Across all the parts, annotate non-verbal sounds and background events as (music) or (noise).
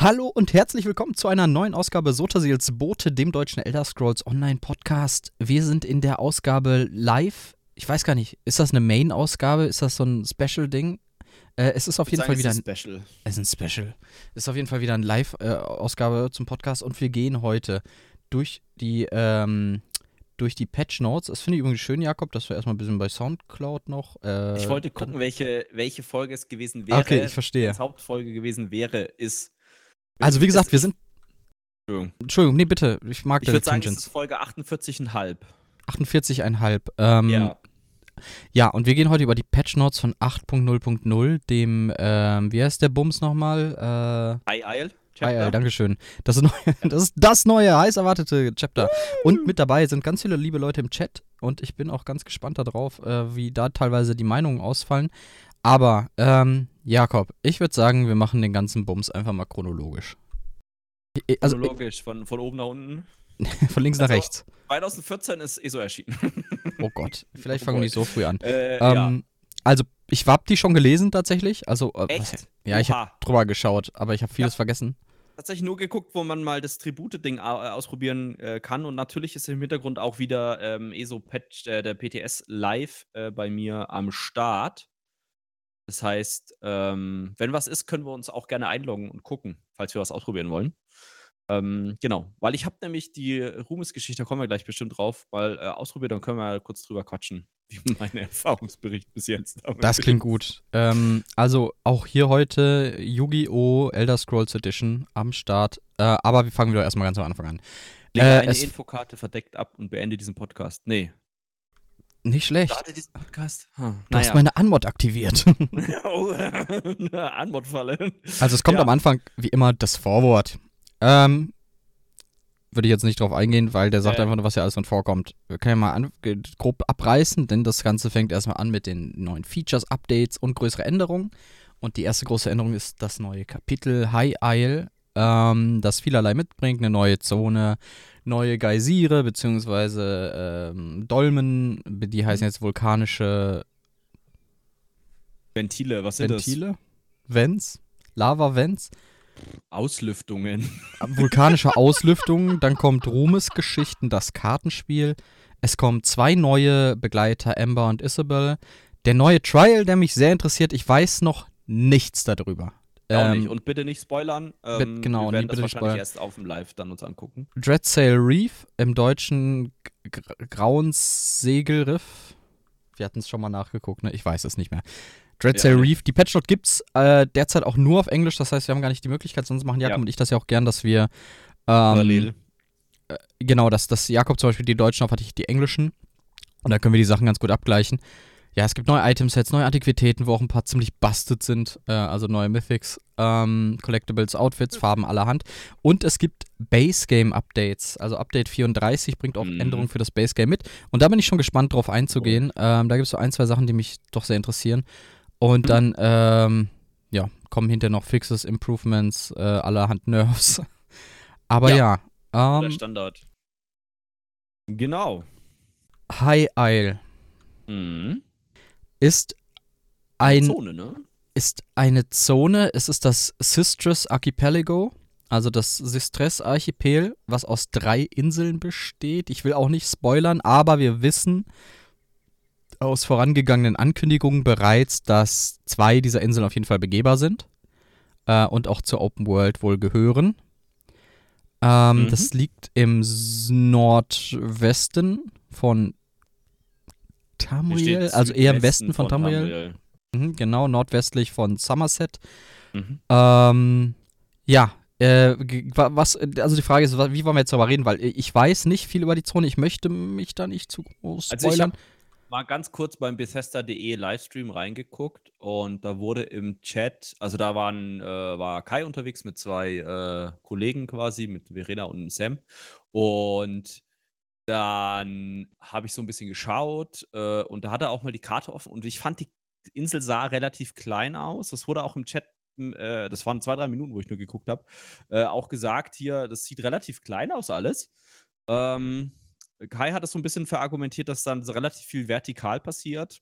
Hallo und herzlich willkommen zu einer neuen Ausgabe Sotasils Bote, dem deutschen Elder Scrolls Online Podcast. Wir sind in der Ausgabe live. Ich weiß gar nicht, ist das eine Main-Ausgabe? Ist das so ein Special-Ding? Äh, es ist auf jeden sagen, Fall wieder ein, Special. es ist ein Special. Es ist auf jeden Fall wieder eine Live-Ausgabe zum Podcast und wir gehen heute durch die, ähm, durch die Patch Notes. Das finde ich übrigens schön, Jakob, dass wir erstmal ein bisschen bei Soundcloud noch. Äh, Ich wollte gucken, welche, welche Folge es gewesen wäre. Okay, ich verstehe. Wenn es Hauptfolge gewesen wäre, ist. Also, wie gesagt, es wir sind. Entschuldigung. Entschuldigung, nee, bitte. Ich mag Ich deine würde sagen, es ist Folge 48,5. 48,5. Ähm, Ja. Ja, und wir gehen heute über die Patch Notes von 8.0.0, dem, ähm, wie heißt der Bums nochmal? Äh, Hi, Dankeschön. Das, ist neue, (laughs) das ist das neue, heiß erwartete Chapter. Und mit dabei sind ganz viele liebe Leute im Chat und ich bin auch ganz gespannt darauf, äh, wie da teilweise die Meinungen ausfallen. Aber, ähm, Jakob, ich würde sagen, wir machen den ganzen Bums einfach mal chronologisch. Also, Chronologisch, von, von oben nach unten. (laughs) von links nach Also- rechts. 2014 ist ESO erschienen. (laughs) Oh Gott, vielleicht Oh fangen wir nicht so früh an. äh, ja. Ähm, Also, ich hab die schon gelesen tatsächlich. Also, äh, was-? Ja, ich habe drüber geschaut, aber ich habe vieles Ja. vergessen. tatsächlich nur geguckt, wo man mal das Tribute-Ding au- ausprobieren äh, kann. Und natürlich ist im Hintergrund auch wieder ähm, ESO-Patch, äh, der PTS live äh, bei mir am Start. Das heißt, ähm, wenn was ist, können wir uns auch gerne einloggen und gucken, falls wir was ausprobieren wollen. Ähm, genau, weil ich habe nämlich die Ruhmesgeschichte, da kommen wir gleich bestimmt drauf, mal äh, ausprobiert, dann können wir kurz drüber quatschen, (laughs) wie mein Erfahrungsbericht bis jetzt Das klingt (laughs) gut. Ähm, also auch hier heute Yu-Gi-Oh! Elder Scrolls Edition am Start. Äh, aber wir fangen wieder erstmal ganz am Anfang an. Lege Äh, eine Infokarte verdeckt ab und beende diesen Podcast. Nee. Nicht schlecht. Starte diesen Podcast. Hm. Du hast meine Anmod aktiviert. (laughs) oh, (laughs) eine Antwortfalle. also es kommt Ja. am Anfang wie immer das Vorwort. Ähm, würde ich jetzt nicht drauf eingehen, weil der sagt Ja. einfach nur, was hier alles drin vorkommt. Wir können ja mal an, grob abreißen, denn das Ganze fängt erstmal an mit den neuen Features, Updates und größere Änderungen. Und die erste große Änderung ist das neue Kapitel High Isle, ähm, das vielerlei mitbringt, eine neue Zone, neue Geysire, beziehungsweise ähm, Dolmen, die heißen jetzt vulkanische Ventile, was sind Ventile, Vents, Lava-Vents. das? Auslüftungen. vulkanische Auslüftungen, dann kommt Ruhmesgeschichten, das Kartenspiel. Es kommen zwei neue Begleiter, Amber und Isabel. Der neue Trial, der mich sehr interessiert, ich weiß noch nichts darüber. Auch Ähm, nicht. Und bitte nicht spoilern. Ähm, genau, wir werden nee, das wahrscheinlich spoilern. erst auf dem Live dann uns angucken. Dreadsail Reef, im Deutschen Grauenssegelriff. Wir hatten es schon mal nachgeguckt, ne? Ich weiß es nicht mehr. Dreadsail Ja. Reef, die Patchnote gibt's äh, derzeit auch nur auf Englisch, das heißt, wir haben gar nicht die Möglichkeit, sonst machen Jakob Ja. und ich das ja auch gern, dass wir ähm, Parallel. genau, dass, dass Jakob zum Beispiel die Deutschen auf hatte, ich die Englischen. Und da können wir die Sachen ganz gut abgleichen. Ja, es gibt neue Itemsets, neue Antiquitäten, wo auch ein paar ziemlich busted sind. Äh, also neue Mythics, ähm, Collectibles, Outfits, Farben allerhand. Und es gibt Base Game Updates. Also Update 34 bringt auch Mhm. Änderungen für das Base Game mit. Und da bin ich schon gespannt drauf einzugehen. Ähm, da gibt es so ein, zwei Sachen, die mich doch sehr interessieren. Und Mhm. dann, ähm, ja, kommen hinterher noch Fixes, Improvements, äh, allerhand Nerves. (laughs) Aber ja, Der ähm, Standard. Genau. High Isle Mhm. Ist ein Zone, ne? ist eine Zone, es ist das Sistres Archipelago, also das Sistres Archipel, was aus drei Inseln besteht. Ich will auch nicht spoilern, aber wir wissen aus vorangegangenen Ankündigungen bereits, dass zwei dieser Inseln auf jeden Fall begehbar sind äh, und auch zur Open World wohl gehören. Ähm, Mhm. Das liegt im Nordwesten von Tamriel, also eher im Westen von Tamriel. Mhm, genau, nordwestlich von Somerset. Mhm. Ähm, ja, äh, was, also die Frage ist, wie wollen wir jetzt darüber reden? Weil ich weiß nicht viel über die Zone, ich möchte mich da nicht zu groß Also ich spoilern. habe mal ganz kurz beim Bethesda.de Livestream reingeguckt und da wurde im Chat, also da waren, äh, war Kai unterwegs mit zwei äh, Kollegen quasi, mit Verena und Sam. Und dann habe ich so ein bisschen geschaut äh, und da hat er auch mal die Karte offen und ich fand, die Insel sah relativ klein aus. Das wurde auch im Chat, äh, das waren zwei, drei Minuten, wo ich nur geguckt habe, äh, auch gesagt hier, das sieht relativ klein aus alles. Ähm, Kai hat es so ein bisschen verargumentiert, dass dann relativ viel vertikal passiert.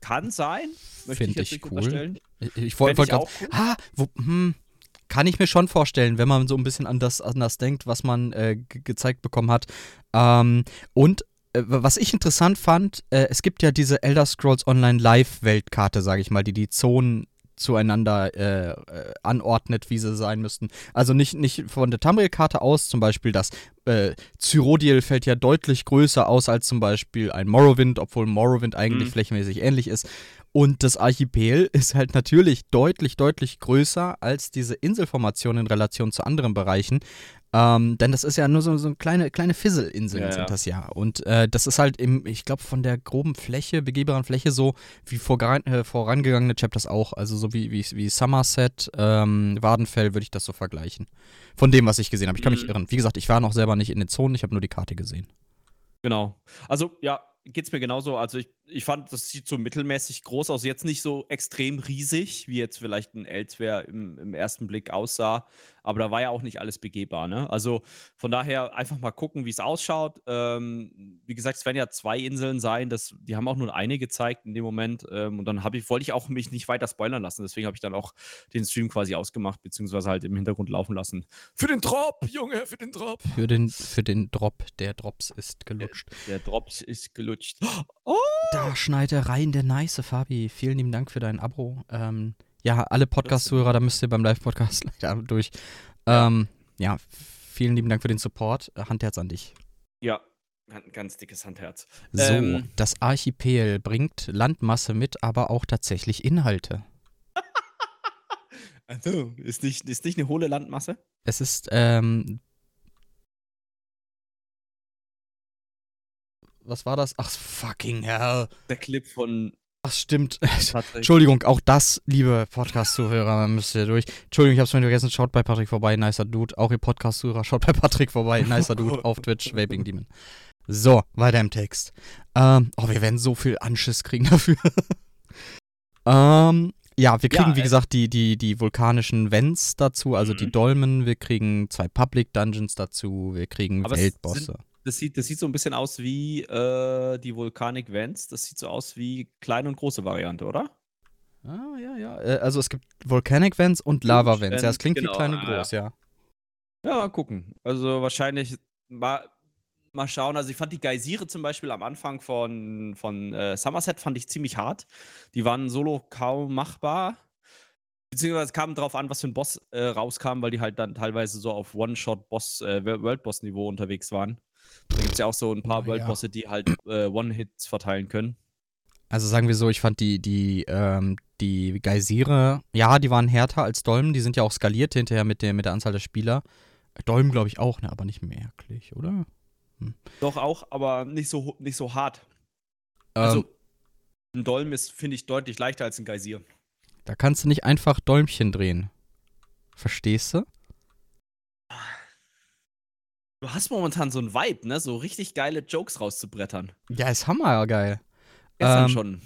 Kann sein, möchte Find ich jetzt ich cool. Ich, ich wollte wollt auch grad, cool. ah, wo, hm, kann ich mir schon vorstellen, wenn man so ein bisschen an das, an das denkt, was man äh, gezeigt bekommen hat. Ähm, und äh, was ich interessant fand, äh, es gibt ja diese Elder Scrolls Online Live-Weltkarte, sage ich mal, die die Zonen zueinander äh, äh, anordnet, wie sie sein müssten. Also nicht, nicht von der Tamriel-Karte aus, zum Beispiel das äh, Cyrodiil fällt ja deutlich größer aus als zum Beispiel ein Morrowind, obwohl Morrowind eigentlich mhm. flächenmäßig ähnlich ist. Und das Archipel (laughs) ist halt natürlich deutlich, deutlich größer als diese Inselformation in Relation zu anderen Bereichen. Ähm, denn das ist ja nur so, so kleine, kleine Fisselinseln ja, sind das ja. Und äh, das ist halt im, ich glaube, von der groben Fläche, begehbaren Fläche so wie voran, äh, vorangegangene Chapters auch. Also so wie, wie, wie Somerset, ähm, Wadenfell würde ich das so vergleichen. Von dem, was ich gesehen habe. Ich kann mich mhm. irren. Wie gesagt, ich war noch selber nicht in den Zonen, ich habe nur die Karte gesehen. Genau. Also, ja, geht es mir genauso. Also ich, ich fand, das sieht so mittelmäßig groß aus. Jetzt nicht so extrem riesig, wie jetzt vielleicht ein Elsewhere im, im ersten Blick aussah. Aber da war ja auch nicht alles begehbar. Ne? Also von daher einfach mal gucken, wie es ausschaut. Ähm, wie gesagt, es werden ja zwei Inseln sein. Das, die haben auch nur eine gezeigt in dem Moment. Ähm, und dann ich, wollte ich auch mich nicht weiter spoilern lassen. Deswegen habe ich dann auch den Stream quasi ausgemacht, beziehungsweise halt im Hintergrund laufen lassen. Für den Drop, Junge, für den Drop. Für den, für den Drop. Der Drops ist gelutscht. Der, der Drops ist gelutscht. Oh! Er rein, der nice Fabi. Vielen lieben Dank für dein Abo. Ähm, ja, alle Podcast-Zuhörer, da müsst ihr beim Live-Podcast (laughs) leider durch. Ähm, ja, vielen lieben Dank für den Support. Handherz an dich. Ja, ganz dickes Handherz. So, ähm, das Archipel bringt Landmasse mit, aber auch tatsächlich Inhalte. (laughs) also, ist nicht, ist nicht eine hohle Landmasse? Es ist, ähm, was war das? Ach, fucking hell. Der Clip von. Ach, stimmt. (laughs) Entschuldigung, auch das, liebe Podcast-Zuhörer, (laughs) müsst ihr durch. Entschuldigung, ich hab's vorhin vergessen. Schaut bei Patrick vorbei, nicer Dude. Auch ihr Podcast-Zuhörer, schaut bei Patrick vorbei, nicer Dude auf Twitch, Vaping Demon. So, weiter im Text. Ähm, oh, wir werden so viel Anschiss kriegen dafür. (laughs) ähm, ja, wir kriegen, ja, wie gesagt, die, die, die vulkanischen Vents dazu, also mhm. die Dolmen. Wir kriegen zwei Public Dungeons dazu. Wir kriegen Weltbosse das sieht, das sieht so ein bisschen aus wie äh, die Volcanic Vents. Das sieht so aus wie kleine und große Variante, oder? Ah, ja, ja. Äh, also es gibt Volcanic Vents und Lava Vents. Ja, es klingt genau. wie klein und ah, groß, ja. ja. mal gucken. Also wahrscheinlich mal, mal schauen. Also ich fand die Geysire zum Beispiel am Anfang von, von äh, Somerset fand ich ziemlich hart. Die waren solo kaum machbar. Beziehungsweise es kam darauf an, was für ein Boss äh, rauskam, weil die halt dann teilweise so auf One-Shot-Boss, äh, World-Boss-Niveau unterwegs waren. Da gibt es ja auch so ein paar oh, World-Bosse, ja. die halt äh, One-Hits verteilen können. Also sagen wir so, ich fand die, die, ähm, die Geysire, ja, die waren härter als Dolmen, die sind ja auch skaliert hinterher mit der, mit der Anzahl der Spieler. Dolmen glaube ich auch, ne, aber nicht merklich, oder? Hm. Doch auch, aber nicht so, nicht so hart. Also, ähm, also, ein Dolm ist, finde ich, deutlich leichter als ein Geysir. Da kannst du nicht einfach Däumchen drehen. Verstehst du? Du hast momentan so ein Vibe, ne? So richtig geile Jokes rauszubrettern. Ja, ist hammergeil. Gestern ähm, schon.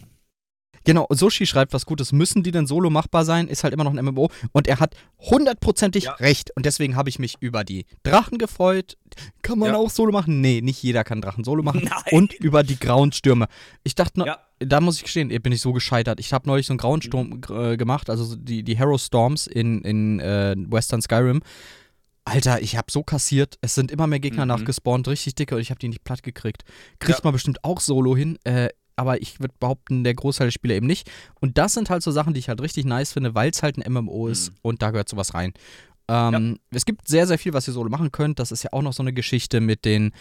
Genau, Sushi schreibt was Gutes. Müssen die denn solo machbar sein? Ist halt immer noch ein MMO. Und er hat hundertprozentig ja. recht. Und deswegen habe ich mich über die Drachen gefreut. Kann man ja. auch solo machen? Nee, nicht jeder kann Drachen solo machen. (laughs) Nein. Und über die grauen Stürme. Ich dachte, ja. da muss ich gestehen, bin ich so gescheitert. Ich habe neulich so einen grauen Sturm äh, gemacht, also die, die Hero Storms in, in äh, Western Skyrim. Alter, ich habe so kassiert. Es sind immer mehr Gegner mhm. nachgespawnt, richtig dicke und ich habe die nicht platt gekriegt. Kriegt ja. man bestimmt auch solo hin, äh, aber ich würde behaupten, der Großteil der Spieler eben nicht. Und das sind halt so Sachen, die ich halt richtig nice finde, weil es halt ein MMO ist mhm. und da gehört sowas rein. Ähm, ja. Es gibt sehr, sehr viel, was ihr solo machen könnt. Das ist ja auch noch so eine Geschichte mit den,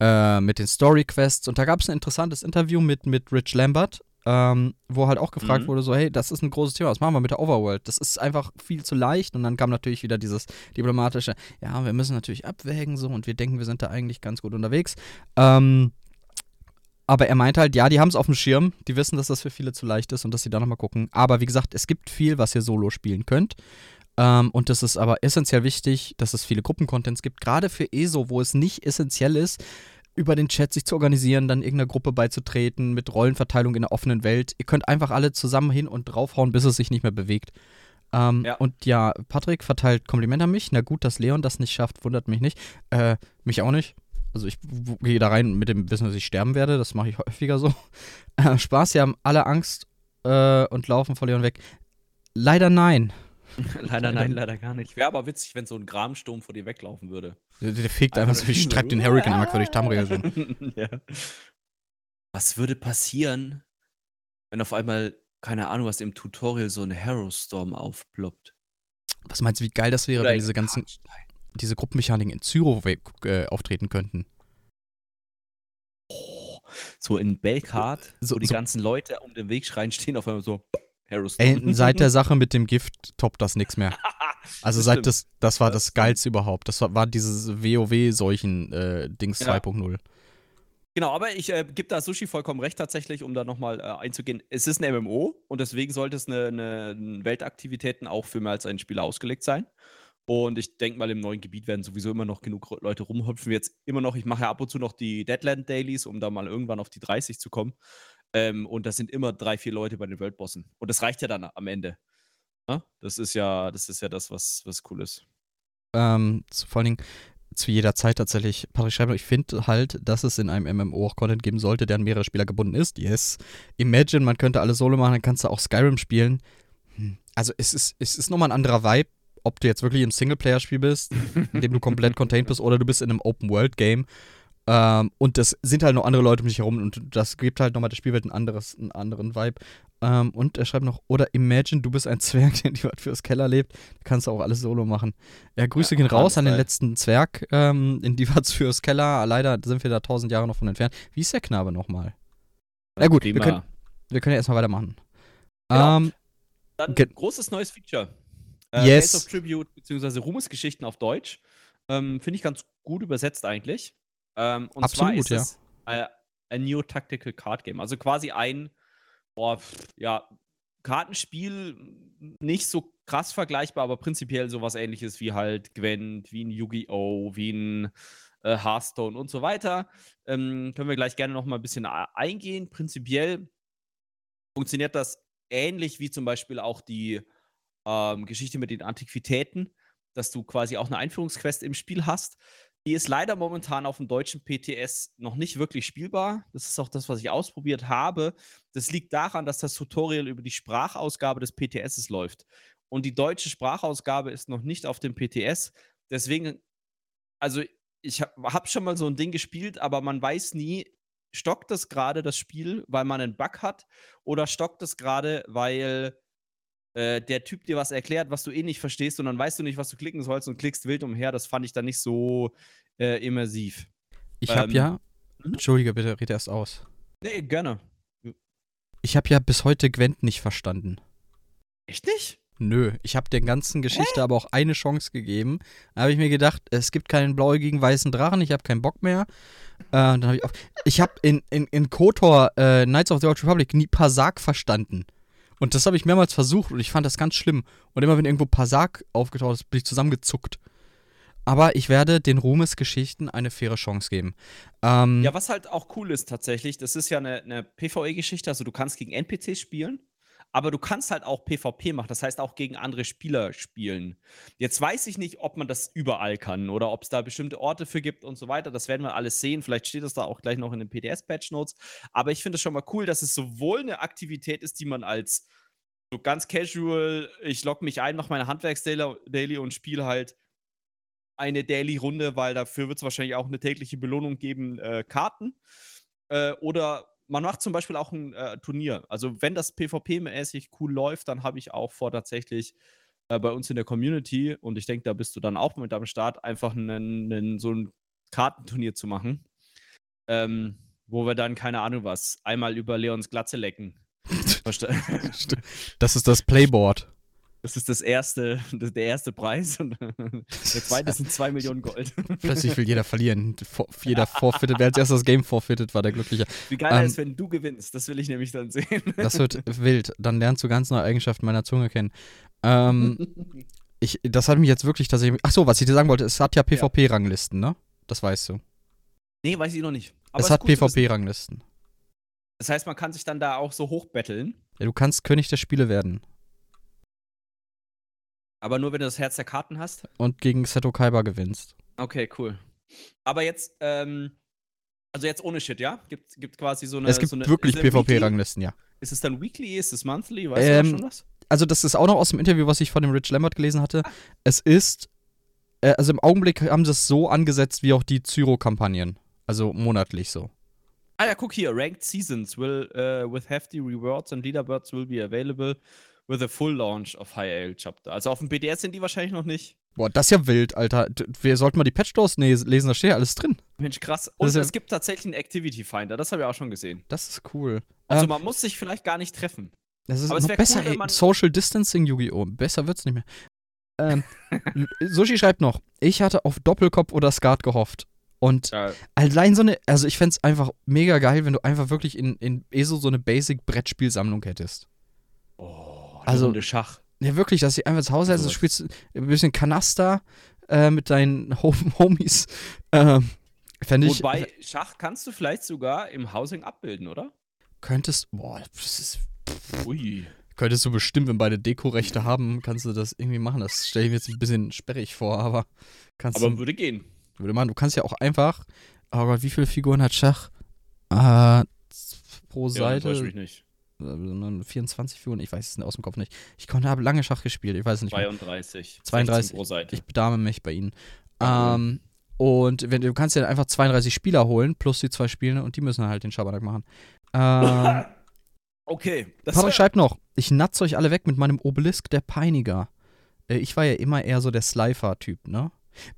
äh, mit den Story-Quests. Und da gab es ein interessantes Interview mit, mit Rich Lambert, ähm, wo halt auch gefragt mhm. wurde, so, hey, das ist ein großes Thema, was machen wir mit der Overworld? Das ist einfach viel zu leicht und dann kam natürlich wieder dieses diplomatische, ja, wir müssen natürlich abwägen so und wir denken, wir sind da eigentlich ganz gut unterwegs. Ähm, aber er meint halt, ja, die haben es auf dem Schirm, die wissen, dass das für viele zu leicht ist und dass sie da nochmal gucken. Aber wie gesagt, es gibt viel, was ihr solo spielen könnt. Ähm, und das ist aber essentiell wichtig, dass es viele Gruppencontents gibt, gerade für ESO, wo es nicht essentiell ist, über den Chat sich zu organisieren, dann irgendeiner Gruppe beizutreten, mit Rollenverteilung in der offenen Welt. Ihr könnt einfach alle zusammen hin und draufhauen, bis es sich nicht mehr bewegt. Ähm, ja. Und ja, Patrick verteilt Kompliment an mich. Na gut, dass Leon das nicht schafft, wundert mich nicht. Äh, mich auch nicht. Also ich gehe da rein mit dem Wissen, dass ich sterben werde. Das mache ich häufiger so. (laughs) Äh, Spaß, sie haben alle Angst äh, und laufen vor Leon weg. Leider nein. (laughs) leider nein, leider gar nicht. Wäre aber witzig, wenn so ein Gramsturm vor dir weglaufen würde. Der, der fegt einfach so, ich treibt den Hurricane einmal (laughs) durch Tamriel sind. (laughs) ja. Was würde passieren, wenn auf einmal, keine Ahnung, was im Tutorial so ein Harrowstorm aufploppt? Was meinst du, wie geil das wäre, Oder wenn diese ganzen, Karnstein? diese Gruppenmechaniken in Zyro äh, auftreten könnten? So in Belkart, So- wo die so- ganzen Leute um den Weg schreien, stehen auf einmal so Ey, Harrowstorm. (laughs) seit der Sache mit dem Gift toppt das nichts mehr. (laughs) Also Das seit stimmt. das, das war Das Geilste überhaupt. Das war, war dieses WoW-Seuchen-Dings Ja. 2.0. Genau, aber ich äh, gebe da Sushi vollkommen recht tatsächlich, um da nochmal äh, einzugehen. Es ist ein MMO und deswegen sollte es eine, eine Weltaktivitäten auch für mehr als einen Spieler ausgelegt sein. Und ich denke mal, im neuen Gebiet werden sowieso immer noch genug Leute rumhüpfen. Jetzt immer noch, ich mache ja ab und zu noch die Deadland Dailies, um da mal irgendwann auf die 30 zu kommen. Ähm, und das sind immer drei, vier Leute bei den Worldbossen. Und das reicht ja dann am Ende. Ja? Das ist ja, das ist ja das, was, was cool ist. Ähm, zu, vor allen Dingen zu jeder Zeit tatsächlich. Patrick Schreiber, ich finde halt, dass es in einem MMO auch Content geben sollte, der an mehrere Spieler gebunden ist. Yes. Imagine, man könnte alles solo machen, dann kannst du auch Skyrim spielen. Hm. Also es ist, es ist nochmal ein anderer Vibe, ob du jetzt wirklich im Singleplayer-Spiel bist, in dem du komplett (laughs) contained bist, oder du bist in einem Open-World-Game. Ähm, und das sind halt noch andere Leute um dich herum und das gibt halt nochmal der Spielwelt ein anderes, einen anderen Vibe. Ähm, und er schreibt noch, oder imagine, du bist ein Zwerg, (laughs) der in die Wald fürs Keller lebt, kannst du auch alles solo machen. Ja, Grüße Ja, gehen raus an den letzten Zwerg ähm, in die Wald (laughs) fürs Keller. Leider sind wir da tausend Jahre noch von entfernt. Wie ist der Knabe nochmal? Na gut, wir können, wir können ja erstmal weitermachen. Ja. Ähm, Dann großes neues Feature. Äh, Yes. Tales of Tribute bzw. Ruhmesgeschichten auf Deutsch. Ähm, Finde ich ganz gut übersetzt eigentlich. Ähm, und zwar Absolut, ist ja. es äh, ein New Tactical Card Game. Also quasi ein boah, ja, Kartenspiel, nicht so krass vergleichbar, aber prinzipiell sowas ähnliches wie halt Gwent, wie ein Yu-Gi-Oh!, wie ein äh, Hearthstone und so weiter. Ähm, können wir gleich gerne noch mal ein bisschen a- eingehen. Prinzipiell funktioniert das ähnlich wie zum Beispiel auch die ähm, Geschichte mit den Antiquitäten, dass du quasi auch eine Einführungsquest im Spiel hast. Die ist leider momentan auf dem deutschen PTS noch nicht wirklich spielbar. Das ist auch das, was ich ausprobiert habe. Das liegt daran, dass das Tutorial über die Sprachausgabe des PTS läuft. Und die deutsche Sprachausgabe ist noch nicht auf dem PTS. Deswegen, also ich habe hab schon mal so ein Ding gespielt, aber man weiß nie, stockt das gerade das Spiel, weil man einen Bug hat, oder stockt es gerade, weil äh, der Typ dir was erklärt, was du eh nicht verstehst, und dann weißt du nicht, was du klicken sollst und klickst wild umher. Das fand ich dann nicht so äh, immersiv. ich habe ähm, ja, mhm. Entschuldige bitte, red erst aus. Nee, gerne. Ich habe ja bis heute Gwent nicht verstanden. Echt nicht? Nö, ich habe der ganzen Geschichte aber auch eine Chance gegeben. Da habe ich mir gedacht, es gibt keinen blauäugigen weißen Drachen, ich habe keinen Bock mehr. Äh, dann hab ich ich habe in, in, in KOTOR äh, Knights of the Old Republic nie Pasak verstanden. Und das habe ich mehrmals versucht und ich fand das ganz schlimm. Und immer wenn irgendwo Pasak aufgetaucht ist, bin ich zusammengezuckt. Aber ich werde den Ruhmesgeschichten eine faire Chance geben. Ähm, Ja, was halt auch cool ist tatsächlich, das ist ja eine, eine PvE-Geschichte, also du kannst gegen NPCs spielen, aber du kannst halt auch PvP machen, das heißt auch gegen andere Spieler spielen. Jetzt weiß ich nicht, ob man das überall kann oder ob es da bestimmte Orte für gibt und so weiter. Das werden wir alles sehen. Vielleicht steht das da auch gleich noch in den PDS-Patch-Notes. Aber ich finde es schon mal cool, dass es sowohl eine Aktivität ist, die man als so ganz casual, ich logge mich ein, mache meine Handwerks-Daily und spiele halt eine Daily-Runde, weil dafür wird es wahrscheinlich auch eine tägliche Belohnung geben, äh, Karten. Äh, oder man macht zum Beispiel auch ein äh, Turnier. Also wenn das PvP-mäßig cool läuft, dann habe ich auch vor tatsächlich äh, bei uns in der Community, und ich denke, da bist du dann auch mit am Start, einfach einen, einen, so ein Kartenturnier zu machen. Ähm, wo wir dann, keine Ahnung was, einmal über Leons Glatze lecken. (laughs) Das ist das Playboard. Das ist das erste, (laughs) das, der erste Preis und (laughs) der zweite sind zwei Millionen Gold. Plötzlich will jeder verlieren. Jeder (laughs) forfeitet. Wer als erstes das Game forfeitet, war der Glückliche. Wie geil Ähm, ist, wenn du gewinnst. Das will ich nämlich dann sehen. Das wird wild. Dann lernst du ganz neue Eigenschaften meiner Zunge kennen. Ähm, ich, das hat mich jetzt wirklich tatsächlich. Ach so, was ich dir sagen wollte, es hat ja PvP-Ranglisten, ne? Das weißt du. nee, weiß ich noch nicht. Aber es hat. PvP-Ranglisten. Das heißt, man kann sich dann da auch so hochbetteln. Ja, du kannst König der Spiele werden. Aber nur, wenn du das Herz der Karten hast. Und gegen Seto Kaiba gewinnst. Okay, cool. Aber jetzt, ähm, also jetzt ohne Shit, ja? Gibt, gibt quasi so eine. es gibt so eine, wirklich? PvP-Ranglisten, ja. Ist es dann weekly? Ist es monthly? Weißt Ähm, du schon was? also das ist auch noch aus dem Interview, was ich von dem Rich Lambert gelesen hatte. Es ist, äh, also im Augenblick haben sie es so angesetzt wie auch die Zyro-Kampagnen. Also monatlich so. Ah ja, guck hier. Ranked Seasons will uh, with hefty rewards and leaderboards will be available with a full launch of High Ale Chapter. Also auf dem BDS sind die wahrscheinlich noch nicht. Boah, das ist ja wild, Alter. Wir sollten mal die Patch Doors lesen, da steht ja alles drin. Mensch, krass. Und ja- es gibt tatsächlich einen Activity Finder. Das habe ich auch schon gesehen. Das ist cool. Also Ähm, man muss sich vielleicht gar nicht treffen. Das ist Aber es noch besser, cool, ey. Social Distancing Yu-Gi-Oh! Besser wird's nicht mehr. Ähm, (laughs) Sushi schreibt noch, ich hatte auf Doppelkopf oder Skat gehofft. Und Ja, allein so eine, also ich fänd's einfach mega geil, wenn du einfach wirklich in, in ESO so eine Basic-Brettspielsammlung hättest. oh, Also- Runde Schach. Ja, wirklich, dass du einfach zu Hause also Sowas. spielst ein bisschen Kanaster äh, mit deinen (laughs) Hom Homies. Ähm, Fände ich. Wobei, Schach kannst du vielleicht sogar im Housing abbilden, oder? Könntest. Boah, das ist. Ui. Könntest du bestimmt, wenn beide Dekorechte haben, kannst du das irgendwie machen. Das stelle ich mir jetzt ein bisschen sperrig vor, aber kannst Aber du. würde gehen. Würde man, du kannst ja auch einfach. Oh Gott, wie viele Figuren hat Schach? Äh, pro Ja, enttäuscht Seite. mich nicht. Äh, 24 Figuren, ich weiß es aus dem Kopf nicht. Ich konnte, habe lange Schach gespielt, ich weiß es nicht mehr. 32. 32. 16 pro Seite. Ich bedame mich bei ihnen. Ja, Ähm, und wenn, du kannst ja einfach 32 Spieler holen, plus die zwei Spiele, und die müssen halt den Schabernack machen. Ähm, (laughs) okay. Das Patrick wär- schreibt noch, ich natze euch alle weg mit meinem Obelisk der Peiniger. Äh, ich war ja immer eher so der Slifer-Typ, ne?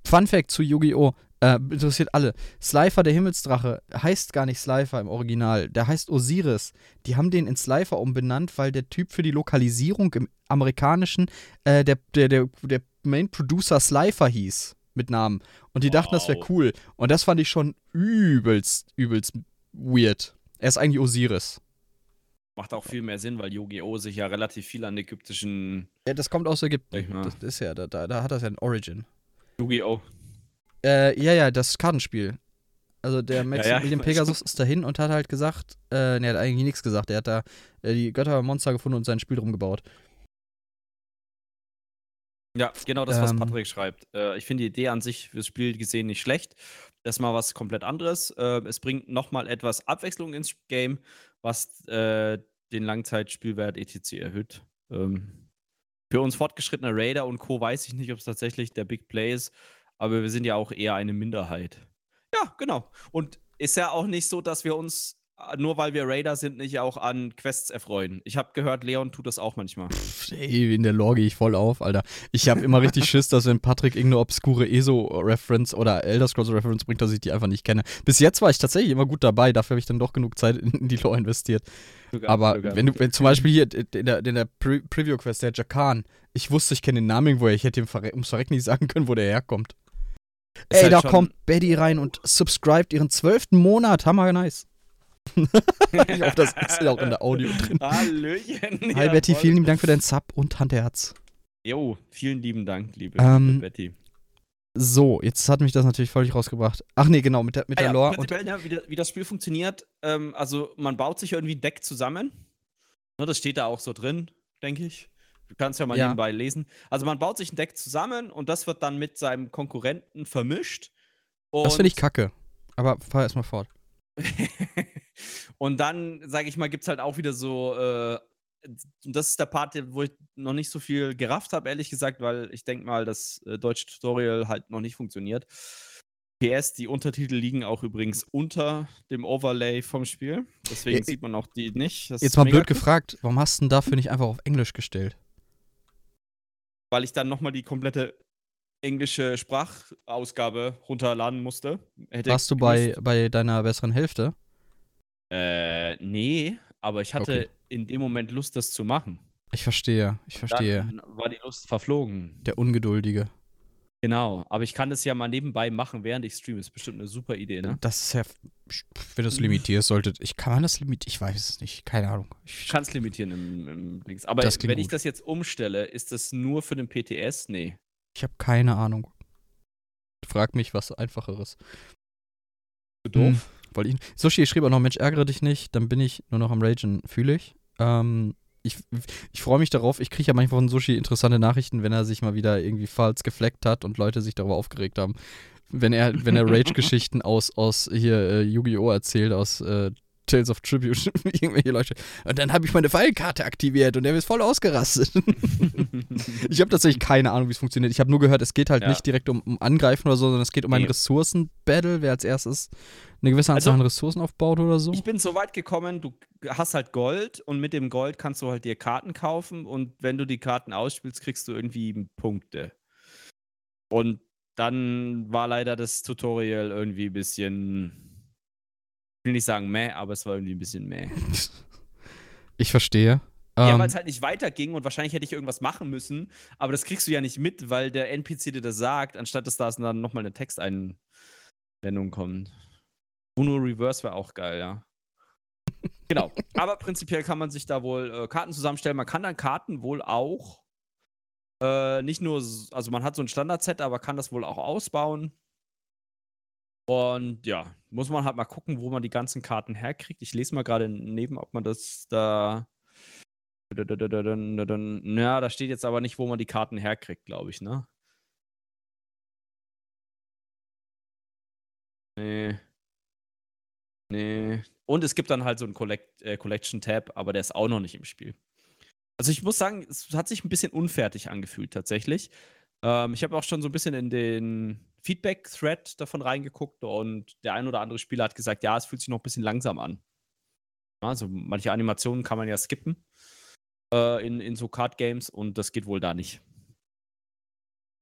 Fun Fact zu Yu-Gi-Oh! Äh, interessiert alle. Slifer, der Himmelsdrache, heißt gar nicht Slifer im Original. Der heißt Osiris. Die haben den in Slifer umbenannt, weil der Typ für die Lokalisierung im amerikanischen, äh, der, der, der, der Main Producer Slifer hieß. Mit Namen. Und die dachten, das wäre Wow. cool. Und das fand ich schon übelst, übelst weird. Er ist eigentlich Osiris. Macht auch viel mehr Sinn, weil Yu-Gi-Oh! sich ja relativ viel an ägyptischen Ja, das kommt aus Ägypten. Das ist ja, da, da, da hat das ja ein Origin. Yu-Gi-Oh! Äh, ja, ja, das Kartenspiel. Also der ja, Maximilian ich weiß Pegasus ist dahin und hat halt gesagt, äh, ne, er hat eigentlich nichts gesagt. Er hat da äh, die Göttermonster gefunden und sein Spiel drum gebaut. Ja, genau das, was Ähm. Patrick schreibt. Äh, ich finde die Idee an sich fürs Spiel gesehen nicht schlecht. Das ist mal was komplett anderes. Äh, es bringt nochmal etwas Abwechslung ins Game, was äh, den Langzeitspielwert etc. erhöht. Ähm, für uns fortgeschrittene Raider und Co. weiß ich nicht, ob es tatsächlich der Big Play ist, aber wir sind ja auch eher eine Minderheit. Ja, genau. Und ist ja auch nicht so, dass wir uns, äh, nur weil wir Raider sind, nicht auch an Quests erfreuen. Ich habe gehört, Leon tut das auch manchmal. Pff, ey, in der Lore gehe ich voll auf, Alter. Ich habe immer richtig Schiss, dass wenn Patrick irgendeine obskure ESO-Reference oder Elder Scrolls-Reference bringt, dass ich die einfach nicht kenne. Bis jetzt war ich tatsächlich immer gut dabei, dafür habe ich dann doch genug Zeit in die Lore investiert. Aber wenn du, wenn zum Beispiel hier in der, in der Pre Preview-Quest, der Jakan, ich wusste, ich kenne den Namen irgendwoher, ich hätte ihm ums Verrecken nicht sagen können, wo der herkommt. Ey, halt da schon- kommt Betty rein und subscribt ihren zwölften Monat. Hammer nice. (laughs) ich hoffe, das ist ja auch in der Audio drin. Hallöchen. Hi ja, Betty, voll. vielen lieben Dank für deinen Sub und Handherz. Jo, vielen lieben Dank, liebe, Ähm, liebe Betty. So, jetzt hat mich das natürlich völlig rausgebracht. Ach nee, genau, mit der, mit Ah der ja, Lore. Und, ja, wie, das, wie das Spiel funktioniert, ähm, also man baut sich irgendwie ein Deck zusammen. Ne, das steht da auch so drin, denke ich. Du kannst ja mal Ja. nebenbei lesen. Also man baut sich ein Deck zusammen und das wird dann mit seinem Konkurrenten vermischt. das finde ich kacke. Aber fahr erstmal fort. (laughs) und dann, sage ich mal, gibt es halt auch wieder so, äh, und das ist der Part, wo ich noch nicht so viel gerafft habe, ehrlich gesagt, weil ich denke mal, das äh, deutsche Tutorial halt noch nicht funktioniert. PS, die Untertitel liegen auch übrigens unter dem Overlay vom Spiel. Deswegen Ja, sieht man auch die nicht. Das Jetzt mal blöd cool, gefragt, warum hast du denn dafür nicht einfach auf Englisch gestellt? Weil ich dann nochmal die komplette englische Sprachausgabe runterladen musste. Hätte Warst du bei, bei deiner besseren Hälfte? Äh, nee, aber ich hatte Okay. in dem Moment Lust, das zu machen. Ich verstehe, ich verstehe. Dann war die Lust verflogen. Der Ungeduldige. Genau, aber ich kann das ja mal nebenbei machen, während ich streame. Ist bestimmt eine super Idee, ne? Das ist ja, wenn du es limitierst, solltet. Ich kann man das limitieren? Ich weiß es nicht, keine Ahnung. Ich Ich, kann es limitieren im, im Dings. Aber wenn ich gut. das jetzt umstelle, ist das nur für den PTS? Nee. ich habe keine Ahnung. Frag mich was einfacheres. Zu doof. Wollte ich, Sushi schrieb auch noch, Mensch, ärgere dich nicht, dann bin ich nur noch am Ragen, fühle ich. Ähm, ich ich freue mich darauf, ich kriege ja manchmal von Sushi interessante Nachrichten, wenn er sich mal wieder irgendwie falsch gefleckt hat und Leute sich darüber aufgeregt haben. Wenn er, wenn er Rage-Geschichten aus, aus hier äh, Yu-Gi-Oh! erzählt, aus äh, Tales of Tribute, (laughs) irgendwelche Leute. Und dann habe ich meine Pfeilkarte aktiviert und der ist voll ausgerastet. (laughs) ich habe tatsächlich keine Ahnung, wie es funktioniert. Ich habe nur gehört, es geht halt Ja. nicht direkt um, um Angreifen oder so, sondern es geht um ein Nee. Ressourcen-Battle, wer als erstes eine gewisse Anzahl Also- an Ressourcen aufbaut oder so. Ich bin so weit gekommen, du hast halt Gold und mit dem Gold kannst du halt dir Karten kaufen und wenn du die Karten ausspielst, kriegst du irgendwie Punkte. Und dann war leider das Tutorial irgendwie ein bisschen, ich will nicht sagen meh, aber es war irgendwie ein bisschen meh. (laughs) Ich verstehe. Ja, Ähm, weil es halt nicht weiterging und wahrscheinlich hätte ich irgendwas machen müssen, aber das kriegst du ja nicht mit, weil der NPC dir das sagt, anstatt dass da dann nochmal eine Texteinblendung kommt. Uno Reverse wäre auch geil, ja. genau. (laughs) Aber prinzipiell kann man sich da wohl äh, Karten zusammenstellen. Man kann dann Karten wohl auch äh, nicht nur, also man hat so ein Standard-Set, aber kann das wohl auch ausbauen. Und ja, muss man halt mal gucken, wo man die ganzen Karten herkriegt. Ich lese mal gerade neben, ob man das da. Ja, da steht jetzt aber nicht, wo man die Karten herkriegt, glaube ich, ne? Nee. Nee. Und es gibt dann halt so einen Collect äh, Collection-Tab, aber der ist auch noch nicht im Spiel. Also ich muss sagen, es hat sich ein bisschen unfertig angefühlt tatsächlich. Ähm, ich habe auch schon so ein bisschen in den Feedback-Thread davon reingeguckt und der ein oder andere Spieler hat gesagt, ja, es fühlt sich noch ein bisschen langsam an. Also manche Animationen kann man ja skippen äh, in, in so Card-Games und das geht wohl da nicht.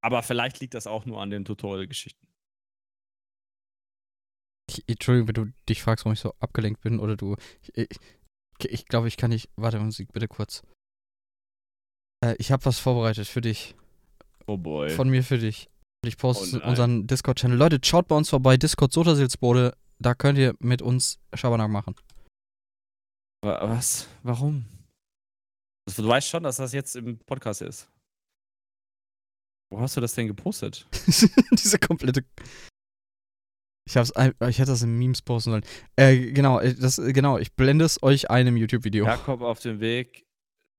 Aber vielleicht liegt das auch nur an den Tutorial-Geschichten. Ich, Entschuldigung, wenn du dich fragst, warum ich so abgelenkt bin oder du. Ich, ich, ich glaube, ich kann nicht. Warte, Musik, bitte kurz. Äh, ich habe was vorbereitet für dich. Oh boy. Von mir für dich. Und Ich poste Oh unseren Discord-Channel. Leute, schaut bei uns vorbei. Discord Sotasilsbode. Da könnt ihr mit uns Schabernack machen. Wa- Was? Warum? Also, du weißt schon, dass das jetzt im Podcast ist. Wo hast du das denn gepostet? (laughs) Diese komplette. Ich hab's, ich hätte das in Memes posten sollen. Äh, genau, äh, das, äh, genau, ich blende es euch ein im YouTube-Video. Jakob auf dem Weg,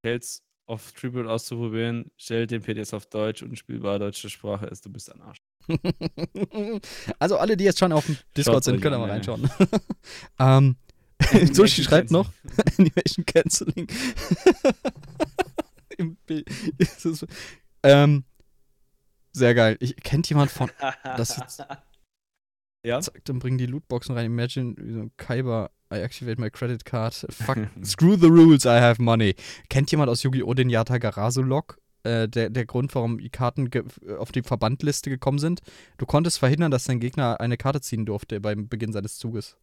Tales of Tribute auszuprobieren, stellt den PDS auf Deutsch und spielbar deutsche Sprache ist, du bist ein Arsch. (laughs) also alle, die jetzt schon auf dem Discord Schaut's sind, können da mal reinschauen. (laughs) ähm, (laughs) Sushi schreibt noch Animation Canceling. Im Bild. Ähm, sehr geil. Ich, kennt jemand von Das jetzt- ja? Zack, dann bringen die Lootboxen rein. Imagine, wie so ein Kaiba, I activate my credit card. Fuck, (laughs) screw the rules, I have money. Kennt jemand aus Yu-Gi-Oh! den Yata Garasu-Log? Äh, der, der Grund, warum die Karten auf die Verbandliste gekommen sind. Du konntest verhindern, dass dein Gegner eine Karte ziehen durfte beim Beginn seines Zuges.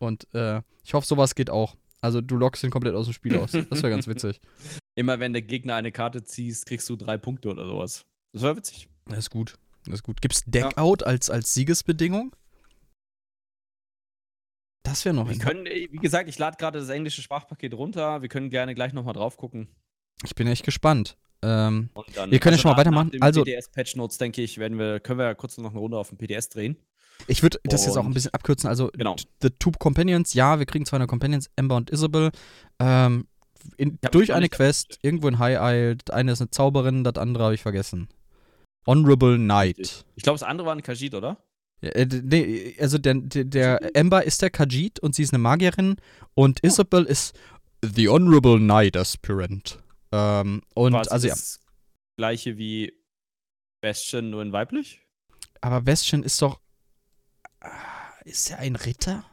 Und äh, ich hoffe, sowas geht auch. Also du lockst ihn komplett aus dem Spiel aus. Das wäre ganz (laughs) witzig. Immer wenn der Gegner eine Karte ziehst, kriegst du drei Punkte oder sowas. Das war witzig. Das ist gut. Das ist gut. Gibt's Deckout als, als Siegesbedingung? Das wäre noch Wir können, äh, wie gesagt, ich lade gerade das englische Sprachpaket runter. Wir können gerne gleich nochmal drauf gucken. Ich bin echt gespannt. Ähm, Wir können ja schon mal weitermachen. Nach Also- PDS-Patch Notes, denke ich, werden wir, können wir ja kurz noch eine Runde auf dem PDS drehen. ich würde das jetzt auch ein bisschen abkürzen. Also, Genau. The Two Companions, ja, wir kriegen zwei neue Companions, Ember und Isabel. Ähm, in, durch eine Quest, irgendwo in High Isle. Das eine ist eine Zauberin, das andere habe ich vergessen. Honorable Knight. Ich glaube, das andere war ein Kajit, oder? Ja, äh, nee, also der, der, der Ember ist der Khajiit und sie ist eine Magierin und Oh. Isabel ist The Honorable Knight Aspirant. Ähm, und Quasi also ja, das gleiche wie Bastion, nur in weiblich? aber Bastion ist doch. Ah, Ist er ein Ritter?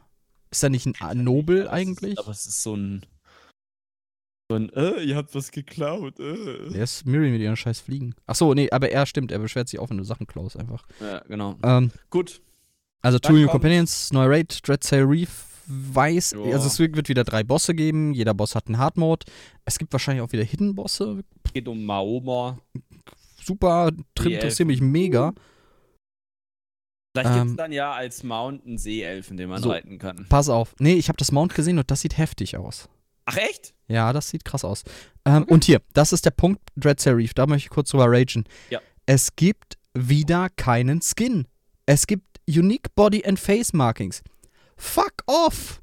Ist er nicht ein Nobel eigentlich? Aber es ist so ein. Ein, äh, ihr habt was geklaut, äh. Der ist Miri mit ihren scheiß Fliegen. Ach so, nee, aber er stimmt, er beschwert sich auch, wenn du Sachen klaust einfach. Ja, genau. Ähm, Gut. also Two New Companions, neue Raid, Dread Sail Reef, weiß, Ja. also es wird wieder drei Bosse geben, jeder Boss hat einen Hard Mode. Es gibt wahrscheinlich auch wieder Hidden Bosse. Geht um Maoma. Super, interessiert mich mega. Vielleicht gibt es Ähm, dann ja als Mount einen Seeelfen, den man so. reiten kann. Pass auf. Nee, ich habe das Mount gesehen und das sieht heftig aus. Ach, echt? Ja, das sieht krass aus. Ähm, Und hier, das ist der Punkt Dread Reef, da möchte ich kurz drüber ragen. Ja. Es gibt wieder keinen Skin. Es gibt Unique Body and Face Markings. Fuck off!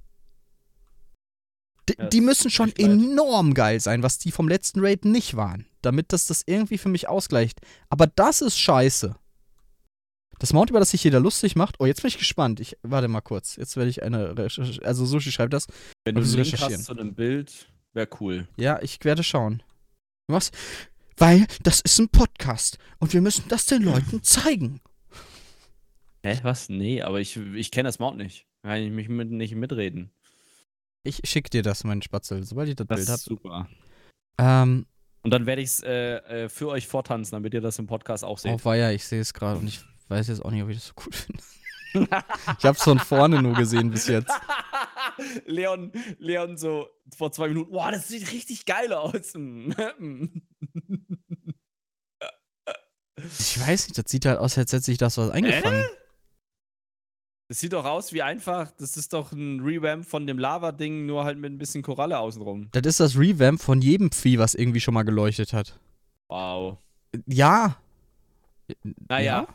D Ja, die müssen schon leid. enorm geil sein, was die vom letzten Raid nicht waren. Damit das das irgendwie für mich ausgleicht. Aber das ist scheiße. Das Mount, über das sich jeder lustig macht. Oh, jetzt bin ich gespannt. Ich warte mal kurz. Jetzt werde ich eine Recherche. Also Sushi schreibt das. Wenn du Willst einen du Link hast zu einem Bild, wäre cool. Ja, ich werde schauen. Was? Weil das ist ein Podcast und wir müssen das den Leuten zeigen. Hä, was? Nee, aber ich, ich kenne das Mount nicht. Kann ich mich mit, nicht mitreden. Ich schicke dir das, mein Spatzel, sobald ich das, Das Bild ist habe. super. Ähm, Und dann werde ich es äh, äh, für euch vortanzen, damit ihr das im Podcast auch seht. oh weia, ich sehe es gerade und ich weiß jetzt auch nicht, ob ich das so cool finde. (laughs) ich habe es von vorne nur gesehen bis jetzt. (laughs) Leon, Leon so vor zwei Minuten, boah, das sieht richtig geil aus. (laughs) Ich weiß nicht, das sieht halt aus, als hätte sich das was eingefangen. Das sieht doch aus wie einfach, das ist doch ein Revamp von dem Lava-Ding, nur halt mit ein bisschen Koralle außenrum. Das ist das Revamp von jedem Vieh, was irgendwie schon mal geleuchtet hat. Wow. Ja. Naja.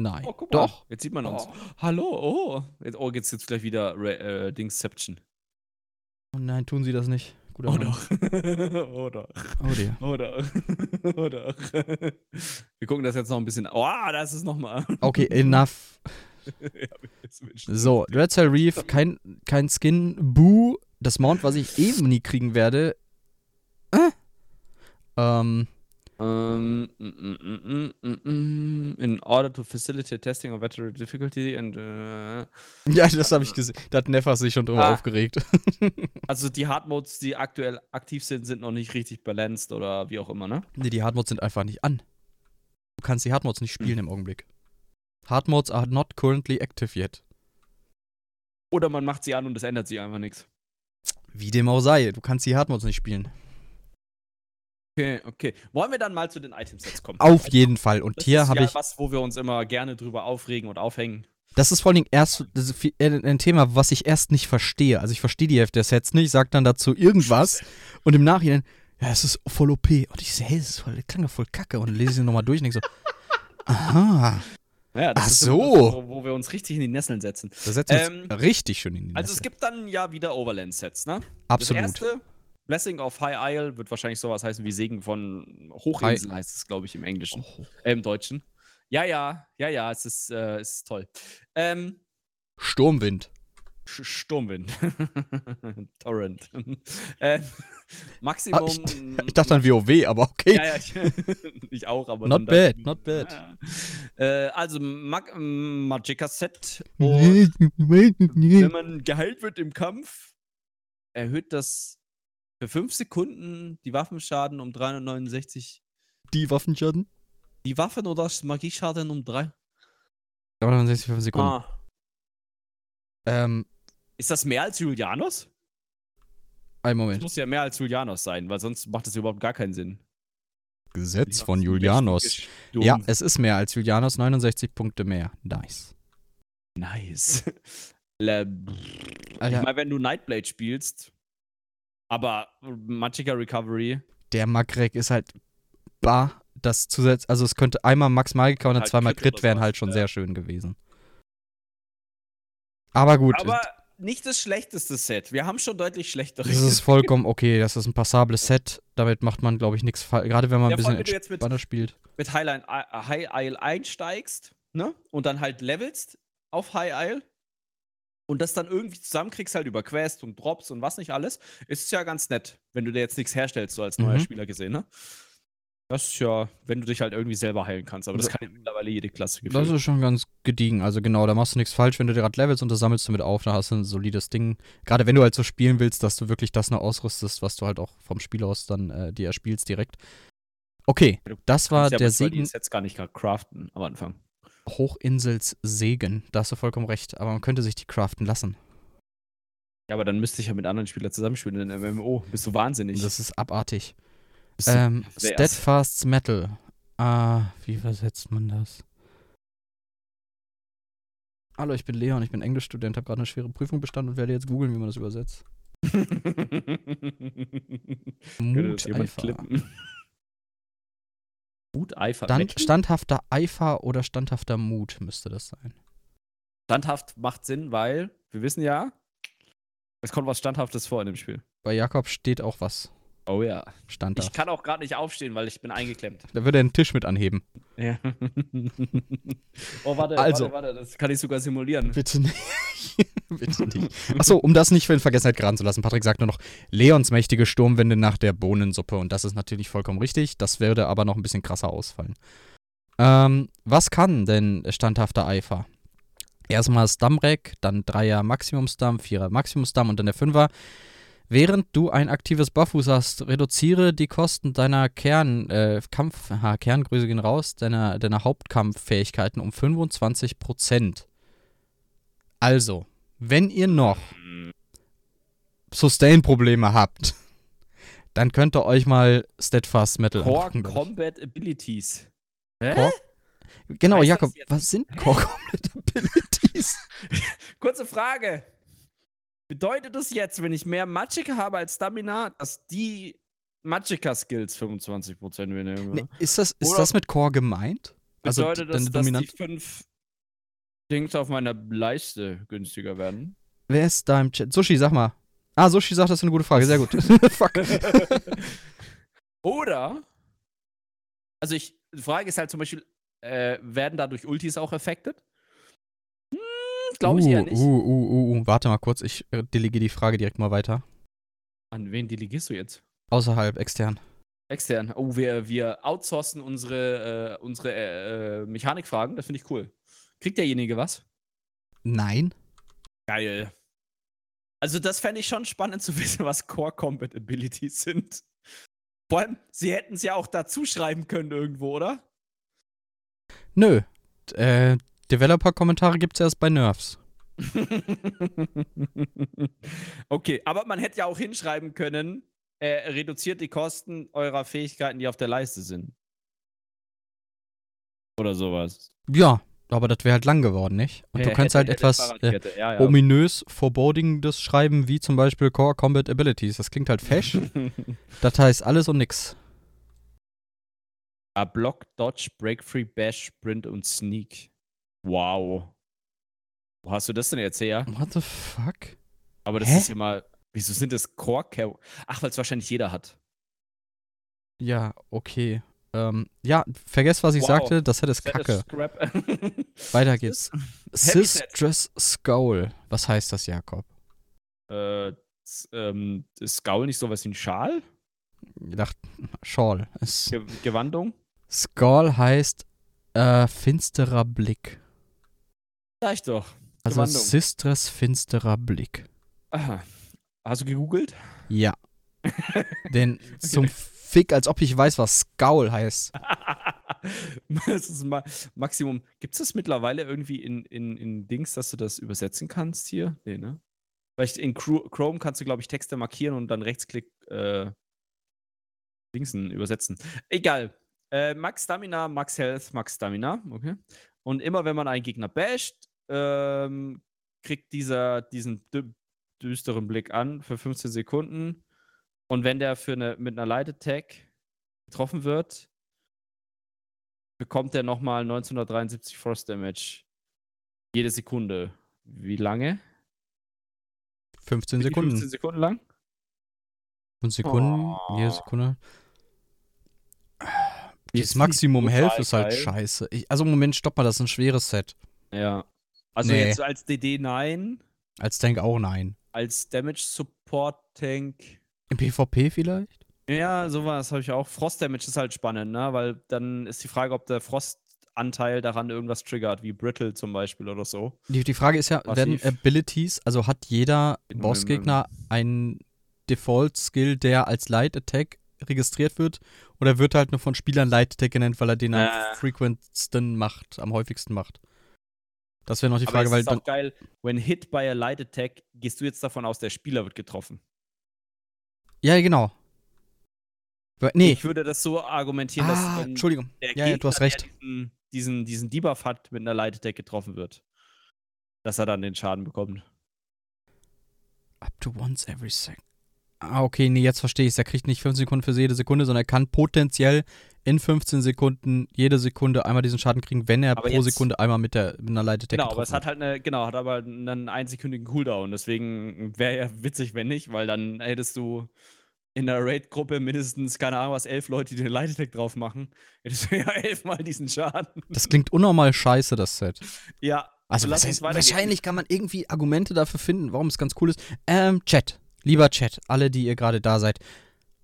Nein. Oh, guck mal. Doch. Jetzt sieht man uns. Oh. Hallo, oh. Jetzt, oh, jetzt gibt's gleich wieder Ra äh, Dingsception. Oh nein, tun sie das nicht. Guter Oh Mann. doch. (laughs) oh doch. Oh dear. Oh doch. (laughs) oh doch. Wir gucken das jetzt noch ein bisschen. Oh, das ist nochmal. Okay, enough. (laughs) So, Red Cell Reef, kein, kein Skin. Boo, das Mount, was ich eben nie kriegen werde. Äh? Ähm, Um, mm, mm, mm, in order to facilitate testing of battery difficulty and uh, ja, das habe ich gesehen. Da hat Neffa sich schon drüber Ah. aufgeregt. (laughs) also die Hard Modes, die aktuell aktiv sind, sind noch nicht richtig balanced oder wie auch immer, ne? nee, die Hardmodes sind einfach nicht an. Du kannst die Hardmodes nicht spielen im Augenblick. Hardmodes are not currently active yet. Oder man macht sie an und es ändert sich einfach nichts. Wie dem auch sei, du kannst die Hardmodes nicht spielen. Okay, okay. Wollen wir dann mal zu den Itemsets kommen? Auf jeden Fall. Und Das hier ist habe ja ich. was, wo wir uns immer gerne drüber aufregen und aufhängen. Das ist vor allen Dingen erst äh, ein Thema, was ich erst nicht verstehe. Also ich verstehe die Hälfte der Sets nicht, sag dann dazu irgendwas (laughs) und im Nachhinein, ja, es ist voll OP. Und ich so, hey, das, ist voll, das klang ja voll kacke. Und dann lese ich nochmal durch und denke so, (laughs) aha, Ja, das Ach ist so. wo, wo wir uns richtig in die Nesseln setzen. da setzen wir Ähm, uns richtig schön in die Also es gibt dann ja wieder Overland-Sets, ne? Absolut. Das erste, Blessing of High Isle, wird wahrscheinlich sowas heißen wie Segen von Hochinsel, heißt es, glaube ich, im Englischen. Oh. Äh, Im Deutschen. Ja, ja, ja, ja, es ist, äh, es ist toll. Ähm, Sturmwind. Sturmwind. (laughs) Torrent. (laughs) äh, Maximum. Ah, Ich dachte an WoW, aber okay. Ja, ja, ich, (laughs) ich auch, aber. Not dann bad, ich, not bad. Ja. Äh, also, Mag Magicka Set. Wenn man geheilt wird im Kampf, erhöht das für 5 Sekunden die Waffenschaden um 369. Die Waffenschaden? Die Waffen oder das Magieschaden um 3. 365 Sekunden. Ah. Ähm, Ist das mehr als Julianos? einen Das Moment. muss ja mehr als Julianos sein, weil sonst macht das überhaupt gar keinen Sinn. Gesetz von Julianos. Ja, es ist mehr als Julianos, 69 Punkte mehr. Nice. Nice. (laughs) Le- ich meine, wenn du Nightblade spielst, aber Magicka Recovery, Der Magrek ist halt bar. Das zusätzlich, also es könnte einmal Max Magica und dann Halt zweimal Crit wären halt schon ja. sehr schön gewesen. Aber gut, aber nicht das schlechteste Set. Wir haben schon deutlich schlechtere. das ist vollkommen okay. Das ist ein passables Set. Damit macht man, glaube ich, nichts falsch. Gerade wenn man Ja, ein bisschen wenn du jetzt mit- spielt. mit Highline, High Isle einsteigst, ne? Und dann halt levelst auf High Isle und das dann irgendwie zusammenkriegst halt über Quest und Drops und was nicht alles, ist es ja ganz nett, wenn du dir jetzt nichts herstellst, so als neuer Mhm. Spieler gesehen, ne? Das ist ja, wenn du dich halt irgendwie selber heilen kannst, aber das Da- kann ja mittlerweile jede Klasse Das gefühlt. ist schon ganz gediegen. Also genau, da machst du nichts falsch, wenn du dir gerade levelst und das sammelst du mit auf, da hast du ein solides Ding. Gerade wenn du halt so spielen willst, dass du wirklich das noch ausrüstest, was du halt auch vom Spiel aus dann äh, dir erspielst direkt. Okay, Du das war ja der Segen Sets gar nicht gerade craften am Anfang. Hochinsels Segen. Da hast du vollkommen recht, aber man könnte sich die craften lassen. Ja, aber dann müsste ich ja mit anderen Spielern zusammenspielen in einem MMO. Bist du wahnsinnig. Das ist abartig. Bist Ähm, pervers. Steadfast Metal. Ah, wie übersetzt man das? Hallo, ich bin Leon, ich bin Englischstudent, habe gerade eine schwere Prüfung bestanden und werde jetzt googeln, wie man das übersetzt. (laughs) Das jemand klippen? Muteifer. Stand, Metal? standhafter Eifer oder standhafter Mut müsste das sein. Standhaft macht Sinn, weil wir wissen ja, es kommt was Standhaftes vor in dem Spiel. Bei Jakob steht auch was. Oh ja. Stand da. Ich kann auch gerade nicht aufstehen, weil ich bin eingeklemmt. Da würde er den Tisch mit anheben. Ja. (laughs) oh, warte, Also. warte, warte, das kann ich sogar simulieren. Bitte nicht. (laughs) Bitte nicht. Achso, um das nicht in Vergessenheit geraten zu lassen, Patrick sagt nur noch, Leons mächtige Sturmwinde nach der Bohnensuppe. Und das ist natürlich vollkommen richtig. Das würde aber noch ein bisschen krasser ausfallen. Ähm, was kann denn standhafter Eifer? Erstmal das Dammrack, dann 3er Maximumsdamm, 4er Maximumsdamm und dann der 5er. Während du ein aktives Buffus hast, reduziere die Kosten deiner Kern, äh, Kampf, ha, Kerngröße gehen raus, deiner, deiner Hauptkampffähigkeiten um 25%. Also, wenn ihr noch Sustain-Probleme habt, (laughs) dann könnt ihr euch mal Steadfast Metal Core angucken. Combat Abilities. Hä? Core? Genau, Jakob, was sind Core Combat (laughs) Abilities? Kurze Frage. Bedeutet das jetzt, wenn ich mehr Magicka habe als Stamina, dass die Magicka-Skills 25% weniger? Nee, ist das, ist Oder- das mit Core gemeint? Also Bedeutet das, dass die fünf Dings auf meiner Leiste günstiger werden? Wer ist da im Chat? Sushi, sag mal. Ah, Sushi sagt, das ist eine gute Frage. Sehr gut. (laughs) Fuck. (laughs) Oder, also ich, die Frage ist halt zum Beispiel, äh, werden dadurch Ultis auch affected? Glaube ich uh, eher nicht. Uh, uh, uh, uh. Warte mal kurz, ich äh, delegiere die Frage direkt mal weiter. An wen delegierst du jetzt? Außerhalb, extern. Extern. Oh, wir, wir outsourcen unsere, äh, unsere äh, äh, Mechanikfragen. Das finde ich cool. Kriegt derjenige was? Nein? Geil. Also, das fände ich schon spannend zu (laughs) wissen, was Core Combat Abilities sind. Vor allem, sie hätten es ja auch dazu schreiben können irgendwo, oder? Nö. Äh, Developer-Kommentare gibt's erst bei Nerfs. (laughs) okay, aber man hätte ja auch hinschreiben können, äh, reduziert die Kosten eurer Fähigkeiten, die auf der Leiste sind. Oder sowas. Ja, aber das wäre halt lang geworden, nicht? Und du Äh, könntest hätte- halt hätte etwas äh, ja, ja. ominös, forebodingendes schreiben, wie zum Beispiel Core Combat Abilities. Das klingt halt fesch. (laughs) das heißt alles und nix. Ah, Block, Dodge, Break Free, Bash, Sprint und Sneak. Wow. Wo hast du das denn jetzt her? What the fuck? Aber das Hä? ist ja mal. Wieso sind das Core Ach, weil es wahrscheinlich jeder hat. Ja, okay. Ähm, ja, vergesst, was ich Wow. sagte. Das hätte es kacke. (laughs) Weiter geht's. Sistress Skull. Was heißt das, Jakob? äh, ähm, ist Skull nicht sowas wie ein Schal? Ich dachte. Es, Ge Gewandung? Skull heißt äh, finsterer Blick. Sag ich doch. Also Gewandung. Sistress finsterer Blick. Aha. Hast du gegoogelt? Ja. (laughs) Denn zum Fick, als ob ich weiß, was Skull heißt. (laughs) das ist ma Maximum. Gibt es das mittlerweile irgendwie in, in, in Dings, dass du das übersetzen kannst hier? Nee, ne? Vielleicht in Chrome kannst du, glaube ich, Texte markieren und dann Rechtsklick äh, Dingsen übersetzen. Egal. Äh, Max Stamina, Max Health, Max Stamina. Okay. Und immer wenn man einen Gegner basht, ähm, kriegt dieser diesen dü düsteren Blick an für 15 Sekunden. Und wenn der für eine, mit einer Light Attack getroffen wird, bekommt er nochmal 1973 Frost Damage. Jede Sekunde. Wie lange? 15 Wie Sekunden. 15 Sekunden lang? 5 Sekunden, Oh. jede Sekunde. Das Maximum Health ist halt scheiße. Ich, also Moment, stopp mal, das ist ein schweres Set. Ja. Also Nee. jetzt als DD nein, Als Tank auch nein. als Damage Support Tank. Im PvP vielleicht? Ja, sowas habe ich auch. Frost Damage ist halt spannend, ne? Weil dann ist die Frage, ob der Frostanteil daran irgendwas triggert, wie Brittle zum Beispiel oder so. Die, die Frage ist ja, werden Passiv. Abilities, also hat jeder Bossgegner einen Default-Skill, der als Light Attack registriert wird? Oder wird halt nur von Spielern Light Attack genannt, weil er den am Äh. frequentsten macht, am häufigsten macht? Das wäre noch die Aber Frage, es weil ist auch geil, when hit by a light attack, gehst du jetzt davon aus, der Spieler wird getroffen. Ja, genau. Nee. Ich würde das so argumentieren, ah, dass wenn Entschuldigung. der Ja, ja, du hast recht. diesen, diesen, diesen Debuff hat, mit einer Light Attack getroffen wird, dass er dann den Schaden bekommt. Up to once every second. Ah, okay, nee, jetzt verstehe ich es. Er kriegt nicht 15 Sekunden für jede Sekunde, sondern er kann potenziell in 15 Sekunden jede Sekunde einmal diesen Schaden kriegen, wenn er Aber pro jetzt- Sekunde einmal mit, der, mit einer Attack Genau, aber es hat halt eine, genau, hat aber einen einsekündigen Cooldown. Deswegen wäre ja witzig, wenn nicht, weil dann hättest du in der Raid-Gruppe mindestens, keine Ahnung was, elf Leute, die den Light Attack drauf machen, (laughs) hättest du ja elfmal diesen Schaden. Das klingt unnormal scheiße, das Set. Ja. Also lass heißt, wahrscheinlich kann man irgendwie Argumente dafür finden, warum es ganz cool ist. Ähm, Chat, lieber Chat, alle, die ihr gerade da seid,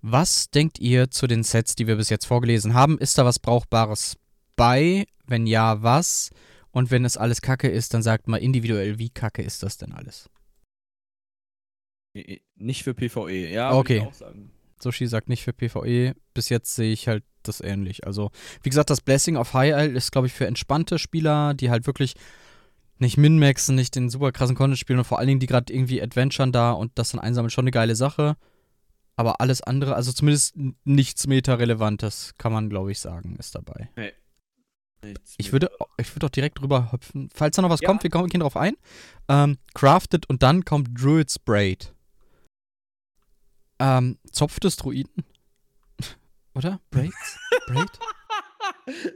was denkt ihr zu den Sets, die wir bis jetzt vorgelesen haben? Ist da was Brauchbares bei? Wenn ja, was? Und wenn es alles Kacke ist, dann sagt mal individuell, wie Kacke ist das denn alles? Nicht für PvE, ja. Okay. Sushi sagt nicht für PvE. Bis jetzt sehe ich halt das ähnlich. Also, wie gesagt, das Blessing of High Isle ist, glaube ich, für entspannte Spieler, die halt wirklich nicht min-maxen, nicht den super krassen Content spielen und vor allen Dingen, die gerade irgendwie adventuren da und das dann einsammeln, schon eine geile Sache. Aber alles andere, also zumindest nichts Meta-Relevantes, kann man, glaube ich, sagen, ist dabei. Nichts Ich würde, ich würde auch direkt rüber hüpfen. Falls da noch was Ja. kommt, wir kommen, gehen drauf ein. Ähm, crafted und dann kommt Druid's Braid. Ähm, Zopf des Druiden? (laughs) Oder? Braids? Braid? (laughs)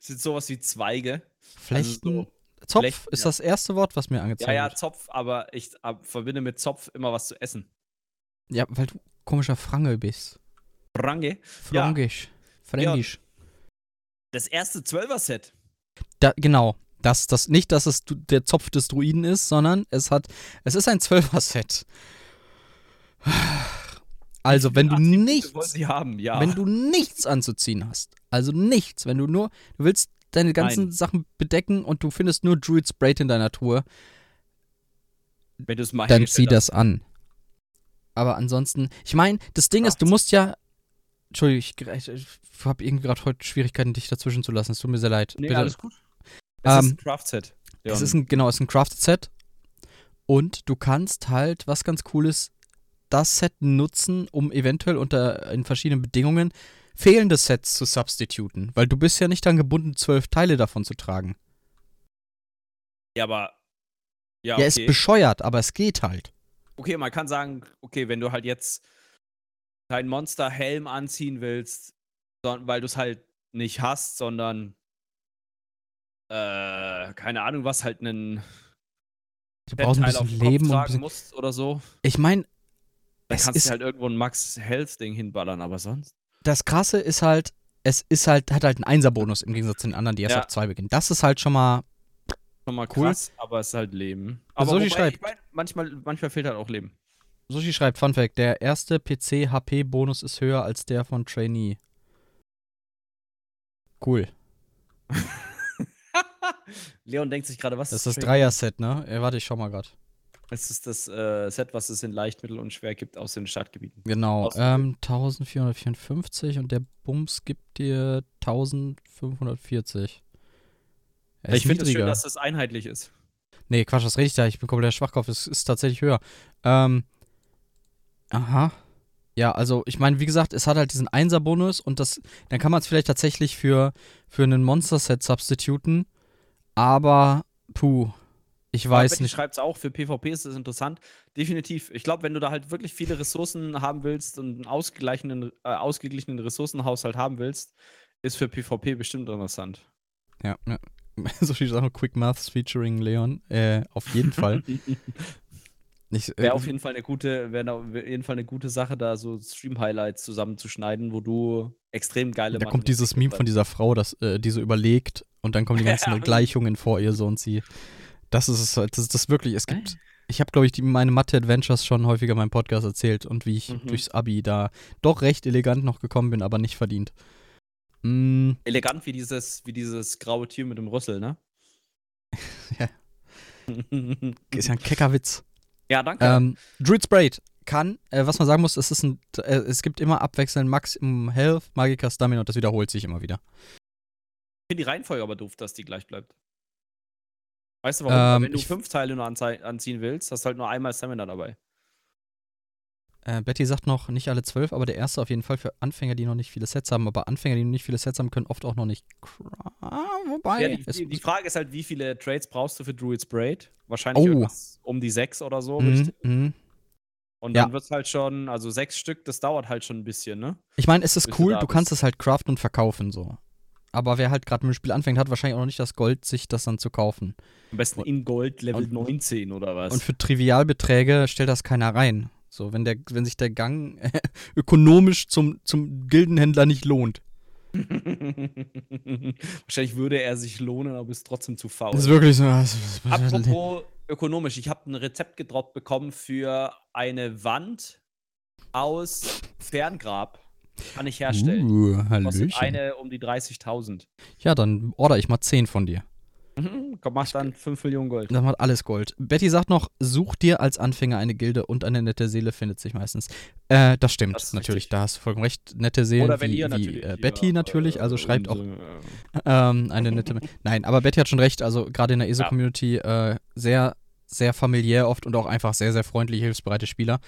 Sind sowas wie Zweige. Flechten? Also Zopf Flechten, ist ja. das erste Wort, was mir angezeigt Ja, ja, wird. Zopf, aber ich ab, verbinde mit Zopf immer was zu essen. Ja, weil du komischer Frange bist. Range. Ja. Frangisch. Fränkisch. Das erste Zwölfer-Set. Da, genau. Das, das, nicht, dass es der Zopf des Druiden ist, sondern es hat, es ist ein Zwölfer-Set. Also, wenn du 80 Punkte nichts, haben, ja. wenn du nichts anzuziehen hast, also nichts, wenn du nur, du willst deine ganzen Nein. Sachen bedecken und du findest nur Druid's Braid in deiner Truhe, wenn du es dann zieh das an. Aber ansonsten, ich meine, das Ding ist, du musst ja. Entschuldigung, ich, ich, ich habe irgendwie gerade heute Schwierigkeiten, dich dazwischen zu lassen. Es tut mir sehr leid. Nee, Bitte. alles gut. Es Ähm, ist ein Craft-Set. Es ist ein, genau, es ist ein Crafted Set. Und du kannst halt, was ganz cool ist, das Set nutzen, um eventuell unter in verschiedenen Bedingungen fehlende Sets zu substituten. Weil du bist ja nicht dann gebunden, zwölf Teile davon zu tragen. ja, aber. Ja, Ja, ist okay. bescheuert, aber es geht halt. Okay, man kann sagen, okay, wenn du halt jetzt keinen Monster-Helm anziehen willst, weil du es halt nicht hast, sondern äh, keine Ahnung, was halt einen Du brauchst ein bisschen Leben und bisschen, musst oder so. Ich meine, es kannst ist du halt irgendwo ein Max-Health-Ding hinballern, aber sonst. das Krasse ist halt, es ist halt, hat halt einen Einser-Bonus im Gegensatz zu den anderen, die erst Ja. auf zwei beginnen. Das ist halt schon mal, Schon mal Cool. krass, aber es ist halt Leben. Aber Soshi wobei, schreibt- ich mein, manchmal, manchmal fehlt halt auch Leben. Sushi schreibt, Fun Fact, der erste PC-HP-Bonus ist höher als der von Trainee. Cool. (laughs) Leon denkt sich gerade, was Das ist das Trainee? Dreier-Set, ne? Äh, warte, ich schau mal grad. Es ist das äh, Set, was es in leicht, mittel und schwer gibt aus den Stadtgebieten. Genau, ähm, 1454 und der Bums gibt dir 1540. Ich finde es schön, niedriger. dass das einheitlich ist. Nee, Quatsch, das rede ich da. Ich bin komplett Schwachkopf. Es ist tatsächlich höher. Ähm, aha. Ja, also ich meine, wie gesagt, es hat halt diesen Einser-Bonus und das, dann kann man es vielleicht tatsächlich für, für einen Monster-Set substituten. Aber, puh, ich weiß Betty nicht. schreibt es auch, für PvP ist es interessant. Definitiv. Ich glaube, wenn du da halt wirklich viele Ressourcen haben willst und einen ausgeglichenen, äh, ausgeglichenen Ressourcenhaushalt haben willst, ist für PvP bestimmt interessant. Ja, ja. (laughs) So viel Sachen, Quick Maths featuring Leon. Äh, auf jeden (laughs) Fall. Ich, äh, Wäre auf jeden Fall eine gute, wäre auf jeden Fall eine gute Sache, da so Stream-Highlights zusammenzuschneiden, wo du extrem geile Da kommt dieses Meme von dieser Frau, das, äh, die so überlegt und dann kommen die (laughs) ganzen Ja. Gleichungen vor ihr so und sie. Das ist es halt, das ist das wirklich. Es gibt, ich habe, glaube ich, die, meine Mathe-Adventures schon häufiger in meinem Podcast erzählt und wie ich Mhm. durchs Abi da doch recht elegant noch gekommen bin, aber nicht verdient. Mm, Elegant wie dieses, wie dieses graue Tier mit dem Rüssel, ne? (laughs) Ja. ist ja ein kecker Witz. ja, danke. Ähm, Druid's Braid kann, äh, was man sagen muss, es ist ein, äh, es gibt immer abwechselnd Maximum Health, Magica Stamina und das wiederholt sich immer wieder. Ich finde die Reihenfolge aber doof, dass die gleich bleibt. Weißt du warum? Ähm, wenn du fünf Teile nur anziehen willst, hast du halt nur einmal Stamina dabei. Äh, Betty sagt noch, nicht alle zwölf, aber der erste auf jeden Fall für Anfänger, die noch nicht viele Sets haben. Aber Anfänger, die noch nicht viele Sets haben, können oft auch noch nicht. Wobei. Ja, die, die, Frage ist halt, wie viele Trades brauchst du für Druid's Braid? Wahrscheinlich Oh. um die sechs oder so. Mhm, mhm. Und Ja. dann wird es halt schon, also sechs Stück, das dauert halt schon ein bisschen, ne? Ich meine, es Bis ist du cool, da du kannst es halt craften und verkaufen so. Aber wer halt gerade mit dem Spiel anfängt, hat wahrscheinlich auch noch nicht das Gold, sich das dann zu kaufen. Am besten in Gold Level und- 19 oder was. Und für Trivialbeträge stellt das keiner rein. So, wenn, der, wenn sich der Gang (laughs) ökonomisch zum, zum Gildenhändler nicht lohnt. (laughs) Wahrscheinlich würde er sich lohnen, aber ist trotzdem zu faul. Das ist wirklich so. Apropos ökonomisch, ich habe ein Rezept gedroppt bekommen für eine Wand aus Ferngrab. Kann ich herstellen. Uh, Kostet eine um die 30.000. Ja, dann order ich mal 10 von dir. Mhm, komm, mach dann 5 Millionen Gold. Das macht alles Gold. Betty sagt noch, such dir als Anfänger eine Gilde und eine nette Seele findet sich meistens. Äh, das stimmt, Das natürlich, richtig. da hast du vollkommen recht. Nette Seelen Oder wenn wie, ihr wie natürlich. äh, Betty natürlich, also äh, schreibt auch (laughs) ähm, eine nette. Nein, aber Betty hat schon recht, also gerade in der ESO-Community äh, sehr, sehr familiär oft und auch einfach sehr, sehr freundliche, hilfsbereite Spieler.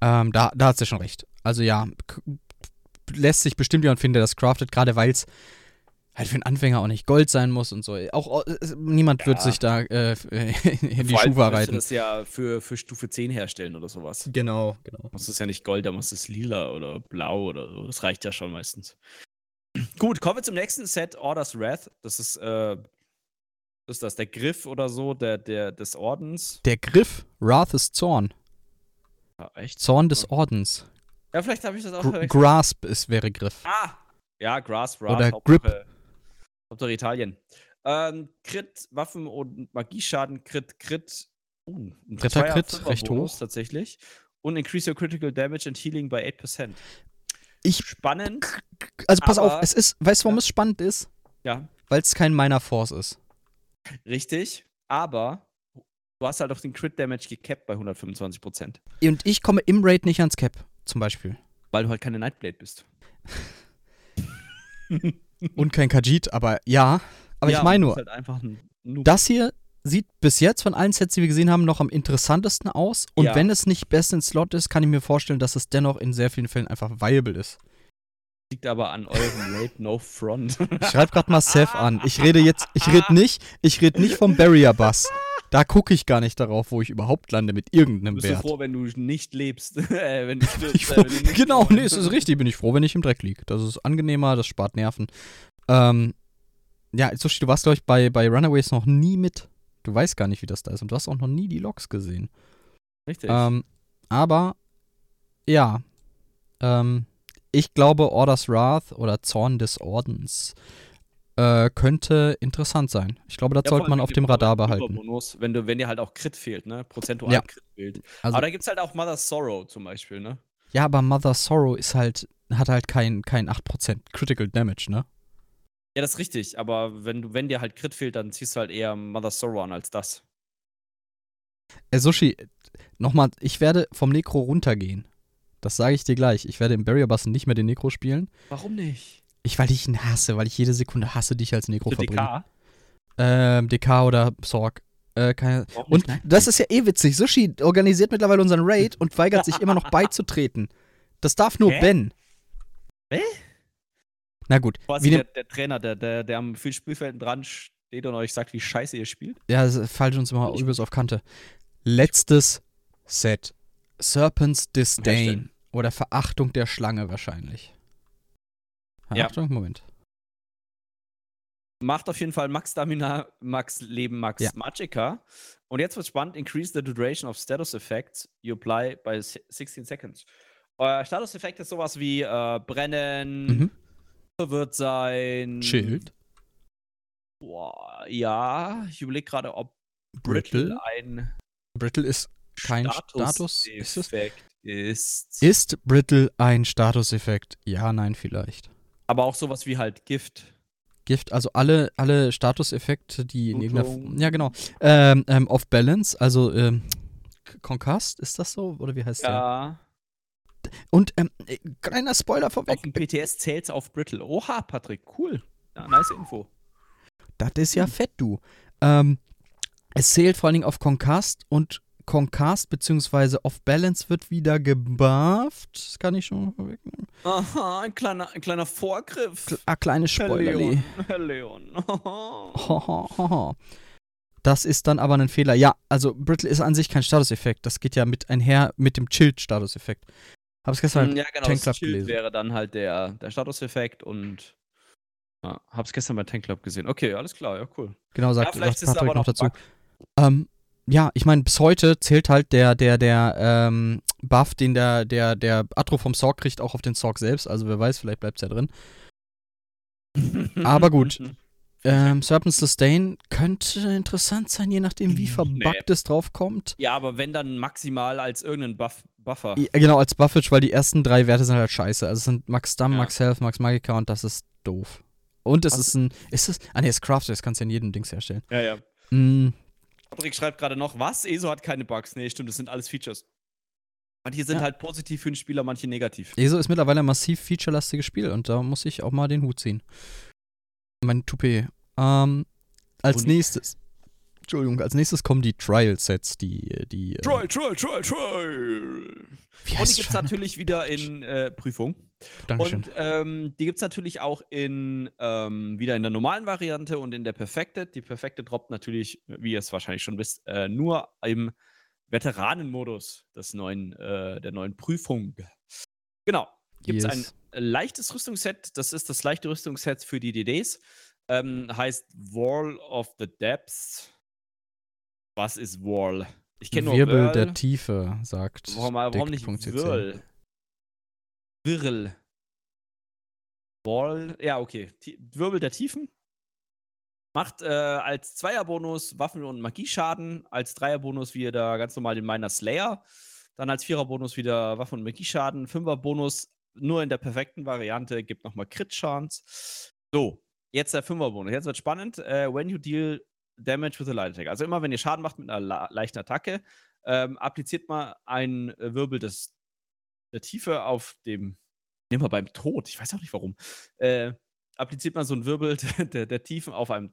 Ähm, da, da hat sie schon recht. Also ja, lässt sich bestimmt jemand finden, der das craftet, gerade weil es halt für einen Anfänger auch nicht Gold sein muss und so. Auch äh, niemand wird Ja. sich da äh, (laughs) in die Schuhe musst du reiten. das ja für, für Stufe 10 herstellen oder sowas. Genau, genau. muss es ja nicht Gold, da muss es lila oder blau oder so. Das reicht ja schon meistens. (clears throat) Gut, kommen wir zum nächsten Set, Orders Wrath. Das ist, äh, ist das, der Griff oder so der, der, des Ordens. Der Griff, Wrath ist Zorn. Ja, echt? Zorn des Ordens. Ja, vielleicht habe ich das auch Gr verwechselt. Grasp ist, wäre Griff. Ah! Ja, Grass, Wrath, Oder Hauptsache, Hauptsache Italien. Ähm, Crit, Waffen und Magieschaden, Crit, Crit. Uh, ein Dritter Crit, recht hoch. tatsächlich. Und increase your critical damage and healing by 8%. Ich, Spannend. also pass auf, Aber- es ist, weißt du, warum Ja. es spannend ist? Ja, Weil es kein Minor Force ist. Richtig, aber du hast halt auf den Crit Damage gecapped bei 125%. Und ich komme im Raid nicht ans Cap, zum Beispiel. Weil du halt keine Nightblade bist. (laughs) (laughs) Und kein Khajiit, aber ja. Aber Ja, ich meine nur, halt das hier sieht bis jetzt von allen Sets, die wir gesehen haben, noch am interessantesten aus. Und Ja. wenn es nicht best in Slot ist, kann ich mir vorstellen, dass es dennoch in sehr vielen Fällen einfach viable ist. liegt aber an eurem (laughs) Late No Front. Ich schreibe gerade mal Seth an. Ich rede jetzt, ich rede nicht, ich rede nicht vom Barrier Bus. (laughs) Da gucke ich gar nicht darauf, wo ich überhaupt lande mit irgendeinem Bist du Wert. froh, wenn du nicht lebst? (laughs) äh, wenn du stirbst, Ich äh, wenn du genau, nee, es ist richtig, bin ich froh, wenn ich im Dreck liege. Das ist angenehmer, das spart Nerven. Ähm, ja, Sushi, du warst, glaube ich, bei, bei Runaways noch nie mit. Du weißt gar nicht, wie das da ist. Und du hast auch noch nie die Logs gesehen. Richtig. Ähm, aber, ja. Ähm, ich glaube, Orders Wrath oder Zorn des Ordens äh, könnte interessant sein. Ich glaube, das Ja, sollte man auf dem Radar behalten. Superbonus, wenn, du, wenn dir halt auch Crit fehlt, ne? Prozentual Ja. Crit fehlt. Also- aber da gibt es halt auch Mother's Sorrow zum Beispiel, ne? Ja, aber Mother Sorrow ist halt, hat halt kein, kein 8% Critical Damage, ne? Ja, das ist richtig, aber wenn, du, wenn dir halt Crit fehlt, dann ziehst du halt eher Mother's Sorrow an als das. Äh, Sushi, nochmal, ich werde vom Necro runtergehen. Das sage ich dir gleich. Ich werde im Barrier Bus nicht mehr den Necro spielen. Warum nicht? Ich, weil ich ihn hasse, weil ich jede Sekunde hasse, dich als Necro Für verbringe. DK? Ähm, DK oder Sorg. Äh, keine, und das ist ja eh witzig. Sushi organisiert mittlerweile unseren Raid und weigert sich immer noch (laughs) beizutreten. Das darf nur Hä? Ben. Hä? Na gut. Quasi der, der Trainer, der, der, der am vielen Spielfelden dran steht und euch sagt, wie scheiße ihr spielt. ja, das falsch uns immer Ich- übelst auf Kante. Letztes Set. Serpent's Disdain. Oder Verachtung der Schlange wahrscheinlich. Ja. Verachtung? Moment. Macht auf jeden Fall Max Stamina, Max Leben, Max Ja. Magicka. Und jetzt wird spannend: Increase the duration of status effects you apply by si- 16 seconds. Euer Status-Effekt ist sowas wie äh, Brennen, Mhm. verwirrt sein. Schild. Boah, ja, ich überlege gerade, ob Brittle. Brittle ein Brittle ist kein Status. Status-Effekt ist. ist Brittle ein Statuseffekt? Ja, nein, vielleicht. Aber auch sowas wie halt Gift. Gift, also alle, alle Statuseffekte, die in irgendeiner. Ja, genau. Ähm, ähm, off Balance, also ähm, Concussed, ist das so? Oder wie heißt der? Ja. Und ähm, äh, kleiner Spoiler vorweg. Auf dem PTS zählt auf Brittle. Oha, Patrick, cool. Ja, nice Info. Das ist ja fett, du. Ähm, es zählt vor allen Dingen auf Concussed und Concast bzw. Off Balance wird wieder gebufft. Das kann ich schon vorwegnehmen. Aha, ein kleiner, ein kleiner Vorgriff. Kl- Ah, kleine Herr Spoilerli. Leon. Herr Leon. (laughs) Hohoho. Das ist dann aber ein Fehler. Ja, also Brittle ist an sich kein Statuseffekt. Das geht ja mit einher mit dem Chilled-Statuseffekt. Hab's gestern ja, genau. Tank Das Club Schild gelesen. wäre dann halt der, der Statuseffekt und ja, hab's gestern bei Tank Club gesehen. Okay, alles klar, ja, cool. Genau, sagt, ja, vielleicht es Patrick noch dazu. Ähm, ja, ich meine, bis heute zählt halt der, der, der ähm, Buff, den der, der, der Atro vom Sorg kriegt, auch auf den Sorg selbst. Also wer weiß, vielleicht bleibt es ja drin. (laughs) Aber gut. Ähm, Serpent Sustain könnte interessant sein, je nachdem, wie verbuggt Nee. es draufkommt. Ja, aber wenn dann maximal als irgendeinen Buff, Buffer. Ja, genau, als Buffage, weil die ersten drei Werte sind halt scheiße. Also es sind Max Stam, Ja. Max Health, Max Magica und das ist doof. Und es Was- ist ein. Ist es. Ah ne, es ist Crafted, das kannst du in jedem Dings herstellen. Ja, ja. Mm, Patrick schreibt gerade noch, was? ESO hat keine Bugs. Nee, stimmt, das sind alles Features. Manche sind Ja. halt positiv für den Spieler, manche negativ. ESO ist mittlerweile ein massiv featurelastiges Spiel und da muss ich auch mal den Hut ziehen. Mein Toupet. Ähm, als Und- nächstes. Entschuldigung, als nächstes kommen die Trial-Sets, die. die äh, Try, try, try, try. Wie Und die heißt gibt es natürlich wieder in äh, Prüfung. Dankeschön. Und ähm, die gibt es natürlich auch in ähm, wieder in der normalen Variante und in der Perfected. Die Perfected droppt natürlich, wie ihr es wahrscheinlich schon wisst, äh, nur im Veteranenmodus des neuen, äh, der neuen Prüfung. Genau. Gibt es Yes. ein leichtes Rüstungsset. Das ist das leichte Rüstungsset für die DDs. Ähm, heißt Wall of the Depths. Was ist Wall? Ich kenne nur Wirbel Whirl. der Tiefe, sagt. Warum, warum nicht. Wirl? Wirl. Wall. Ja, okay. Wirbel der Tiefen. Macht äh, als Zweierbonus Waffen- und Magieschaden. Als Dreierbonus wieder ganz normal den Miner Slayer. Dann als Viererbonus wieder Waffen- und Magieschaden. Fünferbonus nur in der perfekten Variante gibt nochmal Crit-Chance. So, jetzt der Fünferbonus. Jetzt wird spannend. Äh, when you deal damage with a light attack. Also immer, wenn ihr Schaden macht mit einer leichten Attacke, ähm, appliziert mal einen äh, Wirbel des, der Tiefe auf dem, nehmen wir beim Tod, ich weiß auch nicht warum, äh, appliziert man so einen Wirbel (laughs) der, der Tiefen auf einem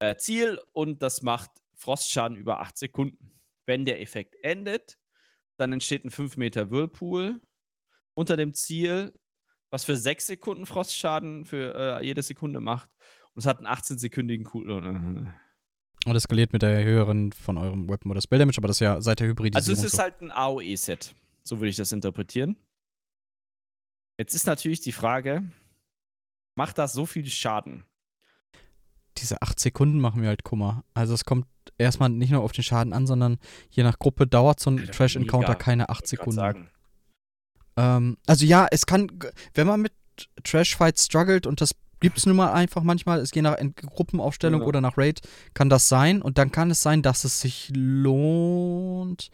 äh, Ziel und das macht Frostschaden über 8 Sekunden. Wenn der Effekt endet, dann entsteht ein 5 Meter Whirlpool unter dem Ziel, was für 6 Sekunden Frostschaden für äh, jede Sekunde macht. Und es hat einen 18-sekündigen Cooldown. Und das skaliert mit der höheren von eurem Weapon oder Spell Damage, aber das ist ja seit der Hybridisierung. Also es ist so. halt ein AOE-Set. So würde ich das interpretieren. Jetzt ist natürlich die Frage, macht das so viel Schaden? Diese 8 Sekunden machen mir halt Kummer. Also es kommt erstmal nicht nur auf den Schaden an, sondern je nach Gruppe dauert so ein Alter, Trash Encounter mega. keine 8 Wollte grad Sekunden. Ähm, also ja, es kann, wenn man mit Trash Fights struggelt und das gibt es nun mal einfach manchmal, es je nach Gruppenaufstellung Ja. oder nach Raid, kann das sein und dann kann es sein, dass es sich lohnt.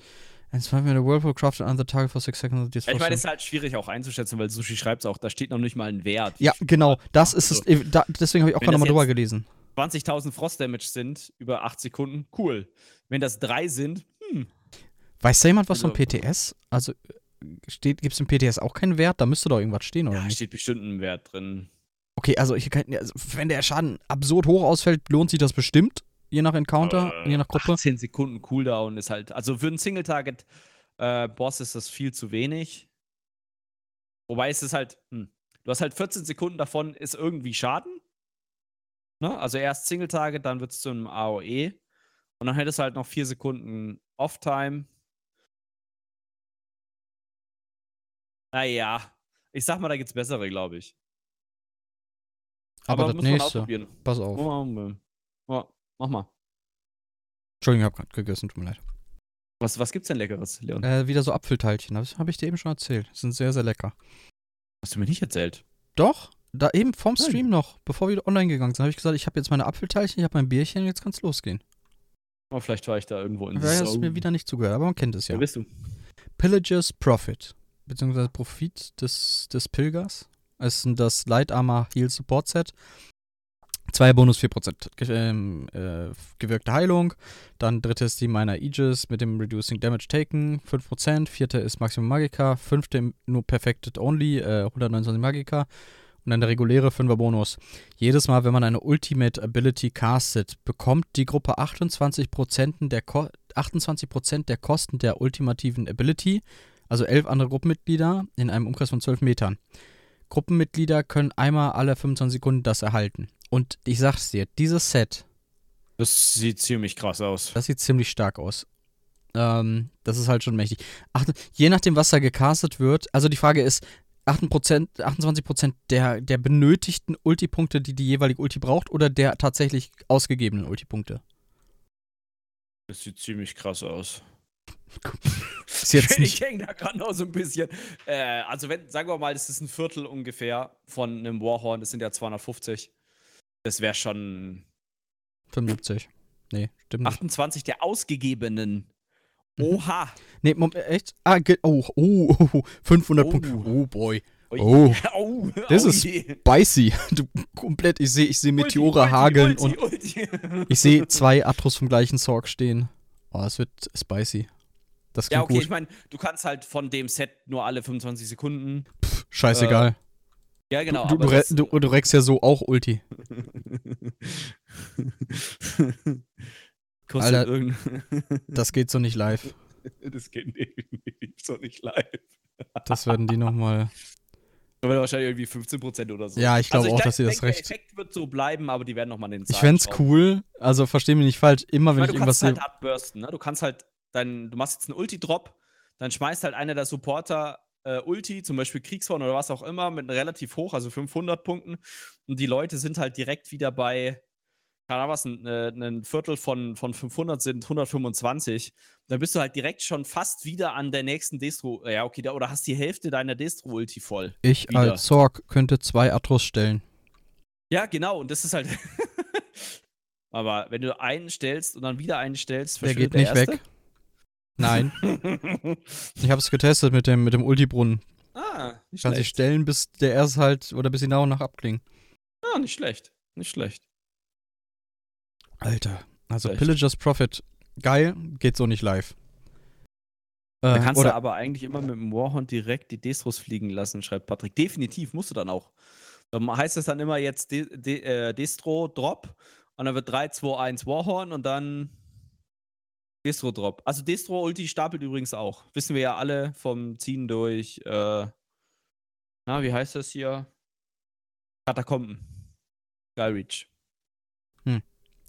And five minute Whirlpool crafted on the target for six seconds. Ja, ich meine, es ist halt schwierig auch einzuschätzen, weil Sushi schreibt es auch, da steht noch nicht mal ein Wert. ja, genau, das ist Also, es. äh, Da, deswegen habe ich auch gerade das mal drüber gelesen. 20.000 Frost-Damage sind über 8 Sekunden, cool. Wenn das drei sind, hm, Weiß da jemand was Also- PTS? Also gibt es im PTS auch keinen Wert? Da müsste doch irgendwas stehen, oder ja, nicht? steht bestimmt ein Wert drin. Okay, also, ich also wenn der Schaden absurd hoch ausfällt, lohnt sich das bestimmt. Je nach Encounter, Äh, je nach Gruppe. 18 Sekunden Cooldown ist halt, also für einen Single-Target-Boss ist das viel zu wenig. Wobei es ist halt, hm, du hast halt 14 Sekunden davon ist irgendwie Schaden. Ne? Also erst Single-Target, dann wird es zu einem AOE. Und dann hättest du halt noch 4 Sekunden Off-Time. Naja, ich sag mal, da gibt's bessere, glaube ich. Aber, das muss man nächste. Pass auf. Ja, mach mal. Entschuldigung, ich habe gerade gegessen, tut mir leid. Was, was gibt's denn Leckeres, Leon? Äh, wieder so Apfelteilchen, das habe ich dir eben schon erzählt. Die sind sehr, sehr lecker. Hast du mir nicht erzählt? Doch, da eben vorm Nein. Stream noch, bevor wir online gegangen sind, habe ich gesagt, ich habe jetzt meine Apfelteilchen, ich habe mein Bierchen, jetzt kann's losgehen. Oh, vielleicht war ich da irgendwo in Vielleicht hast du mir wieder nicht zugehört, aber man kennt es ja. Wer bist du? Pillagers Profit, beziehungsweise Profit des, des Pilgers. Es ist das Light Armor Heal Support Set. Zwei Bonus 4% ge ähm, äh, gewirkte Heilung. Dann drittes die meiner Aegis mit dem Reducing Damage Taken, 5%. Vierte ist Maximum Magica. Fünfte nur Perfected Only, äh, 129 Magica. Und dann der reguläre 5er Bonus. Jedes Mal, wenn man eine Ultimate Ability castet, bekommt die Gruppe 28% der, Ko 28% der Kosten der ultimativen Ability, also elf andere Gruppenmitglieder in einem Umkreis von 12 Metern. Gruppenmitglieder können einmal alle 25 Sekunden das erhalten. Und ich sag's dir, dieses Set, Das sieht ziemlich krass aus. das sieht ziemlich stark aus. Ähm, das ist halt schon mächtig. Ach, je nachdem, was da gecastet wird, also die Frage ist, 8%, 28% der, der benötigten Ulti-Punkte, die die jeweilige Ulti braucht, oder der tatsächlich ausgegebenen Ulti-Punkte? Das sieht ziemlich krass aus. Ist jetzt ich nicht. hänge da gerade noch so ein bisschen. Äh, also, wenn, sagen wir mal, das ist ein Viertel ungefähr von einem Warhorn, das sind ja 250. Das wäre schon 75. Nee, stimmt nicht. 28 der ausgegebenen. Mhm. Oha. Nee, Moment, echt? Ah, oh, oh, oh, 500 Oh. Punkte. Oh boy. Ui. Oh. (laughs) oh, Das oh ist. Spicy. Du, komplett, ich sehe ich seh Meteore hageln und ich sehe (laughs) zwei Atros vom gleichen Sorg stehen. Oh, es wird spicy. Das Ja, okay, gut. ich meine, du kannst halt von dem Set nur alle 25 Sekunden. Scheißegal. Ja, genau. du, du, aber re- das- du, du reckst ja so auch Ulti. (laughs) Kostet Alter. irgendein. (laughs) Das geht so nicht live. das geht definitiv so nicht live. Das werden die nochmal. Aber wahrscheinlich irgendwie 15% oder so. Ja, ich glaube also auch, dass sie das recht. Der Effekt wird so bleiben, aber die werden nochmal den Ich Zahlen fänd's schrauben. cool. Also versteh mich nicht falsch. Immer Ich wenn meine, ich du irgendwas kannst sehe. halt abbursten, ne? Du kannst halt dein, du machst jetzt einen Ulti-Drop, dann schmeißt halt einer der Supporter äh, Ulti, zum Beispiel Kriegshorn oder was auch immer, mit relativ hoch, also 500 Punkten. Und die Leute sind halt direkt wieder bei, keine Ahnung was, ein, äh, ein Viertel von, von 500 sind 125. Dann bist du halt direkt schon fast wieder an der nächsten Destro. Ja, okay, da, oder hast die Hälfte deiner Destro-Ulti voll. Ich wieder. als Sorg könnte zwei Atros stellen. Ja, genau, und das ist halt. (laughs) Aber wenn du einen stellst und dann wieder einen stellst, Der geht verschwindet nicht weg. Nein. Ich habe es getestet mit dem, mit dem Ultibrunnen. ah, nicht Kann sich schlecht. stellen, bis der erst halt, oder bis die nach und nach abklingen. Ah, nicht schlecht. Nicht schlecht. Alter. Also Vielleicht. Pillagers Profit. Geil, geht so nicht live. Da Äh, kannst du oder, aber eigentlich immer mit dem Warhound direkt die Destros fliegen lassen, schreibt Patrick. Definitiv, musst du dann auch. Dann heißt es dann immer jetzt De De äh, Destro Drop und dann wird 3, 2, 1 Warhorn und dann Destro Drop. Also Destro Ulti stapelt übrigens auch. Wissen wir ja alle vom Ziehen durch, äh, na, wie heißt das hier? Katakomben. Skyreach. Hm.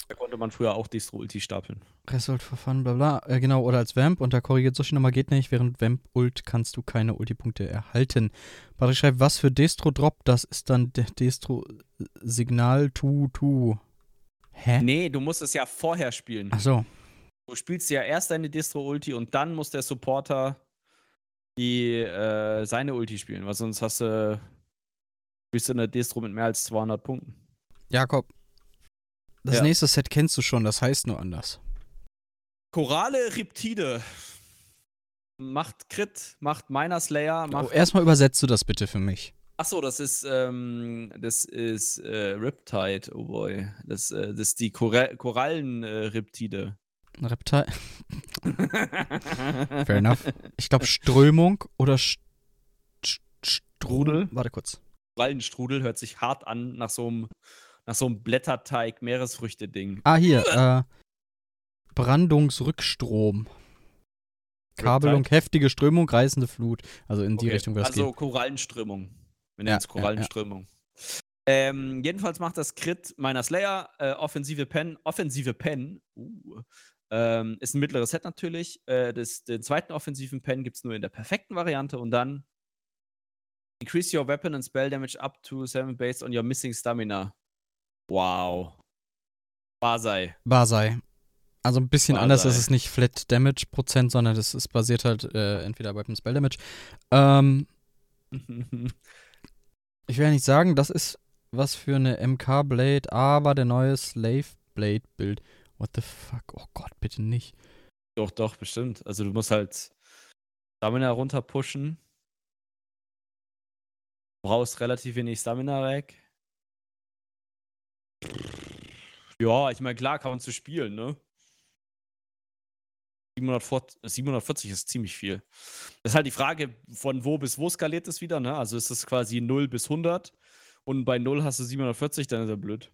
Da konnte man früher auch Destro Ulti stapeln. Result for fun, bla bla. Äh, genau, oder als Vamp. Und da korrigiert Sushi nochmal, geht nicht. Während Vamp Ult kannst du keine Ulti-Punkte erhalten. Patrick schreibt, was für Destro Drop? Das ist dann der Destro Signal Tu Tu. Hä? Nee, du musst es ja vorher spielen. Ach so. Du spielst ja erst deine Distro-Ulti und dann muss der Supporter die, äh, seine Ulti spielen, weil sonst hast du, spielst du eine Distro mit mehr als 200 Punkten. Jakob. Das Ja. nächste Set kennst du schon, das heißt nur anders. Korale Riptide. Macht Crit, macht Miner Slayer, Oh, macht. erstmal übersetzt du das bitte für mich. Achso, das ist, ähm, das ist äh, Riptide, oh boy. Das, äh, das ist die Kora Korallen-Riptide. Reptile. (laughs) Fair enough. Ich glaube Strömung oder St St Strudel. Warte kurz. Korallenstrudel hört sich hart an nach so einem, nach so einem Blätterteig-Meeresfrüchte-Ding. Ah, hier. Äh, Brandungsrückstrom. Kabelung, heftige Strömung, reißende Flut. Also in die Okay, Richtung wird es Also gehen. Korallenströmung. Wir Ja, nennen es ja, Korallenströmung. Ähm, jedenfalls macht das Crit meiner Slayer, äh, offensive Pen, offensive Pen, uh, ähm, ist ein mittleres Set natürlich. Äh, das, den zweiten offensiven Pen gibt es nur in der perfekten Variante und dann increase your weapon and spell damage up to 7 based on your missing stamina. Wow. Basai. Basai. Also ein bisschen Basai. anders ist es nicht Flat Damage Prozent, sondern das ist basiert halt äh, entweder Weapon Spell Damage. Ähm, (laughs) ich will ja nicht sagen, das ist was für eine MK Blade, aber der neue Slave Blade Bild. What the fuck? Oh Gott, bitte nicht. Doch, doch, bestimmt. Also du musst halt Stamina runter pushen. Du brauchst relativ wenig Stamina weg. Ja, ich meine, klar kann man zu spielen, ne? 740, 740 ist ziemlich viel. Das ist halt die Frage, von wo bis wo skaliert es wieder, ne? Also ist es quasi 0 bis 100 und bei 0 hast du 740, dann ist er blöd.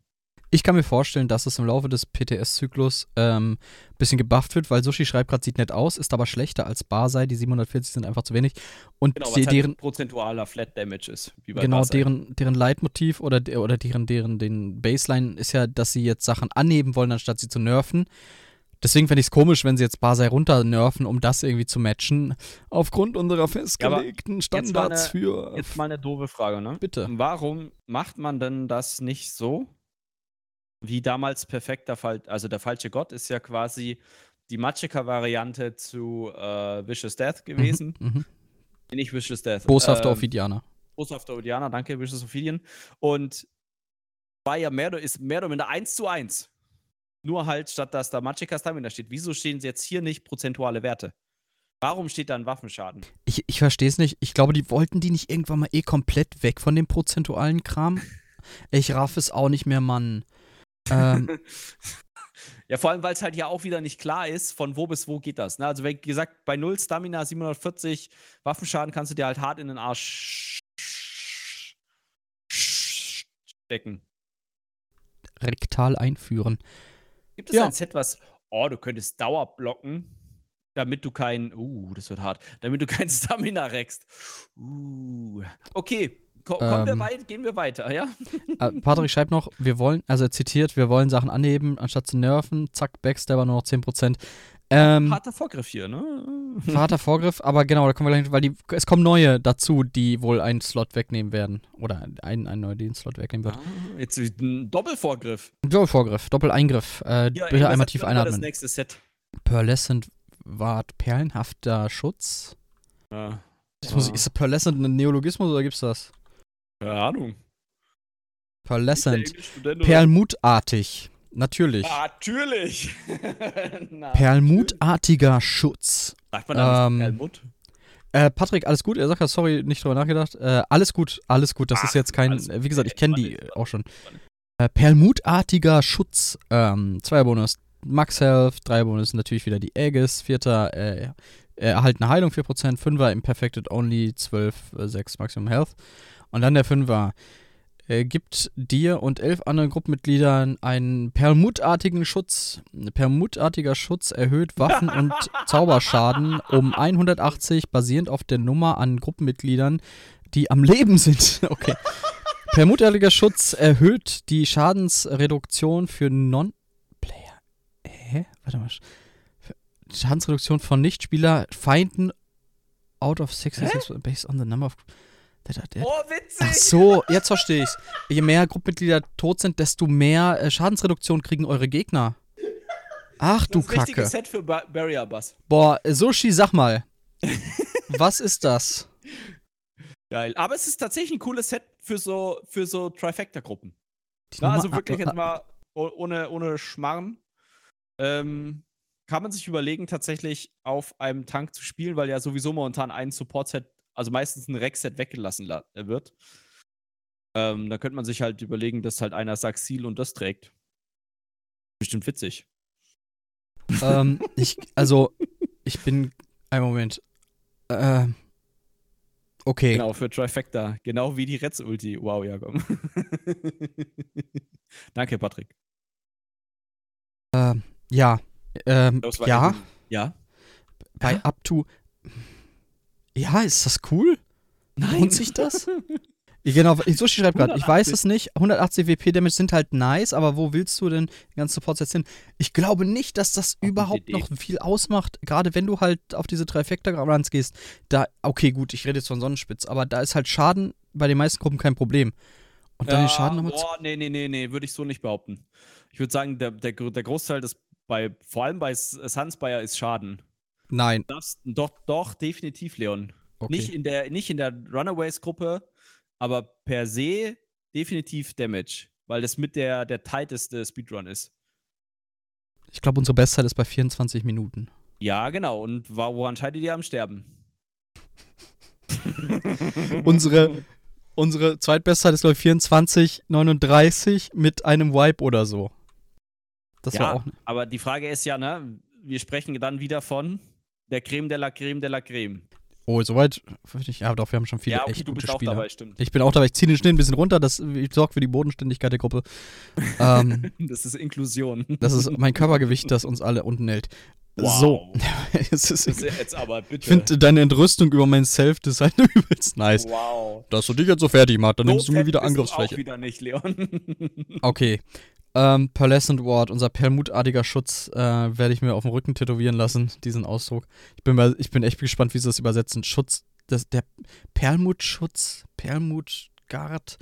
Ich kann mir vorstellen, dass es im Laufe des PTS-Zyklus ein ähm, bisschen gebufft wird, weil Sushi schreibt gerade, sieht nett aus, ist aber schlechter als Basai. Die 740 sind einfach zu wenig. Und Genau, die, halt deren, prozentualer Flat Damage ist, wie bei genau, Basai. deren, deren Leitmotiv oder, de- oder deren, deren den Baseline ist ja, dass sie jetzt Sachen anheben wollen, anstatt sie zu nerven. Deswegen fände ich es komisch, wenn sie jetzt Basai runter nerven, um das irgendwie zu matchen. Aufgrund unserer festgelegten Standards eine- für. Jetzt mal eine doofe Frage, ne? Bitte. Warum macht man denn das nicht so? Wie damals perfekter Fall, also der falsche Gott ist ja quasi die Magicka-Variante zu äh, Vicious Death gewesen. Mhm, mhm. Nicht Vicious Death. Boshafter ähm, Ophidianer. Boshafter Odianer, danke, Vicious Ophidian. Und war ja mehr, oder- ist mehr oder minder 1 zu 1. Nur halt, statt dass da Magicka Stamina steht. Wieso stehen jetzt hier nicht prozentuale Werte? Warum steht da ein Waffenschaden? Ich, ich verstehe es nicht. Ich glaube, die wollten die nicht irgendwann mal eh komplett weg von dem prozentualen Kram. (laughs) Ich raff es auch nicht mehr, Mann. Ähm, (laughs) Ja, vor allem, weil es halt ja auch wieder nicht klar ist, von wo bis wo geht das. Ne? Also, wie gesagt, bei 0 Stamina, 740 Waffenschaden kannst du dir halt hart in den Arsch stecken. rektal einführen. Gibt es Ja. ein Set, was, oh, du könntest Dauer blocken, damit du kein, uh, das wird hart, damit du kein (laughs) Stamina reckst. Uh. Okay, ko kommen wir Ähm. weit, gehen wir weiter, ja? Äh, Patrick schreibt noch, wir wollen, also er zitiert, wir wollen Sachen anheben, anstatt zu nerven. Zack, Backstabber nur noch 10%. Ähm, Harter Vorgriff hier, ne? harter (laughs) Vorgriff, aber genau, da kommen wir gleich, weil die, es kommen neue dazu, die wohl einen Slot wegnehmen werden. Oder einen, einen neuen, den Slot wegnehmen wird. Ah, Jetzt ein Doppelvorgriff. Doppelvorgriff, Doppeleingriff. Äh, Ja, bitte einmal tief denn das einatmen. nächste Set. Pearlescent Wart perlenhafter Schutz. Ja. Das muss ich, ist Pearlescent ein Neologismus oder gibt's das? Keine Ahnung. Pearlescent. Perlmut. Perlmutartig. Natürlich. Natürlich. (laughs) Na, Perlmutartiger Schutz. Sagt man da Ähm, Perlmut? Äh, Patrick, alles gut? Er sagt ja, sorry, nicht drüber nachgedacht. Äh, alles gut, alles gut. Das Ach, ist jetzt kein, äh, wie gesagt, ich kenne die auch schon. Äh, Perlmutartiger Schutz. Ähm, zwei Bonus. Max Health, drei Bonus, natürlich wieder die Aegis. Vierter, äh, äh, erhaltene Heilung 4%. Fünfer, Imperfected Only, 12, äh, 6 Maximum Health. Und dann der Fünfer. Äh, gibt dir und elf anderen Gruppenmitgliedern einen perlmutartigen Schutz. Perlmutartiger Schutz erhöht Waffen- (laughs) und Zauberschaden um 180, basierend auf der Nummer an Gruppenmitgliedern, die am Leben sind. (laughs) Okay. Perlmutartiger Schutz erhöht die Schadensreduktion für Non-Player. Hä? Warte mal. Schadensreduktion von Nichtspieler, Feinden out of 66 based on the number of. Are dead. Oh, witzig. Ach so, jetzt verstehe ich's. Je mehr Gruppenmitglieder tot sind, desto mehr äh, Schadensreduktion kriegen eure Gegner. Ach du das richtige Kacke. Set für ba Barrier Bus. Boah, äh, Sushi, sag mal. Was ist das? Geil. Aber es ist tatsächlich ein cooles Set für so, für so Trifecta-Gruppen. Also wirklich äh, jetzt mal oh- ohne, ohne Schmarrn. Ähm, kann man sich überlegen, tatsächlich auf einem Tank zu spielen, weil ja sowieso momentan ein Support-Set, also meistens ein Rex-Set weggelassen la- äh, wird. Ähm, da könnte man sich halt überlegen, dass halt einer Saxil und das trägt. Bestimmt witzig. ähm, (laughs) ich, also, ich bin. Ein Moment. Äh, okay. Genau, für Trifecta. Genau wie die Retz-Ulti. Wow, ja, komm. (laughs) Danke, Patrick. Ähm, ja. Ähm, ja, Ja? bei? Up to. Ja, ist das cool? Lohnt sich das? (laughs) Ja, Genau, Sushi schreibt gerade, ich weiß 180. es nicht. 180 WP Damage sind halt nice, aber wo willst du denn die ganzen Supports jetzt hin? Ich glaube nicht, dass das eine überhaupt noch viel ausmacht, gerade wenn du halt auf diese Trifecta-Runs gehst. Da, okay, gut, ich rede jetzt von Sonnenspitz, aber da ist halt Schaden bei den meisten Gruppen kein Problem. Und dann den Schaden nochmal zu. Boah, nee, nee, nee, nee, würde ich so nicht behaupten. Ich würde sagen, der, der, der Großteil des, bei, vor allem bei Sunspire ist Schaden. Nein. Das, doch, doch, definitiv, Leon. Okay. Nicht in der, nicht in der Runaways-Gruppe, aber per se definitiv Damage. Weil das mit der, der tighteste Speedrun ist. Ich glaube, unsere Bestzeit ist bei 24 Minuten. Ja, genau. Und woran scheidet ihr am Sterben? (laughs) unsere, unsere Zweitbestzeit ist, glaube ich, 24, 39 mit einem Wipe oder so. Das ja, war auch. aber die Frage ist ja, ne, wir sprechen dann wieder von der Creme de la Creme de la Creme. Oh, soweit. Ja, doch, wir haben schon viele ja, okay, echt gute Spieler. dabei. Ich bin auch dabei, ich ziehe den Schnitt ein bisschen runter, das sorgt für die Bodenständigkeit der Gruppe. (laughs) ähm, Das ist Inklusion. das ist mein Körpergewicht, das uns alle unten hält. So. (laughs) es ist, Das ist jetzt aber bitte. ich finde deine Entrüstung über mein Self, das ist halt (laughs) übelst nice. wow. Dass du dich jetzt so fertig machst, dann So nimmst du mir wieder Angriffsfläche. Auch wieder nicht, Leon. Okay. Ähm, Pearlescent Ward, unser perlmutartiger Schutz, äh, werde ich mir auf dem Rücken tätowieren lassen, diesen Ausdruck. Ich bin, mal, ich bin echt gespannt, wie sie das übersetzen. Schutz, das, der Perlmutschutz, Perlmutgard.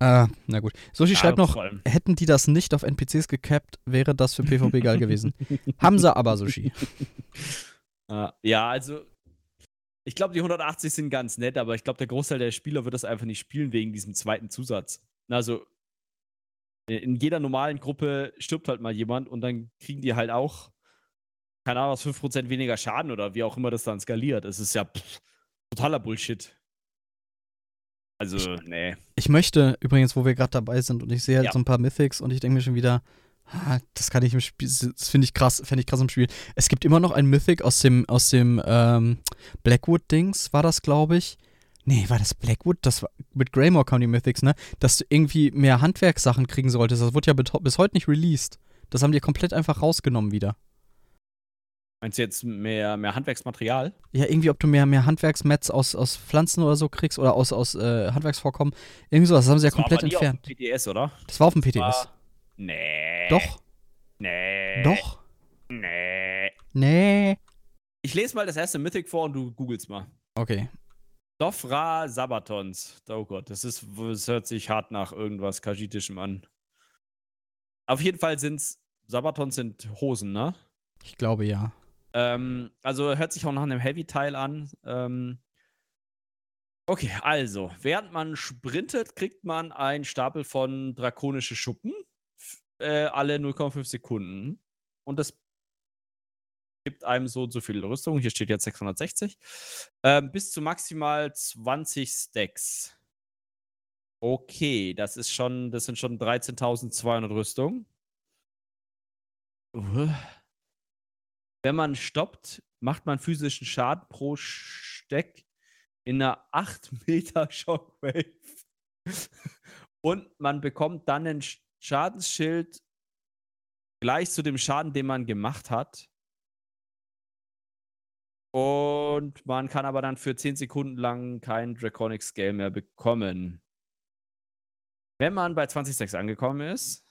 Äh, na gut. Sushi Ja, schreibt noch, hätten die das nicht auf NPCs gekappt, wäre das für PvP geil gewesen. (laughs) Haben sie aber, Sushi. Äh, ja, also ich glaube, die 180 sind ganz nett, aber ich glaube, der Großteil der Spieler wird das einfach nicht spielen wegen diesem zweiten Zusatz. Also in- in jeder normalen Gruppe stirbt halt mal jemand und dann kriegen die halt auch, keine Ahnung, was 5% weniger Schaden oder wie auch immer das dann skaliert. Es ist ja pff, totaler Bullshit. Also, nee. Ich möchte übrigens, wo wir gerade dabei sind und ich sehe halt Ja. so ein paar Mythics und ich denke mir schon wieder, ah, das kann ich im Spiel, das finde ich krass, fände ich krass im Spiel. Es gibt immer noch ein Mythic aus dem, aus dem ähm, Blackwood-Dings, war das, glaube ich. Nee, war das Blackwood? Das war mit Greymore die Mythics, ne? Dass du irgendwie mehr Handwerkssachen kriegen solltest. Das wurde ja bis heute nicht released. Das haben die komplett einfach rausgenommen wieder. Meinst du jetzt mehr, mehr Handwerksmaterial? Ja, irgendwie, ob du mehr, mehr Handwerksmets aus, aus Pflanzen oder so kriegst oder aus, aus äh, Handwerksvorkommen. Irgendwie sowas. Das haben sie ja Das war komplett aber nie entfernt. Auf dem PTS, oder? Das war auf dem PTS. War- Nee. Doch, Nee. doch. Nee. Nee. Ich lese mal das erste Mythic vor und du googelst mal. Okay. Dofra Sabatons. Oh Gott, das ist, das hört sich hart nach irgendwas Kajitischem an. Auf jeden Fall sind's, Sabatons sind Hosen, ne? Ich glaube ja. Ähm, also hört sich auch nach einem Heavy-Teil an. Ähm, okay, also, während man sprintet, kriegt man einen Stapel von drakonische Schuppen. Äh, alle 0,5 Sekunden. Und das gibt einem so und so viel Rüstung. Hier steht jetzt 660. Ähm, bis zu maximal 20 Stacks. Okay, das ist schon, das sind schon 13.200 Rüstung. Wenn man stoppt, macht man physischen Schaden pro Steck in einer 8 Meter (laughs) Shockwave. Und man bekommt dann ein Sch- Schadensschild gleich zu dem Schaden, den man gemacht hat. Und man kann aber dann für 10 Sekunden lang kein Draconic Scale mehr bekommen. Wenn man bei 20 Stacks angekommen ist,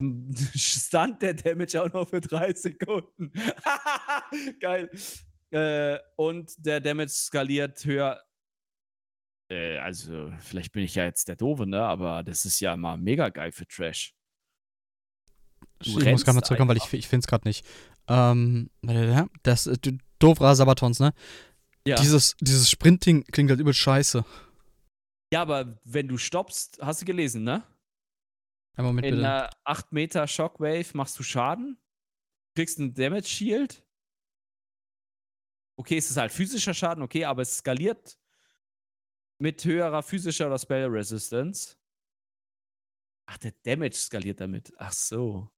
(laughs) stand der Damage auch noch für 3 Sekunden. (laughs) Geil. Äh, und der Damage skaliert höher. Äh, also, vielleicht bin ich ja jetzt der Doofe, ne? Aber das ist ja mal mega geil für Trash. Du ich muss gerade mal zurückkommen, weil ich, ich finde es gerade nicht. Ähm, das äh, du- Dovra Sabatons, ne? Ja. Dieses, dieses Sprinting klingt halt übel scheiße. ja, aber wenn du stoppst, hast du gelesen, ne? Einen Moment In bitte. einer 8 Meter Shockwave machst du Schaden, kriegst einen Damage Shield. Okay, es ist halt physischer Schaden, okay, aber es skaliert mit höherer physischer oder Spell Resistance. Ach, der Damage skaliert damit. Ach so.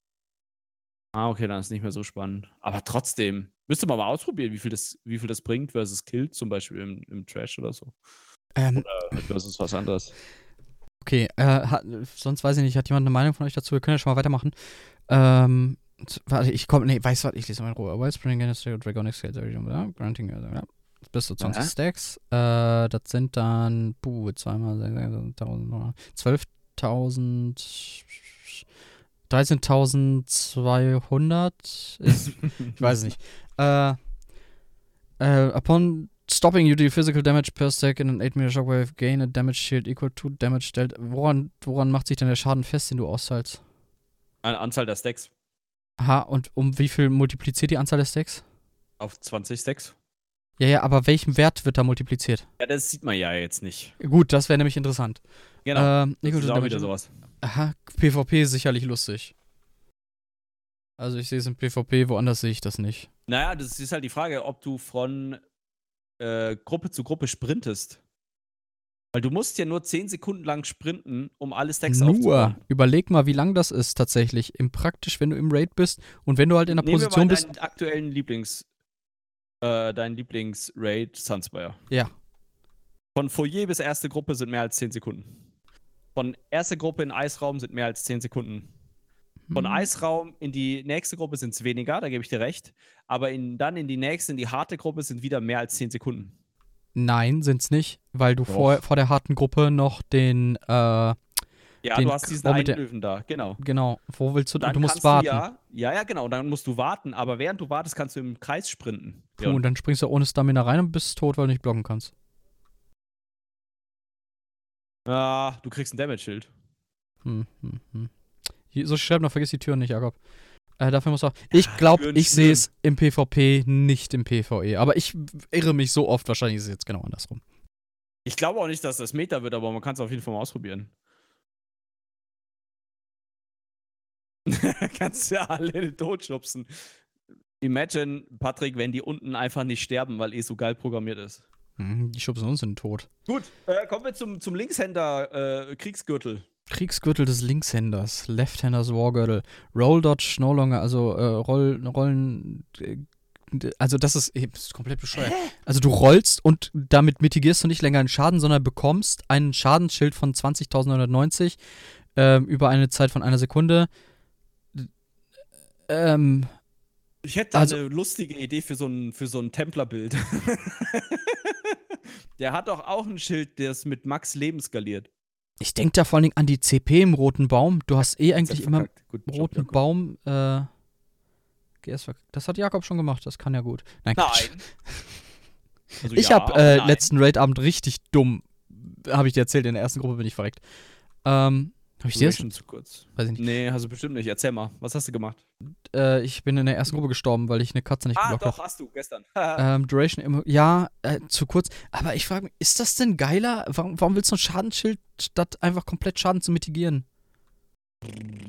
Ah, okay, dann ist nicht mehr so spannend. Aber trotzdem, müsste man mal ausprobieren, wie viel das, wie viel das bringt versus Kill, zum Beispiel im, im Trash oder so. Ähm, Versus was anderes. okay, äh, hat, sonst weiß ich nicht, hat jemand eine Meinung von euch dazu? Wir können ja schon mal weitermachen. Ähm, warte, ich komme, nee, weißt du was, ich lese mal in Ruhe. Wellspring against the Dragonic Scales, ja, granting, ja, ja. bis zu 20 Aha. Stacks. Äh, das sind dann, puh, zweimal 1000, 12.000, 13.200 ist (laughs) Ich weiß es nicht. Äh, äh, upon stopping you do physical damage per stack in an 8 meter shockwave, gain a damage shield equal to damage dealt. Woran, woran macht sich denn der Schaden fest, den du austeilst? Eine Anzahl der Stacks Aha, und um wie viel multipliziert die Anzahl der Stacks? auf 20 Stacks. Ja, ja, aber welchem Wert wird da multipliziert? Ja, das sieht man ja jetzt nicht. Gut, das wäre nämlich interessant. Genau. Ähm, das ist auch damage. wieder sowas. Aha, PvP ist sicherlich lustig. Also ich sehe es im PvP, woanders sehe ich das nicht. Naja, das ist halt die Frage, ob du von äh, Gruppe zu Gruppe sprintest. Weil du musst ja nur 10 Sekunden lang sprinten, um alle Stacks Nur, aufzubauen. überleg mal, wie lang das ist tatsächlich. Im praktisch, wenn du im Raid bist und wenn du halt in der Nehmen wir Position mal bist. deinen aktuellen Lieblings, äh, deinen Lieblings-Raid Sunspire. Ja. Von Foyer bis erste Gruppe sind mehr als 10 Sekunden. Von erste Gruppe in Eisraum sind mehr als 10 Sekunden. Von Hm. Eisraum in die nächste Gruppe sind es weniger, da gebe ich dir recht. Aber in, dann in die nächste, in die harte Gruppe sind wieder mehr als 10 Sekunden. Nein, sind's nicht, weil du Doch. vor, vor der harten Gruppe noch den, äh, Ja, Den du hast diesen mit einen der- Löwen da, genau. genau, wo willst du, Dann du musst warten. ja, ja, ja, genau. Dann musst du warten, aber während du wartest, kannst du im Kreis sprinten. Puh, und dann springst du ohne Stamina rein und bist tot, weil du nicht blocken kannst. Ah, du kriegst ein Damage-Schild. Hm, hm, hm. Hier- So schreib noch, vergiss die Türen nicht, Jakob. Äh, dafür muss auch. Ich glaube, ich sehe es im PvP, nicht im PvE. Aber ich irre mich so oft, wahrscheinlich ist es jetzt genau andersrum. Ich glaube auch nicht, dass das Meta wird, aber man kann es auf jeden Fall mal ausprobieren. (laughs) Kannst ja alle in den Tod schubsen. Imagine, Patrick, wenn die unten einfach nicht sterben, weil eh so geil programmiert ist. Hm, die schubsen uns in den Tod. Gut, äh, kommen wir zum, zum Linkshänder äh, Kriegsgürtel. Kriegsgürtel des Linkshänders, Left-Handers Wargürtel, Roll Dodge no longer, also äh, Roll, Rollen, äh, also das ist, das ist komplett bescheuert. Also du rollst und damit mitigierst du nicht länger einen Schaden, sondern bekommst ein Schadensschild von 20.990 ähm, über eine Zeit von einer Sekunde. Ähm, Ich hätte Also- eine lustige Idee für so ein, für so ein Templerbild. (laughs) Der hat doch auch ein Schild, das mit Max Leben skaliert. ich denke da vor allen Dingen an die CP im roten Baum. Du hast eh eigentlich immer. Guten Job, roten Jakob. Baum. Äh, das hat Jakob schon gemacht, das kann ja gut. Nein. Nein. (laughs) Also Ich ja, habe äh, letzten Raid-Abend richtig dumm, habe ich dir erzählt, in der ersten Gruppe bin ich verreckt. Ähm, habe ich dir das? Duration zu kurz. Weiß ich nicht. Nee, hast du bestimmt nicht. Erzähl mal, was hast du gemacht? Äh, ich bin in der ersten Gruppe gestorben, weil ich eine Katze nicht Ah, geblockt doch, habe. hast du, gestern. (laughs) Ähm, Duration immer, ja, äh, zu kurz. Aber ich frage mich, ist das denn geiler? Warum, warum willst du ein Schadensschild, statt einfach komplett Schaden zu mitigieren?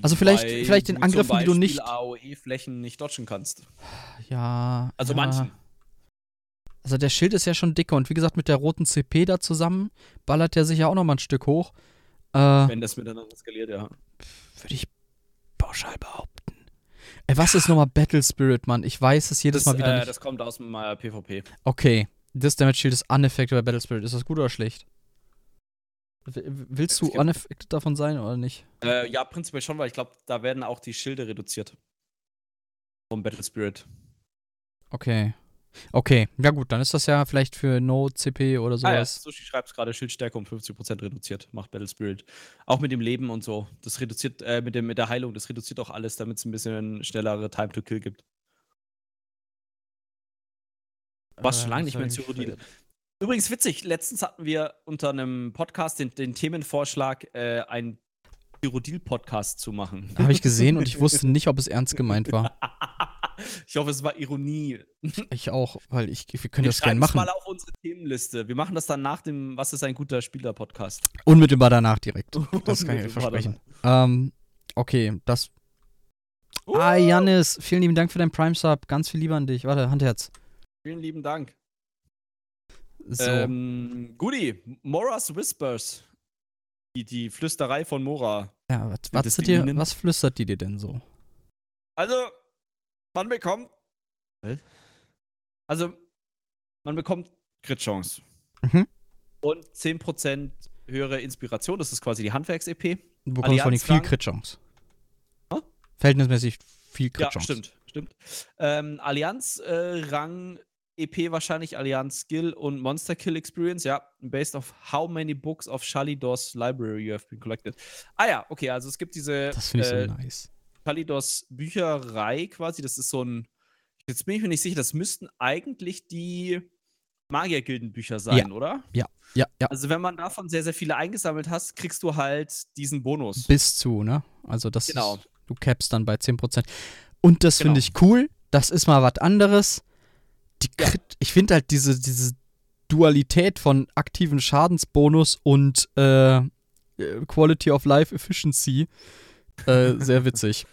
Also vielleicht, Weil vielleicht den du Angriffen, die du nicht. AOE-Flächen nicht dodgen kannst. Ja. Also ja. manchen. Also der Schild ist ja schon dicker und wie gesagt, mit der roten CP da zusammen ballert der sich ja auch nochmal ein Stück hoch. Äh, Wenn das miteinander skaliert, ja. Würde ich pauschal behaupten. Ey, was ist nochmal Battle Spirit, Mann? Ich weiß es jedes Das, Mal wieder äh, nicht. das kommt aus dem äh, PvP. Okay, das Damage Shield ist unaffected bei Battle Spirit. Ist das gut oder schlecht? Willst du unaffected davon sein oder nicht? Äh, ja, prinzipiell schon, weil ich glaube, da werden auch die Schilde reduziert. Vom Battle Spirit. Okay. Okay, ja gut, dann ist das ja vielleicht für No CP oder Ah, ja, sowas. Sushi schreibt gerade, Schildstärke um 50% reduziert, macht Battle Spirit. Auch mit dem Leben und so. Das reduziert, äh, mit, dem, mit der Heilung, das reduziert auch alles, damit es ein bisschen schnellere Time to Kill gibt. Was schon Äh, lange nicht mehr in Cyrodiil. Übrigens witzig, letztens hatten wir unter einem Podcast den, den Themenvorschlag, äh, einen Cyrodiil-Podcast zu machen. (laughs) Habe ich gesehen und ich wusste nicht, ob es ernst gemeint war. (laughs) ich hoffe, es war Ironie. (laughs) Ich auch, weil ich, wir können Wir das gerne machen. mal auf unsere Themenliste. Wir machen das dann nach dem Was ist ein guter Spieler-Podcast. Unmittelbar danach direkt. Das kann ich euch versprechen. Ähm, okay, das. Uh, Ah, Janis, vielen lieben Dank für deinen Prime-Sub. Ganz viel Liebe an dich. Warte, Handherz. Vielen lieben Dank. So. Ähm, Goody, Mora's Whispers. Die, die Flüsterei von Mora. ja, was, was, dir, was flüstert die dir denn so? Also, man bekommt. Also, man bekommt Crit-Chance. Mhm. Und 10% höhere Inspiration. Das ist quasi die Handwerks-EP. Du bekommst vor allem viel. Crit-Chance. Hä? Verhältnismäßig viel Ja, Crit-Chance. stimmt, stimmt. Ähm, Allianz-Rang, EP wahrscheinlich, Allianz Skill und Monster Kill Experience, ja. Based of how many books of Shalidor's library you have been collected. Ah ja, okay, also es gibt diese Das finde ich äh, so nice. Shalidor's Bücherei quasi. Das ist so ein, jetzt bin ich mir nicht sicher, das müssten eigentlich die Magiergildenbücher sein, oder? Ja, ja. Also wenn man davon sehr, sehr viele eingesammelt hast, kriegst du halt diesen Bonus. Bis zu, ne? Also das Genau. ist, du cappst dann bei 10%. Und das finde Genau. ich cool. Das ist mal was anderes. Die Ja. Crit, ich finde halt diese, diese Dualität von aktiven Schadensbonus und äh, äh, Quality of Life Efficiency äh, (laughs) sehr witzig.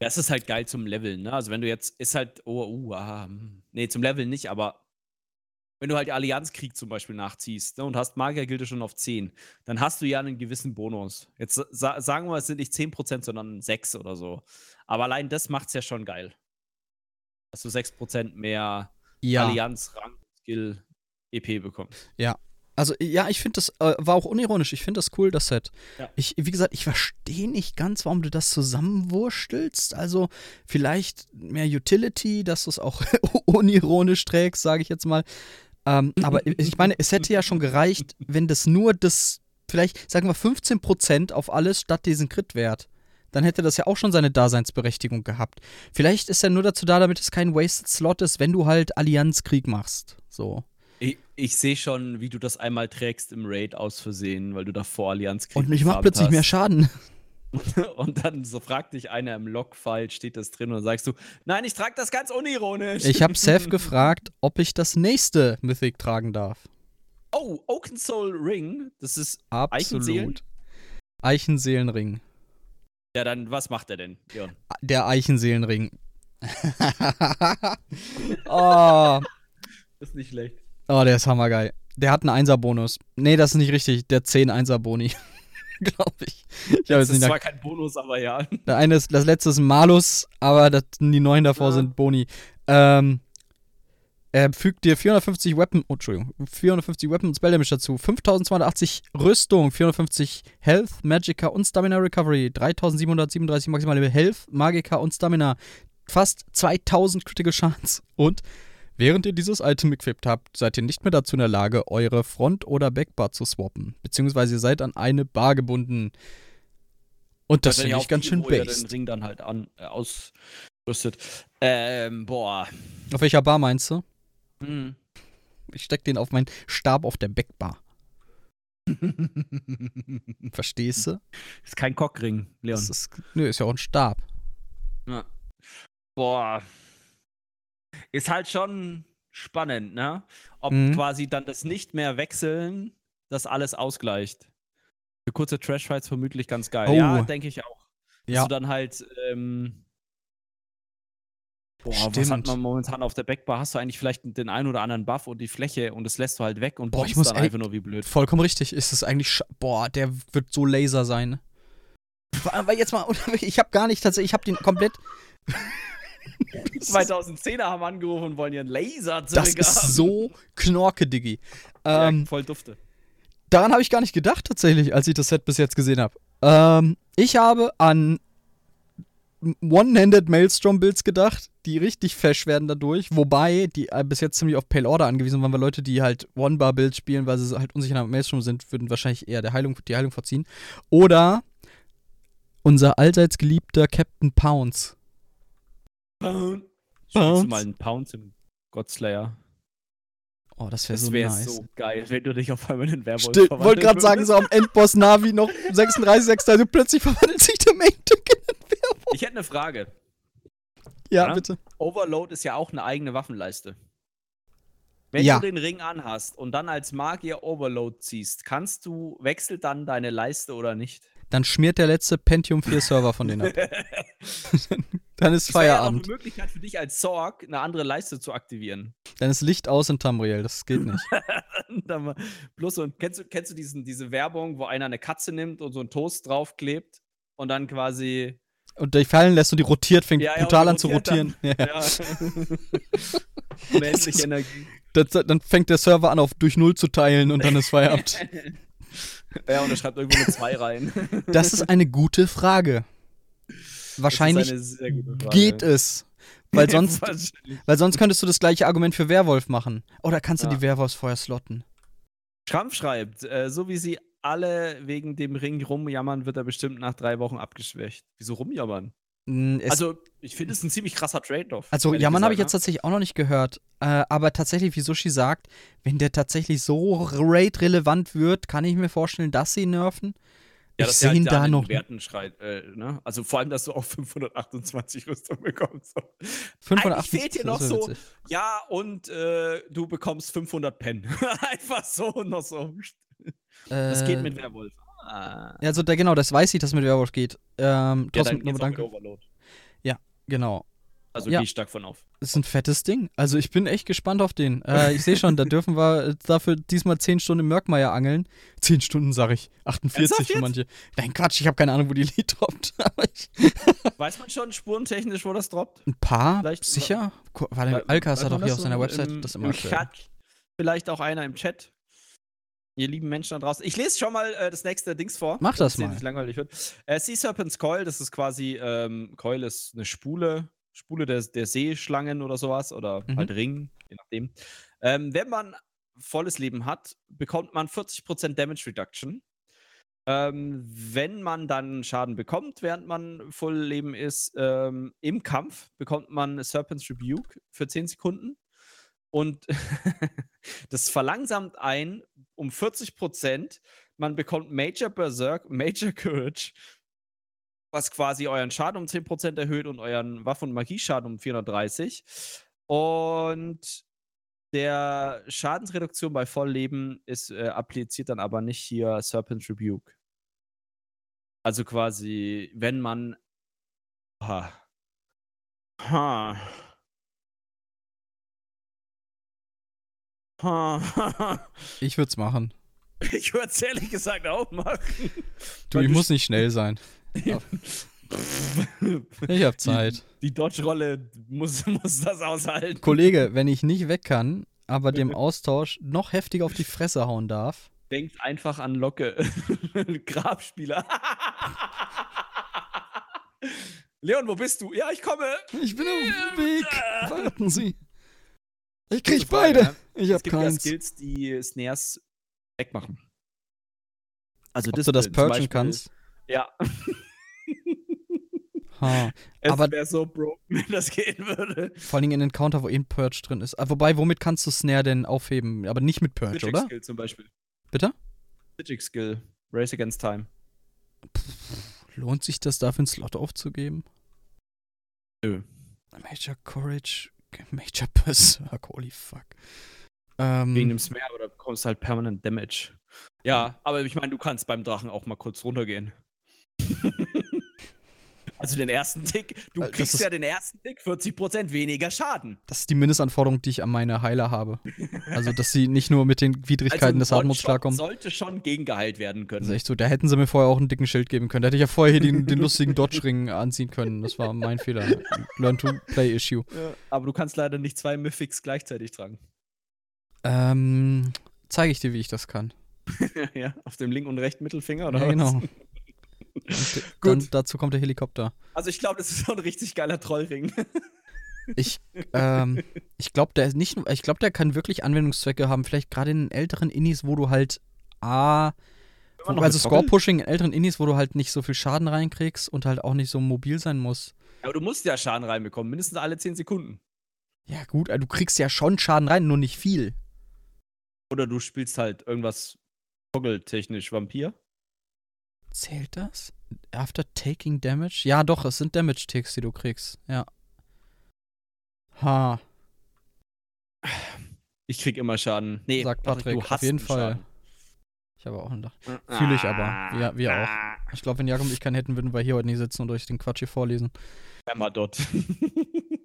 Ja, es ist halt geil zum Leveln, ne? Also wenn du jetzt, ist halt, oh, uh, ah, hm. nee, zum Leveln nicht, aber wenn du halt Allianzkrieg zum Beispiel nachziehst ne, und hast Magiergilde schon auf 10, dann hast du ja einen gewissen Bonus. Jetzt sa sagen wir, es sind nicht 10%, sondern 6 oder so. Aber allein das macht's ja schon geil. Dass du 6% mehr Ja. Allianz, Rang, Skill, EP bekommst. Also, ja, ich finde das, äh, war auch unironisch, ich finde das cool, das Set. Ja. Ich, wie gesagt, ich verstehe nicht ganz, warum du das zusammenwurstelst. Also, vielleicht mehr Utility, dass du es auch (laughs) unironisch trägst, sage ich jetzt mal. Ähm, (laughs) aber ich meine, es hätte ja schon gereicht, wenn das nur das, vielleicht, sagen wir 15% auf alles statt diesen Crit-Wert. Dann hätte das ja auch schon seine Daseinsberechtigung gehabt. Vielleicht ist er nur dazu da, damit es kein Wasted Slot ist, wenn du halt Allianzkrieg machst. So. Ich, ich sehe schon, wie du das einmal trägst im Raid aus Versehen, weil du davor Allianz Und ich mach plötzlich mehr Schaden. (laughs) (laughs) Und dann so fragt dich einer im Logfile, steht das drin und dann sagst du, nein, ich trage das ganz unironisch. Ich habe Seth (laughs) gefragt, ob ich das nächste Mythic tragen darf. Oh, Oaken Soul Ring, das ist Eichenseelen? Absolut. Eichenseelenring. Ja, dann was macht er denn, Leon? Der Eichenseelenring. (laughs) oh, Das ist nicht schlecht. oh, der ist hammergeil. Der hat einen 1er-Bonus. Nee, das ist nicht richtig. Der 10 1er-Boni. (laughs) Glaube ich. Ich Das ist nicht nach zwar kein Bonus, aber ja. Der eine ist, das letzte ist ein Malus, aber das, die neun davor Ja. sind Boni. Ähm, er fügt dir 450 Weapon, oh, Entschuldigung, 450 Weapon und Spell Damage dazu, 5280 Rüstung, 450 Health, Magicka und Stamina Recovery, 3737 maximale Health, Magicka und Stamina, fast 2000 Critical Chance. Und während ihr dieses Item equipped habt, seid ihr nicht mehr dazu in der Lage, eure Front- oder Backbar zu swappen, beziehungsweise ihr seid an eine Bar gebunden. Und das finde ich ganz schön wo ihr den based. Ring dann halt an, äh, ausrüstet. Ähm, boah. Auf welcher Bar meinst du? Hm. Ich steck den auf meinen Stab auf der Backbar. (laughs) Verstehst du? ist kein Cockring, Leon. Das ist, nö, ist ja auch ein Stab. Ja. Boah. Ist halt schon spannend, ne? Ob Mhm. quasi dann das nicht mehr wechseln, das alles ausgleicht. Für kurze Trash-Fights vermutlich ganz geil. Oh. Ja, denke ich auch. Dass Ja. du dann halt, ähm, Boah, was hat Stimmt. man momentan auf der Backbar? Hast du eigentlich vielleicht den einen oder anderen Buff und die Fläche und das lässt du halt weg und Boah, ich muss dann einfach nur wie blöd. Vollkommen richtig. Ist es eigentlich. Boah, der wird so Laser sein. Aber jetzt mal, (laughs) ich habe gar nicht tatsächlich, ich habe den komplett. (laughs) 2010er haben angerufen und wollen ihren Laser Das zurückhaben. ist so knorke, Diggi. Ja, Ähm, voll dufte. daran habe ich gar nicht gedacht, tatsächlich, als ich das Set bis jetzt gesehen habe. Ähm, ich habe an One-Handed Maelstrom-Builds gedacht, die richtig fesch werden dadurch. Wobei die äh, bis jetzt ziemlich auf Pale Order angewiesen waren, weil Leute, die halt One-Bar-Builds spielen, weil sie halt unsicher am Maelstrom sind, würden wahrscheinlich eher der Heilung, die Heilung verziehen. Oder unser allseits geliebter Captain Pounce. Pound. Pounds. Du mal einen Pounds im Godslayer? Oh, das wäre Das so wäre nice. so geil, wenn du dich auf einmal in den Werwolf Stimmt, verwandeln wollte gerade sagen, so am Endboss Navi noch 36, 6 also plötzlich verwandelt sich der Main-Tick in den Werwolf. Ich hätte eine Frage. Ja, Ja? bitte. Overload ist ja auch eine eigene Waffenleiste. Wenn Ja. du den Ring anhast und dann als Magier Overload ziehst, kannst du, wechselt dann deine Leiste oder nicht? Dann schmiert der letzte Pentium 4 Server von denen ab. (laughs) (laughs) Dann ist Das wäre ja auch eine Feierabend. Möglichkeit für dich als Sorg, eine andere Leiste zu aktivieren. Dann ist Licht aus in Tamriel. Das geht nicht. (laughs) Dann Bloß so, kennst du, kennst du diesen, diese Werbung, wo einer eine Katze nimmt und so einen Toast draufklebt und dann quasi. Und die fallen lässt und die rotiert, fängt Ja, ja, brutal an zu rotieren. Ja. Ja. (laughs) Ist- Energie. Das, dann fängt der Server an, auf durch Null zu teilen und dann ist Feierabend. (laughs) Ja, und er schreibt irgendwo eine 2 rein. Das ist eine gute Frage. Wahrscheinlich geht es. Weil (laughs) sonst, weil sonst könntest du das gleiche Argument für Werwolf machen. Oder kannst du Ja. die Werwolfs vorher slotten? Schrampf schreibt, äh, so wie sie alle wegen dem Ring rumjammern, wird er bestimmt nach drei Wochen abgeschwächt. Wieso rumjammern? Mm, Es, also, ich finde es ein ziemlich krasser Trade-off. Also, Jammern habe ich jetzt gesagt, tatsächlich auch noch nicht gehört. Äh, aber tatsächlich, wie Sushi sagt, wenn der tatsächlich so raid-relevant wird, kann ich mir vorstellen, dass sie nerven. Ja, ich dass sehe ihn halt da noch. Werten schreit, äh, ne? Also vor allem, dass du auch (laughs) 528 Rüstung bekommst. So. 580 Eigentlich fehlt hier noch so, witzig. ja, und äh, du bekommst 500 Pen. (laughs) Einfach so noch so. Das geht Äh, mit Werwolf. Ah. Ja, also, da, genau, das weiß ich, dass mit Werwolf geht. Ähm, Ja, trotzdem, geht's nur danke. Overload. Genau. Also Ja. gehe ich stark von auf. Ist ein fettes Ding. Also, ich bin echt gespannt auf den. Äh, ich sehe schon, da dürfen wir äh, dafür diesmal 10 Stunden im Mörkmeier angeln. 10 Stunden, sag ich. 48 Ernsthaft für manche. Nein, Quatsch, ich habe keine Ahnung, wo die Lied droppt. (laughs) Weiß man schon spurentechnisch, wo das droppt? ein paar, Vielleicht- sicher. Gu- Wei- Warte, Alkas hat doch hier das auf seiner Website im, das immer im Vielleicht auch einer im Chat. Ihr lieben Menschen da draußen. Ich lese schon mal äh, das nächste Dings vor. Mach das mal. nicht langweilig wird. Äh, sea Serpent's Coil, das ist quasi, ähm, Coil ist eine Spule, Spule der, der Seeschlangen oder sowas oder Mhm. halt Ring, je nachdem. Ähm, wenn man volles Leben hat, bekommt man 40% Damage Reduction. Ähm, wenn man dann Schaden bekommt, während man voll Leben ist, ähm, im Kampf bekommt man Serpent's Rebuke für 10 Sekunden. und (laughs) das verlangsamt ein um 40 Prozent. Man bekommt Major Berserk, Major Courage, was quasi euren Schaden um 10 Prozent erhöht und euren Waffen- und Magieschaden um 430. Und der Schadensreduktion bei Vollleben ist äh, appliziert dann aber nicht hier Serpent Rebuke. Also quasi, wenn man. Ha. Ha. Ha. (laughs) Ich würde es machen. Ich würde es ehrlich gesagt auch machen. Du, ich muss nicht schnell sein. (laughs) ich habe Zeit. Die, die Dodge-Rolle muss, muss das aushalten. Kollege, wenn ich nicht weg kann, aber dem (laughs) Austausch noch heftiger auf die Fresse hauen darf. Denkt einfach an Locke. (laughs) Grabspieler. Leon, wo bist du? Ja, ich komme. Ich bin auf dem Weg. Warten Sie. Ich krieg beide. Ich hab es gibt keins. ja Skills, die Snares wegmachen. Also Ob du das purgen kannst? Ja. Ha. (laughs) Es Aber- wäre so broken, (laughs) wenn das gehen würde. Vor Dingen in Encounter, wo ein Purge drin ist. Ah, Wobei, womit kannst du Snare denn aufheben? Aber nicht mit Purge, Magic oder? Skill zum Beispiel. Bitte? Magic Skill. Race Against Time. Lohnt sich das dafür einen Slot aufzugeben? Nö. Major Courage, (laughs) Major Berserk, holy fuck. Ähm, Wegen dem Snare, aber da bekommst du halt permanent Damage. Ja, aber ich meine, du kannst beim Drachen auch mal kurz runtergehen. (laughs) also den ersten Tick, du Äh, das kriegst ist- ja den ersten Tick 40% weniger Schaden. das ist die Mindestanforderung, die ich an meine Heiler habe. (laughs) Also, dass sie nicht nur mit den Widrigkeiten des Hartmuts One-Shot klarkommen. sollte schon gegengeheilt werden können. Das ist echt so, da hätten sie mir vorher auch einen dicken Schild geben können. Da hätte ich ja vorher hier den, den lustigen (laughs) Dodge-Ring anziehen können. Das war mein Fehler. Learn-to-Play-Issue. Ja, aber du kannst leider nicht zwei Mythics gleichzeitig tragen. Ähm, zeige ich dir, wie ich das kann. ja, auf dem linken und rechten Mittelfinger, oder Ja, was? genau. Und (laughs) dann, dazu kommt der Helikopter. Also ich glaube, das ist so ein richtig geiler Trollring. (laughs) Ich, ähm, ich glaube, der ist nicht nur, ich glaube, der kann wirklich Anwendungszwecke haben. Vielleicht gerade in älteren Innis, wo du halt A, wo, also? Score-Pushing in älteren Innis, wo du halt nicht so viel Schaden reinkriegst und halt auch nicht so mobil sein musst. Aber du musst ja Schaden reinbekommen, mindestens alle 10 Sekunden. Ja, gut, also du kriegst ja schon Schaden rein, nur nicht viel. Oder du spielst halt irgendwas Toggle-technisch Vampir. Zählt das? After taking damage? Ja, doch, es sind Damage-Ticks, die du kriegst. Ja. Ha, Ich krieg immer Schaden. Nee, sagt Patrick, Patrick. du Auf hast jeden Fall. Schaden. Ich habe auch einen Dach. Fühle ich aber. Wir, wir auch. Ich glaube, wenn Jakob und ich keinen hätten, würden wir hier heute nicht sitzen und euch den Quatsch hier vorlesen. Permadot. (laughs)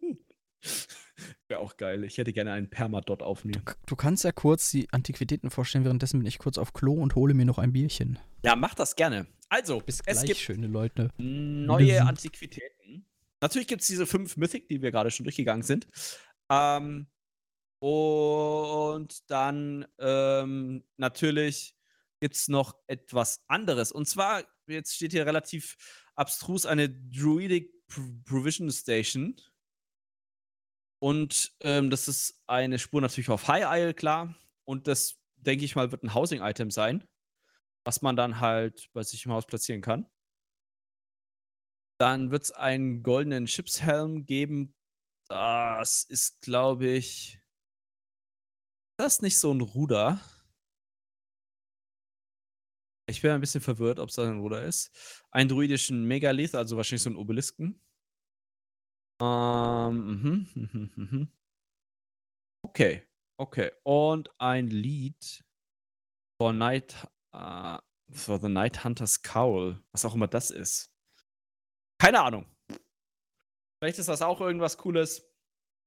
(laughs) Wäre auch geil. Ich hätte gerne einen Permadot auf mir. K- Du kannst ja kurz die Antiquitäten vorstellen, währenddessen bin ich kurz auf Klo und hole mir noch ein Bierchen. Ja, mach das gerne. Also, Bis es gleich, gibt schöne Leute. neue. Antiquitäten. Natürlich gibt es diese fünf Mythic, die wir gerade schon durchgegangen sind. Ähm, und dann ähm, natürlich gibt es noch etwas anderes. Und zwar, jetzt steht hier relativ abstrus eine Druidic Pro- Provision Station. Und ähm, das ist eine Spur natürlich auf High Isle, klar. Und das, denke ich mal, wird ein Housing-Item sein, was man dann halt bei sich im Haus platzieren kann. Dann wird es einen goldenen Schiffshelm geben. Das ist, glaube ich. Das ist nicht so ein Ruder. Ich bin ein bisschen verwirrt, ob es ein Ruder ist. Einen druidischen Megalith, also wahrscheinlich so ein Obelisken. Ähm, mhm, mhm, mhm. Okay, okay. Und ein Lied for Night, äh, for the Night Hunter's Cowl, was auch immer das ist. Keine Ahnung. Vielleicht ist das auch irgendwas Cooles.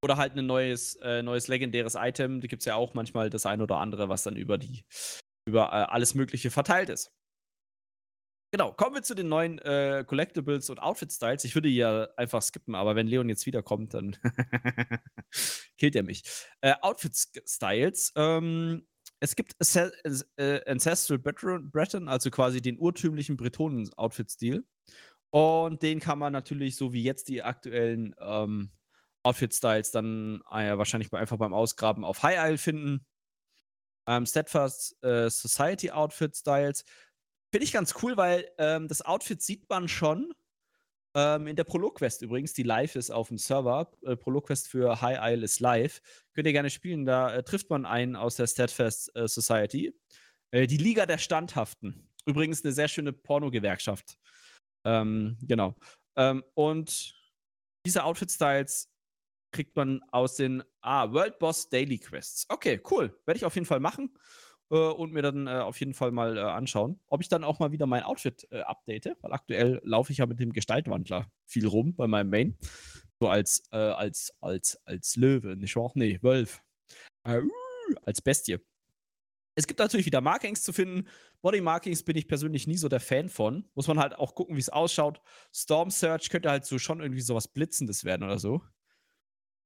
Oder halt ein neues, äh, neues legendäres Item. Da gibt es ja auch manchmal das ein oder andere, was dann über die, über äh, alles Mögliche verteilt ist. Genau, kommen wir zu den neuen äh, Collectibles und Outfit-Styles. Ich würde ja einfach skippen, aber wenn Leon jetzt wiederkommt, dann (laughs) killt er mich. Äh, Outfit-Styles. Ähm, es gibt äh, Ancestral Breton, also quasi den urtümlichen Bretonen-Outfit-Stil. Und den kann man natürlich, so wie jetzt die aktuellen ähm, Outfit-Styles, dann äh, wahrscheinlich einfach beim Ausgraben auf High Isle finden. Ähm, Steadfast äh, Society Outfit-Styles. Finde ich ganz cool, weil ähm, das Outfit sieht man schon. Ähm, in der Prolog-Quest übrigens, die live ist auf dem Server, äh, Prolog-Quest für High Isle ist live. Könnt ihr gerne spielen. Da äh, trifft man einen aus der Steadfast äh, Society. Äh, die Liga der Standhaften. Übrigens eine sehr schöne Porno-Gewerkschaft. Ähm, genau. Ähm, und diese Outfit-Styles kriegt man aus den ah, World Boss Daily Quests. Okay, cool. Werde ich auf jeden Fall machen äh, und mir dann äh, auf jeden Fall mal äh, anschauen. Ob ich dann auch mal wieder mein Outfit äh, update, weil aktuell laufe ich ja mit dem Gestaltwandler viel rum bei meinem Main. So als, äh, als, als, als Löwe, nicht wahr? Nee, Wolf. Äh, als Bestie. Es gibt natürlich wieder Markings zu finden. Body Markings bin ich persönlich nie so der Fan von. Muss man halt auch gucken, wie es ausschaut. Storm Search könnte halt so schon irgendwie sowas Blitzendes werden oder so.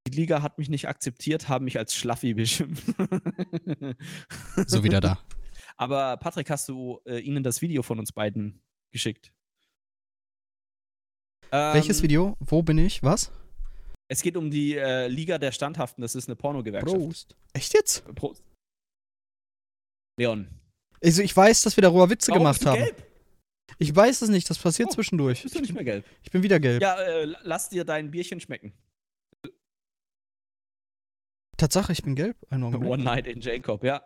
Die Liga hat mich nicht akzeptiert, haben mich als Schlaffi (laughs) beschimpft. So wieder da. (laughs) Aber Patrick, hast du äh, ihnen das Video von uns beiden geschickt? Welches Ähm, Video? Wo bin ich? Was? Es geht um die äh, Liga der Standhaften. Das ist eine Pornogewerkschaft. Prost. Echt jetzt? Prost. Leon. Also ich weiß, dass wir darüber Witze Warum gemacht haben. gelb? Ich weiß es nicht, das passiert Oh, zwischendurch. Bist du nicht mehr gelb? Ich bin wieder gelb. Ja, äh, lass dir dein Bierchen schmecken. Tatsache, ich bin gelb. Moment. One Night in Jacob, ja.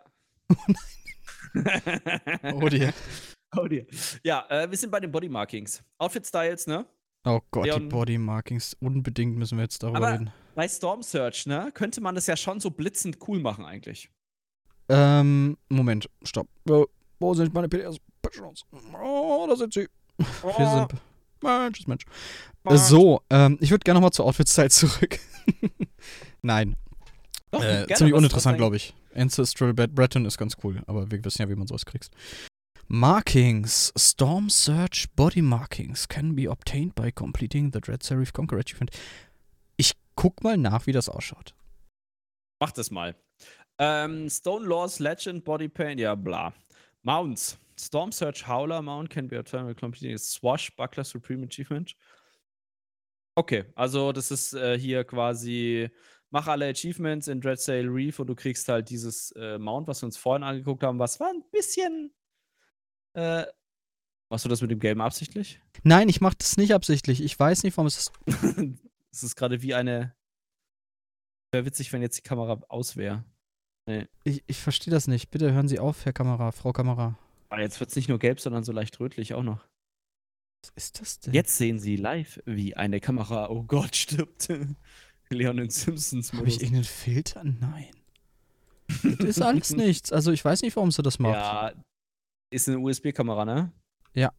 Oh dear. (laughs) oh dear. Ja, äh, wir sind bei den Body Markings. Outfit Styles, ne? Oh Gott, die Leon- Body Markings. Unbedingt müssen wir jetzt darüber Aber- reden. Bei Storm Search, ne, könnte man das ja schon so blitzend cool machen eigentlich. Ähm, Moment, stopp. Wo, wo sind meine PDS? Oh, da sind sie. Wir sind. Mensch, ist Mensch. So, ähm, ich würde gerne nochmal zur Outfit-Style zurück. (laughs) Nein, Doch, äh, ziemlich uninteressant, glaube ich. Ancestral Bre- Breton ist ganz cool, aber wir wissen ja, wie man sowas kriegst. Markings. Storm Search Body Markings can be obtained by completing the Dread Serif Conquer Achievement. Ich guck mal nach, wie das ausschaut. Mach das mal. Ähm, Stone Laws Legend Body Paint, ja, bla. Mounts. Storm Search Howler Mount can be obtained by completing a Swashbuckler Supreme Achievement. Okay, also das ist äh, hier quasi, mach alle Achievements in Dread Sail Reef und du kriegst halt dieses äh, Mount, was wir uns vorhin angeguckt haben, was war ein bisschen. Äh, machst du das mit dem Game absichtlich? Nein, ich mache das nicht absichtlich. Ich weiß nicht, warum es ist. (laughs) Es ist gerade wie eine. Wäre witzig, wenn jetzt die Kamera aus wäre. Ich, ich verstehe das nicht. Bitte hören Sie auf, Herr Kamera, Frau Kamera. Aber jetzt wird es nicht nur gelb, sondern so leicht rötlich auch noch. Was ist das denn? Jetzt sehen Sie live, wie eine Kamera, oh Gott, stirbt. Leon in Simpsons Habe ich irgendeinen Filter? Nein. Das ist (laughs) alles nichts. Also ich weiß nicht, warum sie das macht. Ja, ist eine USB-Kamera, ne? Ja.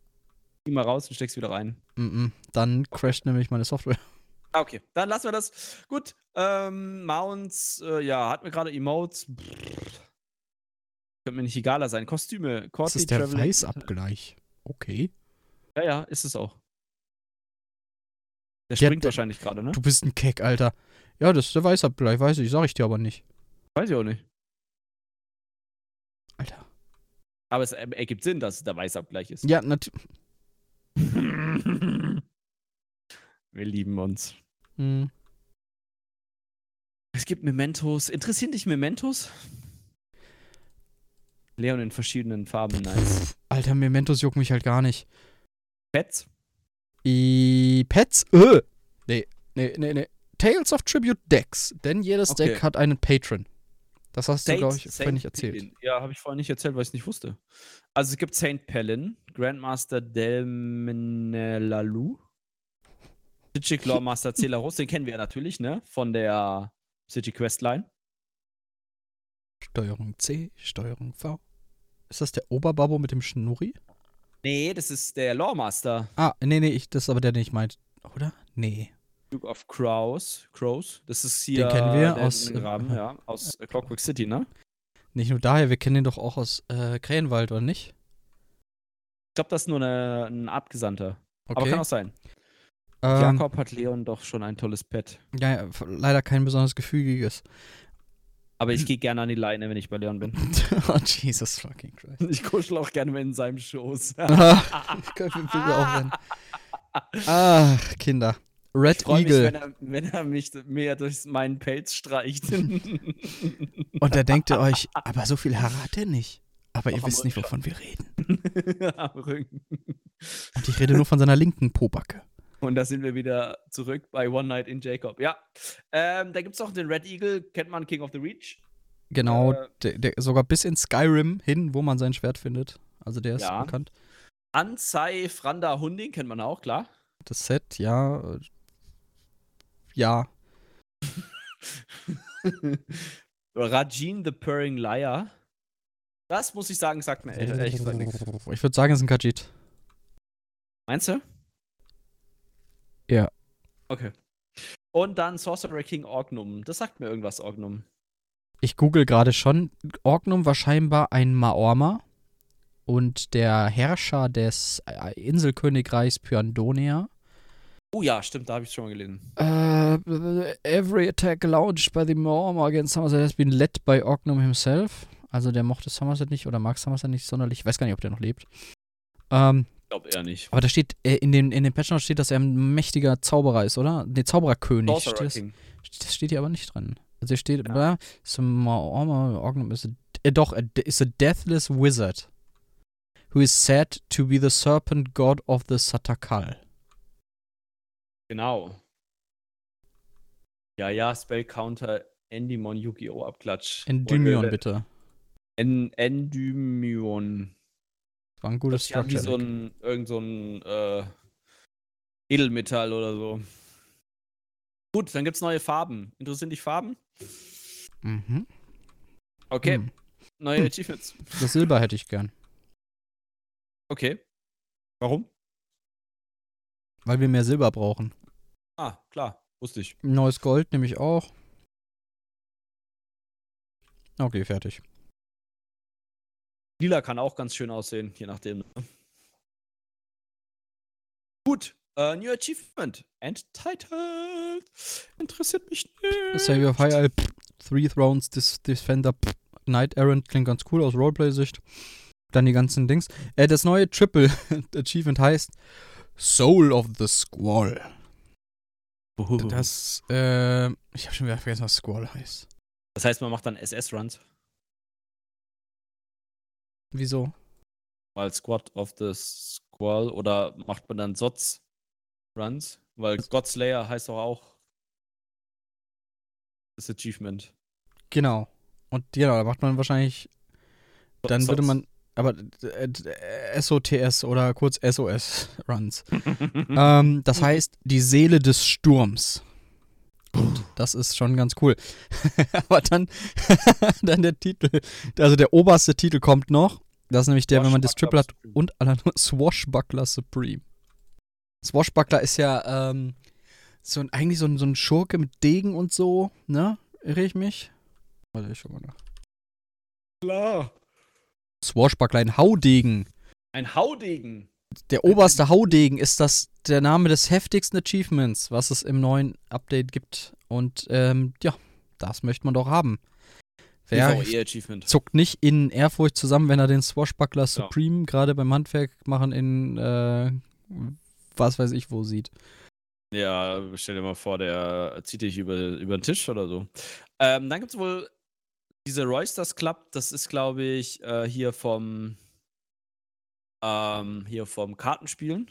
Zieh mal raus und steck's wieder rein. Mm -mm. Dann crasht nämlich meine Software. (laughs) Ah, Okay, dann lassen wir das. Gut, ähm, Mounts, äh, ja, hatten wir gerade Emotes. Könnte mir nicht egaler sein. Kostüme, Das Courtly ist der Weißabgleich. Okay. Ja, ja, ist es auch. Der Der- springt der- wahrscheinlich gerade, ne? Du bist ein Keck, Alter. Ja, das ist der Weißabgleich, weiß ich, sag ich dir aber nicht. Weiß ich auch nicht. Alter. Aber es ergibt Sinn, dass es der Weißabgleich ist. Ja, natürlich. (laughs) Wir lieben uns. Hm. Es gibt Mementos. Interessieren dich Mementos? Leon in verschiedenen Farben, nice. Alter, Mementos jucken mich halt gar nicht. Pets? I Pets? Äh. Nee, nee, nee, nee. Tales of Tribute Decks. Denn jedes Okay. Deck hat einen Patron. Das hast du, Saint- glaube ich, Saint vorhin nicht erzählt. Pellin. Ja, habe ich vorhin nicht erzählt, weil ich es nicht wusste. Also es gibt Saint Pellin, Grandmaster Delmenelalu, City Lawmaster (laughs) Celarus, den kennen wir ja natürlich, ne? Von der City Questline. Steuerung C, Steuerung V. Ist das der Oberbabo mit dem Schnurri? Nee, das ist der Lawmaster. Ah, nee, nee, ich, das ist aber der, den ich meinte. Oder? Nee. Duke of Crows. Crows. Das ist hier. kennen wir aus, in Graben, äh, ja, aus äh, Clockwork City, ne? Nicht nur daher, wir kennen den doch auch aus äh, Krähenwald, oder nicht? Ich glaube, das ist nur eine, ein Abgesandter. Okay. Aber kann auch sein. ähm, Jakob hat Leon doch schon ein tolles Pet. Ja, ja, leider kein besonders gefügiges. Aber ich (laughs) gehe gerne an die Leine, wenn ich bei Leon bin. (laughs) oh, Jesus fucking Christ. Ich kuschel auch gerne in seinem Schoß. Ah, (laughs) ich könnte will auch rennen. Ach, Kinder. Red Ich freue mich, Eagle. wenn er, wenn er mich mehr durch meinen Pelz streicht. Und da denkt ihr euch, aber so viel Haare hat er nicht. Aber ihr Doch, am wisst nicht, wovon wir reden. Am Rücken. Und ich rede nur von seiner linken Pobacke. Und da sind wir wieder zurück bei One Night in Jacob. Ja, ähm, da gibt es auch den Red Eagle, kennt man King of the Reach. Genau, Äh, der, der, sogar bis in Skyrim hin, wo man sein Schwert findet. Also der ist Ja. bekannt. Ansai Franda Hunding kennt man auch, klar. Das Set, ja. Ja. (laughs) Rajin the Purring Liar. Das muss ich sagen, sagt mir ehrlich gesagt nichts. Ich würde sagen, es ist ein Khajiit. Meinst du? Ja. Okay. Und dann Sorcerer King Orgnum. Das sagt mir irgendwas, Orgnum. Ich google gerade schon. Orgnum war scheinbar ein Maorma und der Herrscher des äh, Inselkönigreichs Pyandonia. Oh ja, stimmt, da habe ich schon mal gelesen. Uh, every attack launched by the Maorma against Somerset has been led by Orgnum himself. Also der mochte Somerset nicht oder mag Somerset nicht sonderlich. Ich weiß gar nicht, ob der noch lebt. Ähm, glaube eher nicht. aber da steht, äh, in den, in den Patch Notes steht, dass er ein mächtiger Zauberer ist, oder? Ne, Zaubererkönig. Sorcerer King. das steht hier aber nicht drin. Also hier steht, Ja. äh, doch, a, is a deathless wizard who is said to be the serpent god of the Satakal. Genau. Ja, ja, Spell Counter Endymon Yu-Gi-Oh! Abklatsch. Endymion, bitte. En Endymion. War ein gutes ja wie Structure. so ein, irgend so ein äh, Edelmetall oder so. Gut, dann gibt's neue Farben. Interessieren dich Farben? mhm. Okay, Hm. neue Hm. Achievements. Das Silber hätte ich gern. Okay. Warum? Weil wir mehr Silber brauchen. Ah, klar, wusste ich. Neues Gold nehme ich auch. Okay, fertig. Lila kann auch ganz schön aussehen, je nachdem. ne? Gut, äh, New Achievement. Entitled. Interessiert mich nicht. Savior of High Alp, Three Thrones, Dis Defender, Knight Errant, klingt ganz cool aus Roleplay-Sicht. Dann die ganzen Dings. Äh, das neue Triple (laughs) Achievement heißt Soul of the Squall. Das, äh, ich habe schon wieder vergessen, was Squall heißt. Das heißt, man macht dann SS-Runs, Wieso? weil Squad of the Squall oder macht man dann SOTS-Runs, weil Godslayer heißt doch auch das Achievement. Genau. Und genau, da macht man wahrscheinlich Dann würde SOTS. man, aber äh, äh, SOTS oder kurz SOS Runs. (laughs) ähm, das heißt, die Seele des Sturms. Und das ist schon ganz cool. (laughs) aber dann, (laughs) dann der Titel, also der oberste Titel kommt noch. Das ist nämlich der, wenn man das Triple hat und Swashbuckler Supreme. Swashbuckler ist ja ähm, so ein, eigentlich so ein, so ein Schurke mit Degen und so, ne? Irre ich mich? Warte, ich schau mal nach. Klar. Swashbuckler, ein Haudegen. Ein Haudegen. Der oberste Haudegen ist das der Name des heftigsten Achievements, was es im neuen Update gibt. Und ähm, ja, das möchte man doch haben. Wer PvE-Achievement. zuckt nicht in Ehrfurcht zusammen, wenn er den Swashbuckler Supreme gerade beim Handwerk machen in äh, was weiß ich wo sieht. Ja, stell dir mal vor, der zieht dich über, über den Tisch oder so. Ähm, dann gibt es wohl diese Roysters Club, das ist, glaube ich, äh, hier vom ähm, hier vom Kartenspielen.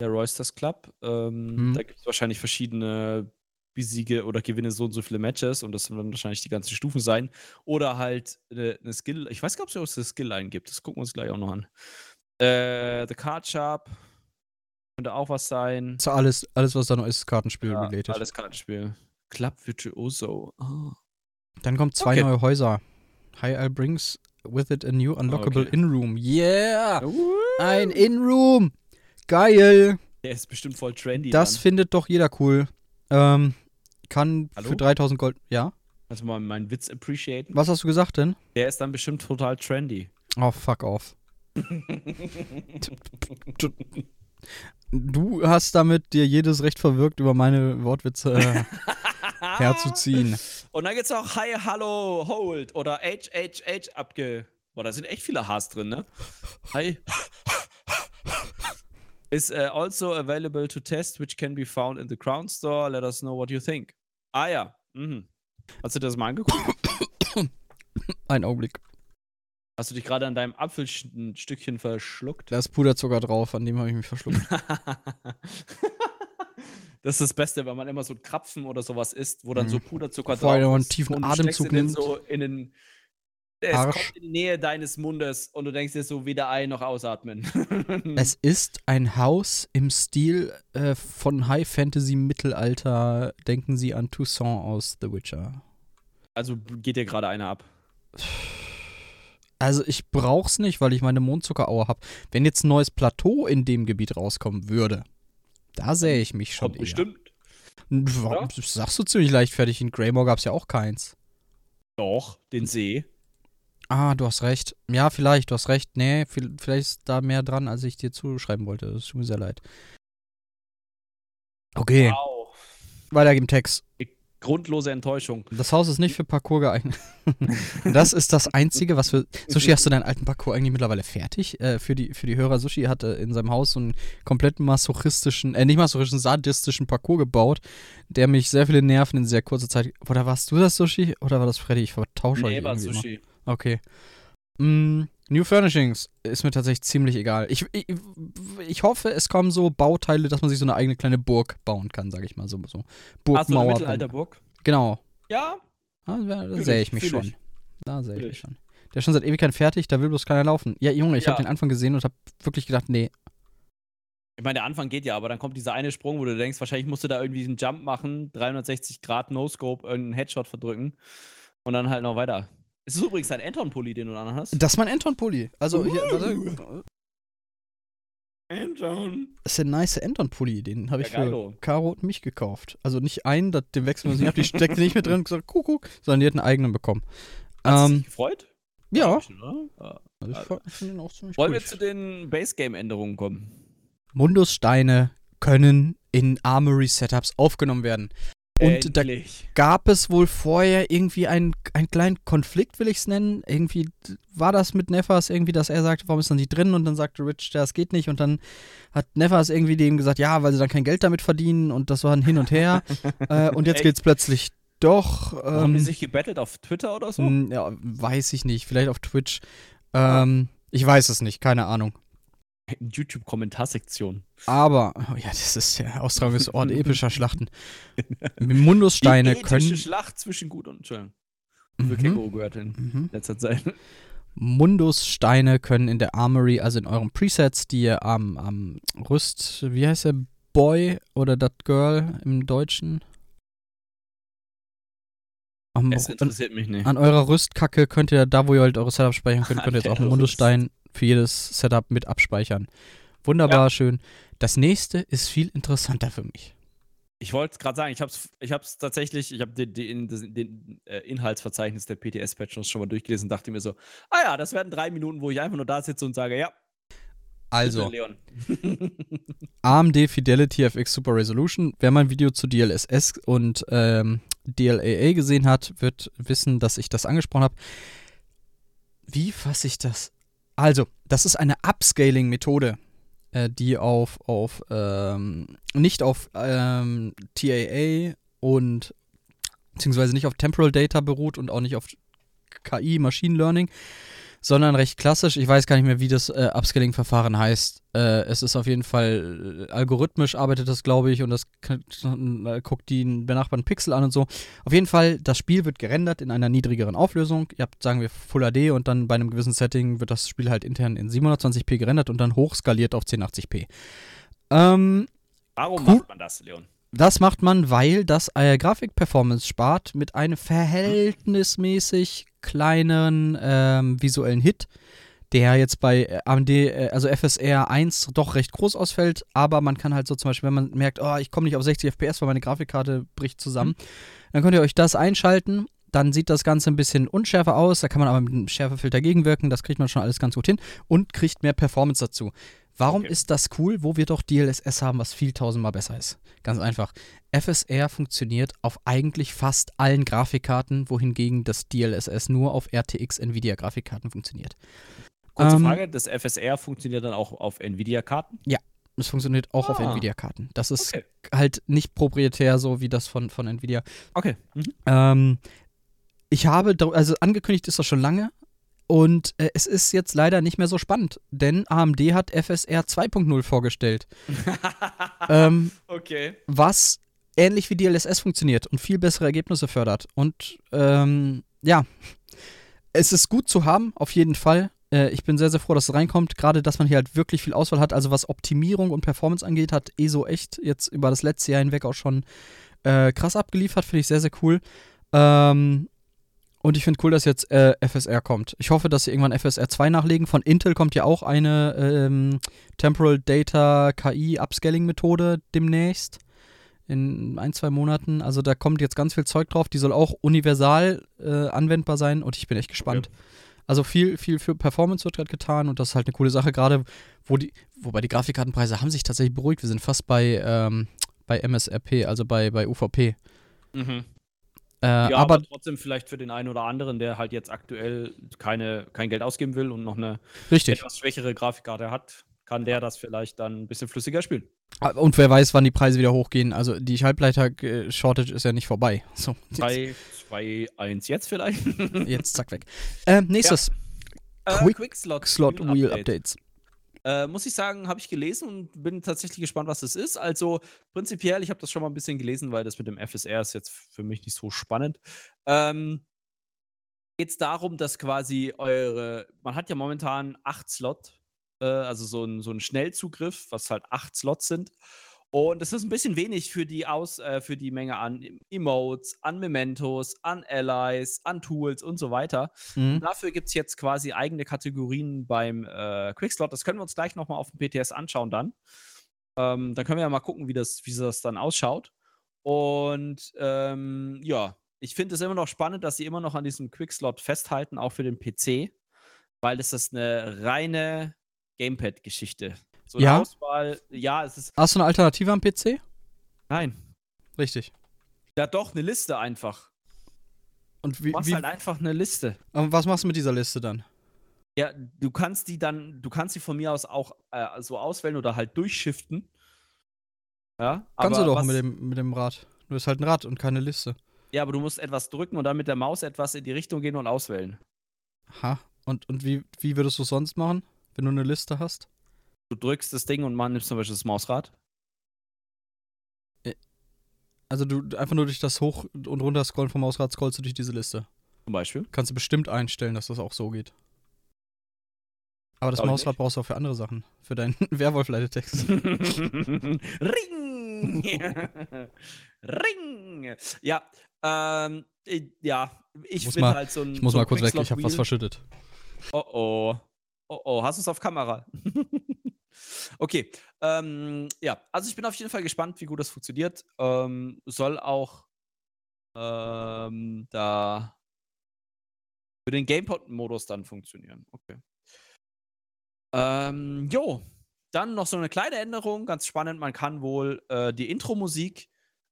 Der Roysters Club. Ähm, Hm. Da gibt es wahrscheinlich verschiedene Besiege oder gewinne so und so viele Matches und das werden wahrscheinlich die ganzen Stufen sein. Oder halt eine, eine Skill. Ich weiß gar nicht, ob es eine Skill-Line gibt. Das gucken wir uns gleich auch noch an. Äh, The Card Sharp könnte auch was sein. So alles, alles was da noch ist, Kartenspiel Ja, related. alles Kartenspiel. Club Virtuoso. Ah. Dann kommen zwei Okay. neue Häuser. High Isle brings with it a new unlockable Okay. In-Room. Yeah! Ein In-Room! Geil! Der ist bestimmt voll trendy. Das dann. findet doch jeder cool. Ähm, kann Hallo? für 3000 Gold. Ja? Du mal meinen Witz appreciaten? Was hast du gesagt denn? Der ist dann bestimmt total trendy. Oh, fuck off. (laughs) (laughs) Du hast damit dir jedes Recht verwirkt, über meine Wortwitze äh, (laughs) herzuziehen. Und dann gibt's auch Hi, Hallo, Hold oder HHH abge. Boah, da sind echt viele Hs drin, ne? Hi. Is uh, also available to test, which can be found in the Crown Store. Let us know what you think. Ah ja. Mhm. Hast du das mal angeguckt? Ein Augenblick. Hast du dich gerade an deinem Apfelstückchen verschluckt? Da ist Puderzucker drauf, an dem habe ich mich verschluckt. (laughs) das ist das Beste, wenn man immer so Krapfen oder sowas isst, wo dann Mhm. so Puderzucker Vor drauf ist. einen tiefen und Atemzug nimmt. so in den. Es Arsch. kommt in die Nähe deines Mundes und du denkst dir so weder ein noch ausatmen. (laughs) Es ist ein Haus im Stil äh, von High Fantasy Mittelalter. Denken Sie an Toussaint aus The Witcher. also geht dir gerade einer ab. Also ich brauch's nicht, weil ich meine Mondzuckeraue habe. Wenn jetzt ein neues Plateau in dem Gebiet rauskommen würde, da sähe ich mich schon Kommt eher. bestimmt. Warum, das sagst du ziemlich leichtfertig. In Greymore gab's ja auch keins. Doch, den See. Ah, du hast recht. Ja, vielleicht, du hast recht. Nee, viel- vielleicht ist da mehr dran, als ich dir zuschreiben wollte. Das tut mir sehr leid. Okay, Wow. weiter im Text. Grundlose Enttäuschung. Das Haus ist nicht für Parkour geeignet. (laughs) das ist das Einzige, was für. Sushi, hast du deinen alten Parkour eigentlich mittlerweile fertig? Äh, für, die, für die Hörer, Sushi hatte in seinem Haus so einen komplett masochistischen, äh, nicht masochistischen, sadistischen Parcours gebaut, der mich sehr viele Nerven in sehr kurzer Zeit. Oder warst du das, Sushi? Oder war das Freddy? Ich vertausche euch Nee, war irgendwie immer. Sushi. Okay. Mm, New Furnishings ist mir tatsächlich ziemlich egal. Ich, ich, ich hoffe, es kommen so Bauteile, dass man sich so eine eigene kleine Burg bauen kann, sage ich mal. So, so Burgmauer. Mittelalterburg? Genau. Ja. Ah, Da, da sehe ich, ich mich fühl schon. ich. Da sehe ich mich ich. schon. Der ist schon seit Ewigkeiten fertig, da will bloß keiner laufen. Ja, Junge, ich Ja. habe den Anfang gesehen und habe wirklich gedacht, nee. Ich meine, der Anfang geht ja, aber dann kommt dieser eine Sprung, wo du denkst, wahrscheinlich musst du da irgendwie einen Jump machen, 360 Grad No-Scope, irgendeinen Headshot verdrücken und dann halt noch weiter. Es ist übrigens ein Anton-Pulli, den du dann hast. Das ist mein Anton-Pulli. Also, hier, warte. Anton. Das ist der nice Anton-Pulli. Den habe ich Ja, für. Caro und mich gekauft. Also nicht einen, das- den wechseln wir uns nicht ab, die steckte nicht mit drin und gesagt, Kuckuck, sondern die hat einen eigenen bekommen. Hast du Ähm, dich gefreut? ja. Ja. Also ich finde den auch ziemlich Wollen cool. wir zu den Base-Game-Änderungen kommen? Mundussteine können in Armory-Setups aufgenommen werden. Und da Endlich. gab es wohl vorher irgendwie einen, einen kleinen Konflikt, will ich es nennen. Irgendwie war das mit Nefas irgendwie, dass er sagte, warum ist dann die drin? Und dann sagte Rich, das geht nicht. Und dann hat Nefas irgendwie dem gesagt, ja, weil sie dann kein Geld damit verdienen. Und das war ein Hin und Her. (laughs) äh, und jetzt Echt? geht's plötzlich doch. Haben die Ähm, sich gebettelt auf Twitter oder so? m, ja, weiß ich nicht. Vielleicht auf Twitch. Ähm, ich weiß es nicht, keine Ahnung. (laughs) YouTube-Kommentarsektion. Aber, oh ja, das ist der Austragungsort (laughs) epischer Schlachten. Mundussteine Die können. Schlacht zwischen Gut und. Für Mhm, Känguru gehört in mhm. letzter Zeit. Mundussteine können in der Armory, also in euren Presets, die ihr am, am Rüst, wie heißt der Boy oder das Girl im Deutschen? Am, Es an, interessiert mich nicht. an eurer Rüstkacke könnt ihr, da wo ihr halt eure Setups speichern könnt, (laughs) könnt ihr jetzt auch einen Mundusstein für jedes Setup mit abspeichern. Wunderbar, schön. Das nächste ist viel interessanter für mich. Ich wollte gerade sagen, ich habe es ich hab's tatsächlich, ich habe den, den, den, den äh, Inhaltsverzeichnis der PTS-Patch schon mal durchgelesen und dachte mir so, ah ja, das werden drei Minuten, wo ich einfach nur da sitze und sage, ja, Also. (laughs) AMD Fidelity FX Super Resolution. Wer mein Video zu DLSS und ähm, DLAA gesehen hat, wird wissen, dass ich das angesprochen habe. Wie fasse ich das? Also, das ist eine Upscaling-Methode, äh, die auf, auf ähm, nicht auf ähm, TAA und beziehungsweise nicht auf Temporal Data beruht und auch nicht auf KI, Machine Learning, sondern recht klassisch. Ich weiß gar nicht mehr, wie das äh, Upscaling-Verfahren heißt. Äh, es ist auf jeden Fall äh, algorithmisch arbeitet das, glaube ich, und das äh, guckt die benachbarten Pixel an und so. Auf jeden Fall, das Spiel wird gerendert in einer niedrigeren Auflösung. Ihr habt, sagen wir, Full HD und dann bei einem gewissen Setting wird das Spiel halt intern in 720p gerendert und dann hochskaliert auf 1080p. Ähm, Warum Cool. macht man das, Leon? Das macht man, weil das äh, Grafikperformance spart mit einem verhältnismäßig kleinen ähm, visuellen Hit, der jetzt bei äh, AMD, äh, also FSR 1 doch recht groß ausfällt, aber man kann halt so zum Beispiel, wenn man merkt, oh, ich komme nicht auf 60 FPS, weil meine Grafikkarte bricht zusammen, dann könnt ihr euch das einschalten. Dann sieht das Ganze ein bisschen unschärfer aus, da kann man aber mit einem Schärfefilter gegenwirken, das kriegt man schon alles ganz gut hin und kriegt mehr Performance dazu. Warum Okay. ist das cool, wo wir doch DLSS haben, was viel tausendmal besser ist? Ganz einfach. FSR funktioniert auf eigentlich fast allen Grafikkarten, wohingegen das DLSS nur auf RTX Nvidia Grafikkarten funktioniert. Kurze Ähm, Frage, das FSR funktioniert dann auch auf Nvidia-Karten? Es funktioniert auch auf Ah. Nvidia-Karten. Das ist Okay. halt nicht proprietär so wie das von, von Nvidia. Okay. Mhm. Ähm, ich habe, also angekündigt ist das schon lange. Und äh, es ist jetzt leider nicht mehr so spannend, denn AMD hat FSR 2.0 vorgestellt. (laughs) ähm, okay. Was ähnlich wie DLSS funktioniert und viel bessere Ergebnisse fördert. Und ähm, ja, es ist gut zu haben, auf jeden Fall. Äh, ich bin sehr, sehr froh, dass es reinkommt. Gerade, dass man hier halt wirklich viel Auswahl hat. Also was Optimierung und Performance angeht, hat ESO echt jetzt über das letzte Jahr hinweg auch schon äh, krass abgeliefert. Finde ich sehr, sehr cool. Ähm, und ich finde cool, dass jetzt äh, FSR kommt. Ich hoffe, dass sie irgendwann FSR 2 nachlegen. Von Intel kommt ja auch eine ähm, Temporal Data KI Upscaling Methode demnächst. In ein, zwei Monaten. Also da kommt jetzt ganz viel Zeug drauf. Die soll auch universal äh, anwendbar sein und ich bin echt gespannt. Okay. Also viel, viel für Performance wird gerade getan und das ist halt eine coole Sache, gerade wo die, wobei die Grafikkartenpreise haben sich tatsächlich beruhigt. Wir sind fast bei, ähm, bei MSRP, also bei, bei UVP. Mhm. Äh, ja, aber, aber, trotzdem vielleicht für den einen oder anderen, der halt jetzt aktuell keine, kein Geld ausgeben will und noch eine richtig. etwas schwächere Grafikkarte hat, kann der das vielleicht dann ein bisschen flüssiger spielen. Ah, und wer weiß, wann die Preise wieder hochgehen. Also die Halbleiter-Shortage ist ja nicht vorbei. (laughs) So, 3, 2, 1 jetzt vielleicht? jetzt zack weg. Äh, nächstes. Ja. Quick, äh, Quick Slot, Slot Wheel Updates. Äh, muss ich sagen, habe ich gelesen und bin tatsächlich gespannt, was das ist. Also prinzipiell, ich habe das schon mal ein bisschen gelesen, weil das mit dem FSR ist jetzt für mich nicht so spannend. Ähm, Geht es darum, dass quasi eure, man hat ja momentan acht Slot, äh, also so ein, so ein Schnellzugriff, was halt acht Slots sind. Und das ist ein bisschen wenig für die, Aus, äh, für die Menge an Emotes, an Mementos, an Allies, an Tools und so weiter. Mhm. Dafür gibt es jetzt quasi eigene Kategorien beim äh, Quickslot. Das können wir uns gleich nochmal auf dem PTS anschauen dann. Ähm, dann können wir ja mal gucken, wie das, wie das dann ausschaut. Und ähm, ja, ich finde es immer noch spannend, dass sie immer noch an diesem Quickslot festhalten, auch für den PC, weil es ist eine reine Gamepad-Geschichte so ja. Auswahl, ja, es ist. Hast du eine Alternative am PC? Nein. Richtig. Ja, doch, eine Liste einfach. Und wie. Du machst wie, halt einfach eine Liste. Und was machst du mit dieser Liste dann? Ja, du kannst die dann, du kannst sie von mir aus auch äh, so auswählen oder halt durchschiften. Ja, Kannst du doch mit dem, mit dem Rad. Du hast halt ein Rad und keine Liste. Ja, aber du musst etwas drücken und dann mit der Maus etwas in die Richtung gehen und auswählen. Aha. Und, und wie, wie würdest du es sonst machen, wenn du eine Liste hast? Du drückst das Ding und man nimmt zum Beispiel das Mausrad. Äh, also du einfach nur durch das Hoch- und runter scrollen vom Mausrad scrollst du durch diese Liste. Zum Beispiel. Kannst du bestimmt einstellen, dass das auch so geht. Aber das Mausrad brauchst du auch für andere Sachen. Für deinen (laughs) Werwolf-Leitetext. (laughs) Ring! (laughs) Ring! Ja, ähm, ja, ich bin mal, halt so ein. Ich muss so mal kurz weg, ich hab was verschüttet. Oh oh. Oh oh, hast du es auf Kamera? Okay, ähm, ja, also ich bin auf jeden Fall gespannt, wie gut das funktioniert. Ähm, soll auch ähm, da für den Gamepod-Modus dann funktionieren. Okay. Ähm, jo, dann noch so eine kleine Änderung, ganz spannend. Man kann wohl äh, die Intro-Musik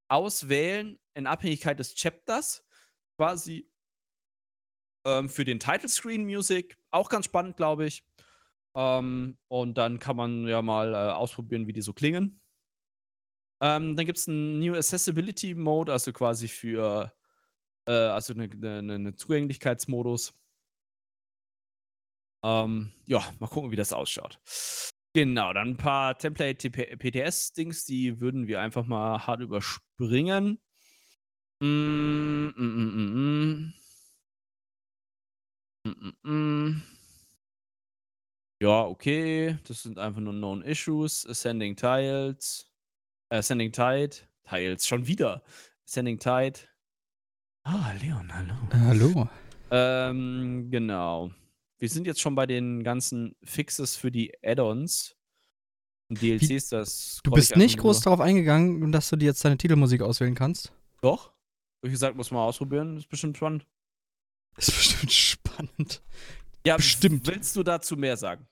auswählen in Abhängigkeit des Chapters. Quasi ähm, für den Title Screen Music. Auch ganz spannend, glaube ich. Ähm, und dann kann man ja mal äh, ausprobieren, wie die so klingen. Ähm, dann gibt es einen New Accessibility Mode, also quasi für äh, also eine ne, ne, ne Zugänglichkeitsmodus. Ähm, ja, mal gucken, wie das ausschaut. Genau, dann ein paar Template-PTS-Dings, die würden wir einfach mal hart überspringen. Mm, mm, mm, mm, mm. Mm, mm, mm. Ja, okay. Das sind einfach nur Known Issues. Ascending Tiles. Äh, Ascending Tide. Tiles, schon wieder. Ascending Tide. Ah, Leon, hallo. Hallo. Ähm, genau. Wir sind jetzt schon bei den ganzen Fixes für die Add-ons. DLCs, das. Du bist nicht groß darauf eingegangen, dass du dir jetzt deine Titelmusik auswählen kannst? Doch. Wie gesagt, muss man ausprobieren. Ist bestimmt spannend. Ist (laughs) bestimmt spannend. Ja, bestimmt. Willst du dazu mehr sagen?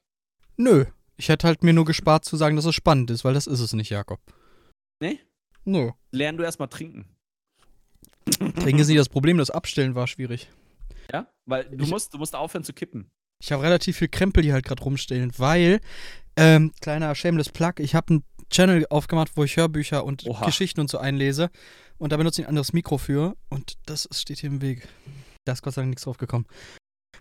Nö. Ich hätte halt mir nur gespart zu sagen, dass es spannend ist, weil das ist es nicht, Jakob. Nee? Nö. Lern du erstmal trinken. Trinken ist nicht das Problem, das Abstellen war schwierig. Ja? Weil du, ich, musst, du musst aufhören zu kippen. Ich habe relativ viel Krempel hier halt gerade rumstehen, weil, ähm, kleiner shameless Plug, ich habe einen Channel aufgemacht, wo ich Hörbücher und Oha. Geschichten und so einlese. Und da benutze ich ein anderes Mikro für. Und das steht hier im Weg. Da ist Gott sei Dank nichts drauf gekommen.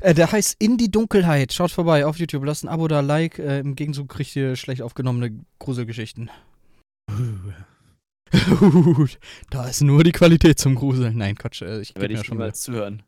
Äh, der heißt In die Dunkelheit. Schaut vorbei auf YouTube, lasst ein Abo da, Like. Äh, Im Gegenzug kriegt ihr schlecht aufgenommene Gruselgeschichten. (laughs) da ist nur die Qualität zum Gruseln. Nein, Quatsch. Äh, ich Werde ich schon mal zuhören.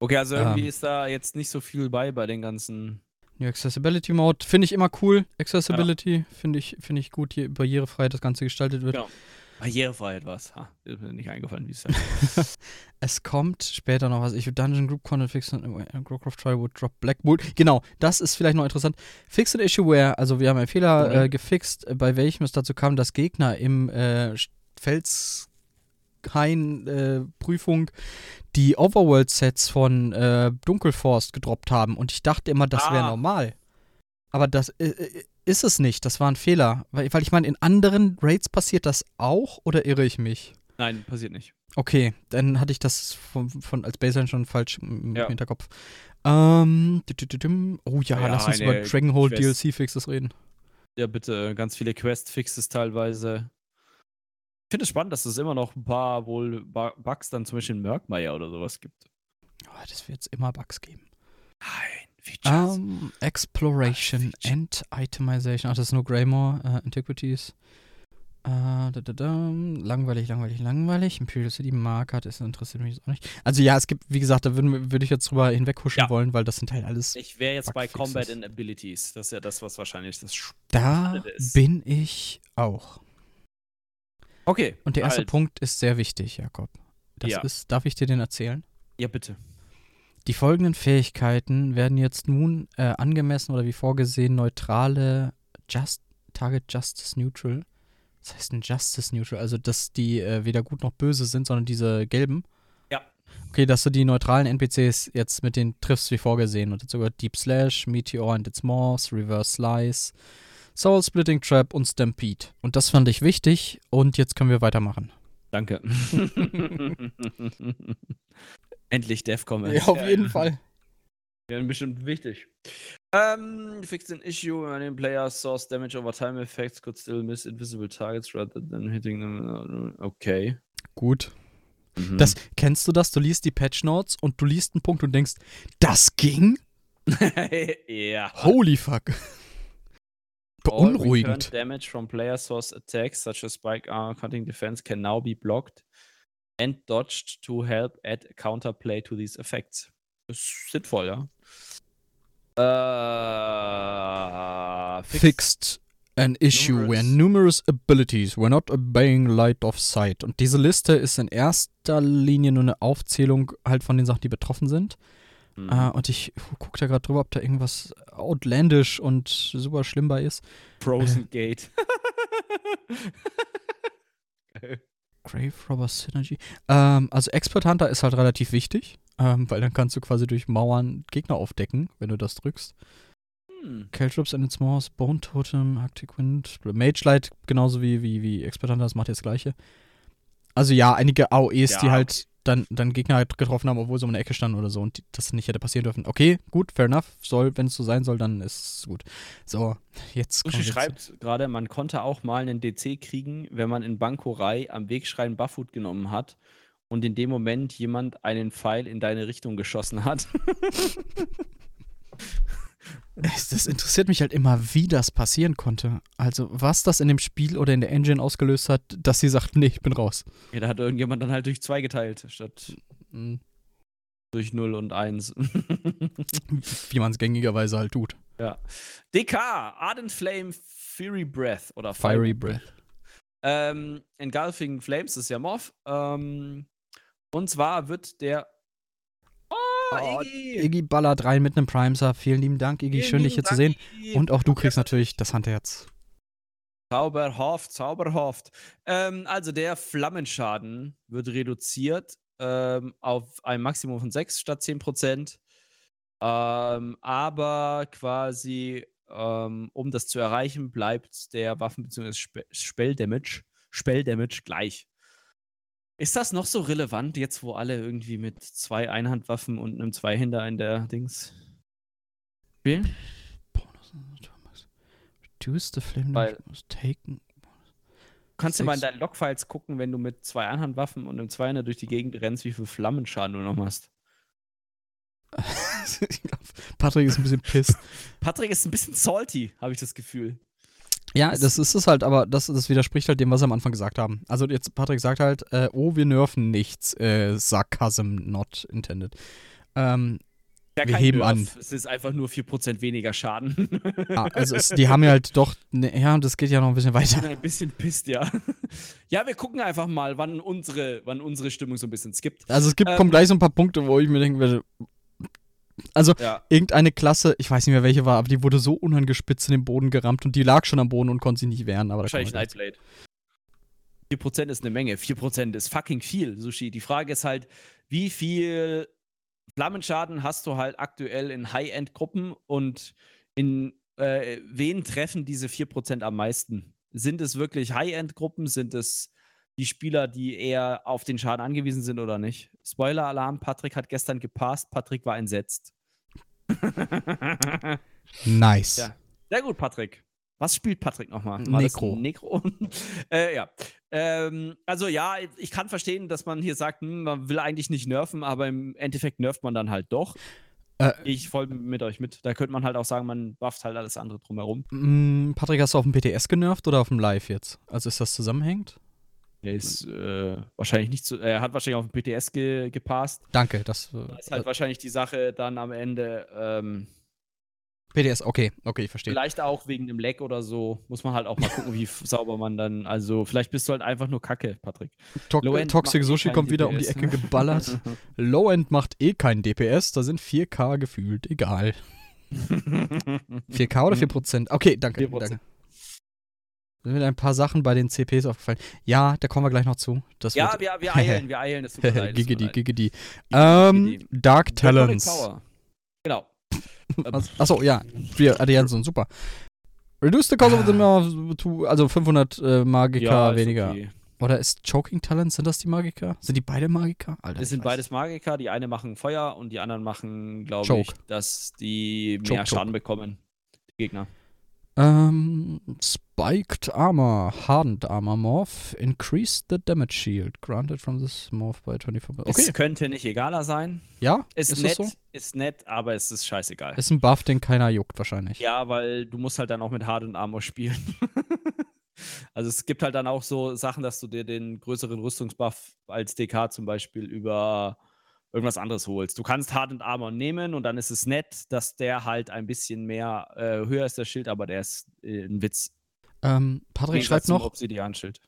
Okay, also irgendwie Ähm. ist da jetzt nicht so viel bei bei den ganzen. New Accessibility Mode finde ich immer cool. Accessibility finde ich, finde ich gut, hier barrierefrei das Ganze gestaltet wird. Genau. Barrierefreiheit was. Ha, ist mir nicht eingefallen, wie es heißt. (laughs) Es kommt später noch was. Ich will Dungeon Group Content fix and Growcraft Try would drop Black Bolt. Genau, das ist vielleicht noch interessant. Fix an Issue where, also wir haben einen Fehler Mhm. äh, gefixt, äh, bei welchem es dazu kam, dass Gegner im äh, Felshain-Prüfung die Overworld-Sets von äh, Dunkelforst gedroppt haben. Und ich dachte immer, das wäre Ah. normal. Aber das äh, äh, ist es nicht. Das war ein Fehler. Weil, weil ich meine, in anderen Raids passiert das auch oder irre ich mich? Nein, passiert nicht. Okay, dann hatte ich das von, von als Baseline schon falsch im Ja. Hinterkopf. Ähm, oh ja, Ja, lass uns über Dragonhold Quest. DLC-Fixes reden. Ja, bitte, ganz viele Quest-Fixes teilweise. Ich finde es spannend, dass es immer noch ein paar wohl Bu- Bugs dann zum Beispiel in Merkmeier oder sowas gibt. Oh, das wird es immer Bugs geben. Nein, Features. Ähm, Exploration Ah, Feature. and Itemization. Ach, das ist nur Greymore, äh, Antiquities. Äh, da, da, da. Langweilig, langweilig, langweilig. Imperial City Marker, das interessiert mich jetzt auch nicht. Also ja, es gibt, wie gesagt, da würde würd ich jetzt drüber hinweghuschen Ja. wollen, weil das sind halt alles. ich wäre jetzt bei Bugfixes. Combat and Abilities. Das ist ja das, was wahrscheinlich das. Da ist. bin ich auch. okay. Und der erste halt. Punkt ist sehr wichtig, Jakob. Das Ja. ist, darf ich dir den erzählen? Ja, bitte. Die folgenden Fähigkeiten werden jetzt nun äh, angemessen oder wie vorgesehen neutrale Just Target Justice Neutral. Was heißt denn Justice Neutral? Also, dass die äh, weder gut noch böse sind, sondern diese gelben. Ja. Okay, dass du die neutralen NPCs jetzt mit denen triffst wie vorgesehen. Und dazu gehört Deep Slash, Meteor and its Morphs, Reverse Slice, Soul Splitting Trap und Stampede. Und das fand ich wichtig und jetzt können wir weitermachen. Danke. (laughs) (laughs) Endlich Devcom. Fall. Ja, bestimmt wichtig. Ähm, fixed an issue when any player source damage over time effects could still miss invisible targets rather than hitting them. Okay. Gut. Mhm. Das, kennst du das? Du liest die Patch Notes und du liest einen Punkt und denkst, das ging? (laughs) ja. Holy fuck. Beunruhigend. damage from player source attacks such as spike armor cutting defense can now be blocked and dodged to help add counterplay to these effects. Ist sinnvoll, ja. Äh, Fixed an issue where Numerous- numerous abilities were not obeying light of sight. Und diese Liste ist in erster Linie nur eine Aufzählung halt von den Sachen, die betroffen sind. Mhm. Äh, und ich gucke da gerade drüber, ob da irgendwas outlandish und super schlimm bei ist. Frozen Gate. (laughs) Grave Robber Synergy. Ähm, also Expert Hunter ist halt relativ wichtig, ähm, weil dann kannst du quasi durch Mauern Gegner aufdecken, wenn du das drückst. Hm. Caltrops and its Mouse, Bone Totem, Arctic Wind, Mage Light, genauso wie, wie, wie Expert Hunter, das macht jetzt das gleiche. Also ja, einige AOEs, die Ja, halt dann, dann Gegner halt getroffen haben, obwohl sie um eine Ecke standen oder so und das nicht hätte passieren dürfen. Okay, gut, fair enough. Soll, wenn es so sein soll, dann ist es gut. So, jetzt jetzt- schreibt gerade, man konnte auch mal einen DC kriegen, wenn man in Bankorei am Wegschrein Buffwood genommen hat und in dem Moment jemand einen Pfeil in deine Richtung geschossen hat. (laughs) (laughs) Es- Das interessiert mich halt immer, wie das passieren konnte. Also, was das in dem Spiel oder in der Engine ausgelöst hat, dass sie sagt, nee, ich bin raus. ja, da hat irgendjemand dann halt durch zwei geteilt, statt Hm, durch 0 und 1. (laughs) Wie man es gängigerweise halt tut. ja. DK, Ardent Flame, Fury Breath oder Fiery Breath. Ähm, Engulfing Flames das ist ja Morph. Ähm, und zwar wird der. Oh, Iggy! Iggy ballert rein mit einem Prime Sub. Vielen lieben Dank, Iggy. Vielen Schön, dich hier lieben zu sehen. Dank, Iggy. Und auch du kriegst natürlich das Handherz. Zauberhaft, zauberhaft. Ähm, also der Flammenschaden wird reduziert ähm, auf ein Maximum von 6 statt 10%. Ähm, aber quasi, ähm, um das zu erreichen, bleibt der Waffen- bzw. Spe Spell-Damage Spell-Damage gleich. Ist das noch so relevant, jetzt wo alle irgendwie mit zwei Einhandwaffen und einem Zweihänder in der Dings spielen? Reduce the flame Weil- taken. Du kannst du mal in deinen Logfiles gucken, wenn du mit zwei Einhandwaffen und einem Zweihänder durch die Gegend rennst, wie viel Flammenschaden du noch machst. (laughs) ich glaub, Patrick ist ein bisschen pissed. Patrick ist ein bisschen salty, habe ich das Gefühl. Ja, das ist es halt, aber das, das widerspricht halt dem, was sie am Anfang gesagt haben. Also jetzt, Patrick sagt halt, äh, oh, wir nerven nichts. Äh, Sarcasm not intended. Ähm, Ja, Wir heben Nerf. an. Es ist einfach nur 4% weniger Schaden. (laughs) ah, also es, die haben ja halt doch, ne, ja, das geht ja noch ein bisschen weiter. ein bisschen pisst, ja. (laughs) Ja, wir gucken einfach mal, wann unsere, wann unsere Stimmung so ein bisschen skippt. Also es gibt, Ähm, kommen gleich so ein paar Punkte, wo ich mir denken werde, also Ja. irgendeine Klasse, ich weiß nicht mehr welche war, aber die wurde so unangespitzt in den Boden gerammt und die lag schon am Boden und konnte sich nicht wehren. Aber Wahrscheinlich Nightblade. 4% ist eine Menge. 4% ist fucking viel, Sushi. Die Frage ist halt, wie viel Flammenschaden hast du halt aktuell in High-End-Gruppen und in äh, wen treffen diese 4% am meisten? Sind es wirklich High-End-Gruppen? Sind es die Spieler, die eher auf den Schaden angewiesen sind oder nicht? Spoiler-Alarm, Patrick hat gestern gepasst, Patrick war entsetzt. (laughs) Nice. Ja. Sehr gut, Patrick. Was spielt Patrick nochmal? Necro. Necro. (laughs) äh, ja. Ähm, also ja, ich kann verstehen, dass man hier sagt, hm, man will eigentlich nicht nerven, aber im Endeffekt nervt man dann halt doch. Äh, Ich voll mit euch mit. Da könnte man halt auch sagen, man bufft halt alles andere drumherum. mh, Patrick, hast du auf dem PTS genervt oder auf dem Live jetzt? Also ist das zusammenhängend? Er ist äh, wahrscheinlich nicht so, er hat wahrscheinlich auf dem PTS ge, gepasst. Danke, das. Da ist Äh, halt wahrscheinlich die Sache dann am Ende, ähm, PTS, okay, okay, ich verstehe. vielleicht auch wegen dem Leck oder so, muss man halt auch mal gucken, wie (laughs) sauber man dann, also vielleicht bist du halt einfach nur Kacke, Patrick. To Toxic eh Sushi kommt wieder um die DPS, Ecke ne? geballert. (laughs) Low-End macht eh kein DPS, da sind 4K gefühlt, egal. (laughs) 4K oder 4%? Okay, danke. 4%. danke. Sind mir ein paar Sachen bei den CPs aufgefallen? Ja, da kommen wir gleich noch zu. Das Ja, wir, wir eilen, (laughs) wir eilen. Das tut mir leid, leid. Giggity. Ähm. Dark Talents. Power. Genau. (laughs) Achso, ja. Wir, Allianzen, super. Reduce the cost of the Nerve to, also 500 äh, Magika ist weniger. okay. Oder ist Choking Talents, sind das die Magiker? Sind die beide Magiker? Alter, Das sind beides Magiker. Die eine machen Feuer und die anderen machen, glaube Choke. ich, dass die Choke, mehr Choke. Schaden bekommen. Die Gegner. Ähm, Spiked Armor, Hardened Armor Morph, increase the damage shield, granted from this Morph by 24%. Okay, Es könnte nicht egaler sein. ja, Ist, ist, nett, so? ist nett, aber es ist scheißegal. Ist ein Buff, den keiner juckt wahrscheinlich. Ja, weil du musst halt dann auch mit Hardened Armor spielen. (laughs) also es gibt halt dann auch so Sachen, dass du dir den größeren Rüstungsbuff als DK zum Beispiel über irgendwas anderes holst. Du kannst Hardened Armor nehmen und dann ist es nett, dass der halt ein bisschen mehr äh, höher ist der Schild, aber der ist äh, ein Witz. Ähm, Patrick schreibt noch.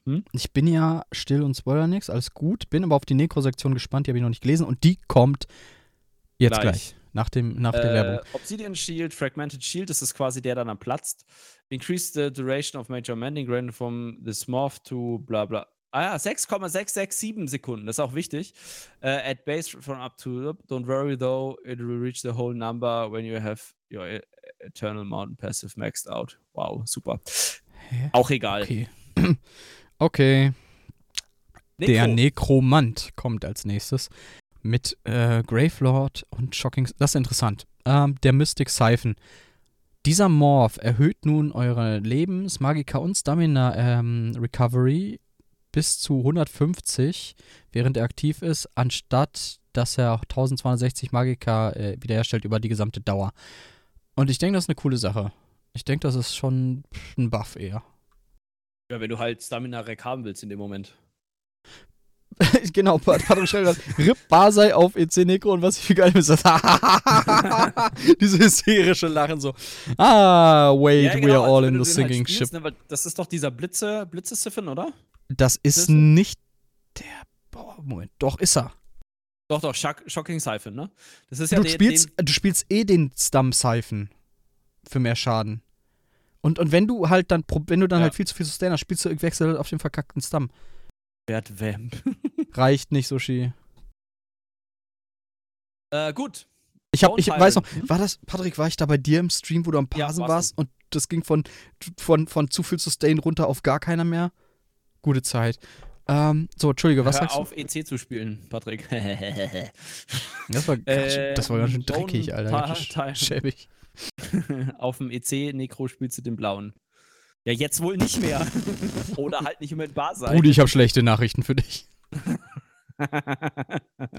Hm? ich bin ja still und spoiler nix, alles gut, bin aber auf die Necro-Sektion gespannt, die habe ich noch nicht gelesen und die kommt jetzt gleich, nach, dem, nach der Äh, Werbung. Obsidian Shield, Fragmented Shield, das ist quasi der, der dann platzt. Increase the duration of Major Mending granted from this morph to bla bla. Ah ja, 6,667 Sekunden, das ist auch wichtig. Äh, at base from up to, don't worry though, it will reach the whole number when you have your e- Eternal Mountain Passive maxed out. Wow, super. Hä? Auch egal. Okay. (clears throat) okay. Der Necro. Nekromant kommt als nächstes mit äh, Gravelord und Shocking. Das ist interessant. Ähm, der Mystic Siphon. Dieser Morph erhöht nun eure Lebens-, Magika und Stamina ähm, Recovery bis zu 150, während er aktiv ist, anstatt dass er auch 1260 Magika äh, wiederherstellt über die gesamte Dauer. Und ich denke, das ist eine coole Sache. Ich denke, das ist schon ein Buff eher. Ja, wenn du halt Stamina Rec haben willst in dem Moment. (laughs) genau, Pat- Patrick schreibt das. Rip Basai auf EC Necro und was ich für geil ist, (laughs) Diese hysterische Lachen so. Ah, wait, Ja, we genau, are als all wenn in the halt sinking ship. Ne, das ist doch dieser Blitze, Blitze-Siphon, oder? Das ist Das- nicht der. Boah, Moment, doch ist er. Doch, doch, Shock, Shocking Siphon, ne? Das ist ja du, der, spielst, den, du spielst eh den Stum Siphon für mehr Schaden. Und, und wenn du halt dann, wenn du dann Ja. halt viel zu viel Sustain hast, spielst du wechsel auf den verkackten Stum. Wert Vamp. (laughs) Reicht nicht, Sushi. äh, gut. Ich, hab, ich weiß noch, Tyrant. war das, Patrick, war ich da bei dir im Stream, wo du am Ja, Parsen warst warst und das ging von, von, von zu viel Sustain runter auf gar keiner mehr? Gute Zeit. Ähm, so, Entschuldige, was Hör sagst auf, EC zu spielen, Patrick. (laughs) du? Das war, ganz schön- das war ganz schön dreckig, Alter. Schäbig. (laughs) Auf dem EC-Necro spielst du den blauen. Ja, jetzt wohl nicht mehr. (laughs) Oder halt nicht mehr mit Bar sein. Brudi, ich habe schlechte Nachrichten für dich.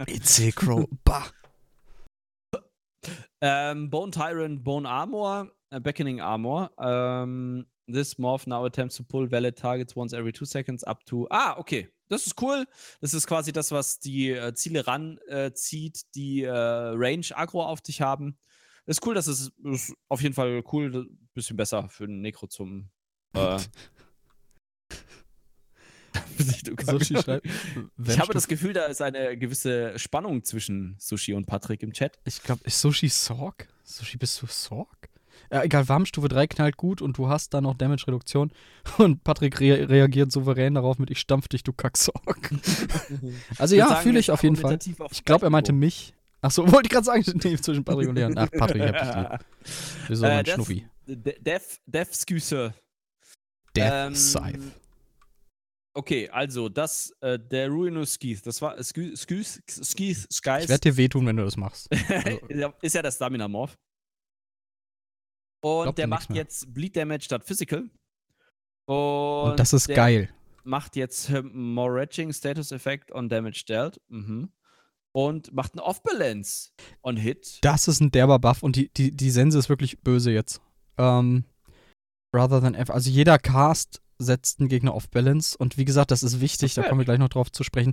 EC Crow, bah. Ähm, Bone Tyrant, Bone Armor, äh, Beckoning Armor. Ähm, this Morph now attempts to pull valid targets once every two seconds up to. Ah, okay. Das ist cool. Das ist quasi das, was die äh, Ziele ranzieht, äh, die äh, Range Agro auf dich haben. Ist cool, das ist, ist auf jeden Fall cool. Bisschen besser für den Necro zum. Äh, (laughs) (laughs) Sushi schreibt, ich habe das Gefühl, da ist eine gewisse Spannung zwischen Sushi und Patrick im Chat. Ich glaube, ist Sushi Sorg? Sushi, bist du Sorg? Ja, egal, Warmstufe 3 knallt gut und du hast dann noch Damage-Reduktion. (laughs) Und Patrick re reagiert souverän darauf mit: Ich stampf dich, du Kacksorg. (laughs) also, ja, fühle ich auf jeden Fall. Auf ich glaube, er meinte mich. Achso, (laughs) wollte ich gerade sagen, nee, zwischen Patrick und Leon. Ach, Patrick, ich hab dich lieb. Wieso, äh, mein Schnuffi? Death, Death. Death ähm, Scythe. Okay, also das, äh, der Ruinous Skeeth, das war Skeeth, Skeeth, Skeeth. Ich werde dir wehtun, wenn du das machst. Also. ist ja der Stamina Morph. Und der macht jetzt Bleed Damage statt Physical. Und, Und das ist geil. Macht jetzt More Retching Status Effect on Damage dealt. Mhm. Und macht einen Off-Balance on Hit. Das ist ein derber Buff und die, die, die Sense ist wirklich böse jetzt. Ähm, rather than F. Also jeder Cast setzt einen Gegner auf Balance. Und wie gesagt, das ist wichtig, okay. da kommen wir gleich noch drauf zu sprechen.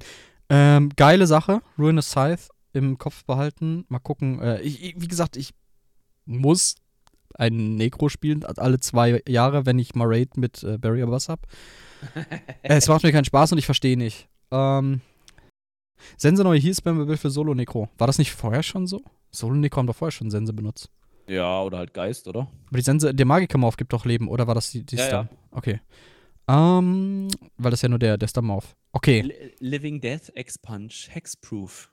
Ähm, geile Sache, Ruinous Scythe im Kopf behalten. Mal gucken. Äh, ich, wie gesagt, ich muss einen Necro spielen, alle zwei Jahre, wenn ich mal Raid mit äh, Barrier Boss hab. äh, (laughs) es macht mir keinen Spaß und ich verstehe nicht. Ähm, Sense neue Heal Spam für Solo Necro. War das nicht vorher schon so? Solo Necro haben doch vorher schon Sense benutzt. Ja, oder halt Geist, oder? Aber die Sense, der Magiker-Morph gibt doch Leben, oder war das die, die ja, ja. Okay. Ähm, weil das ja nur der, der Stammmorph. Okay. L Living Death, X-Punch, Hexproof.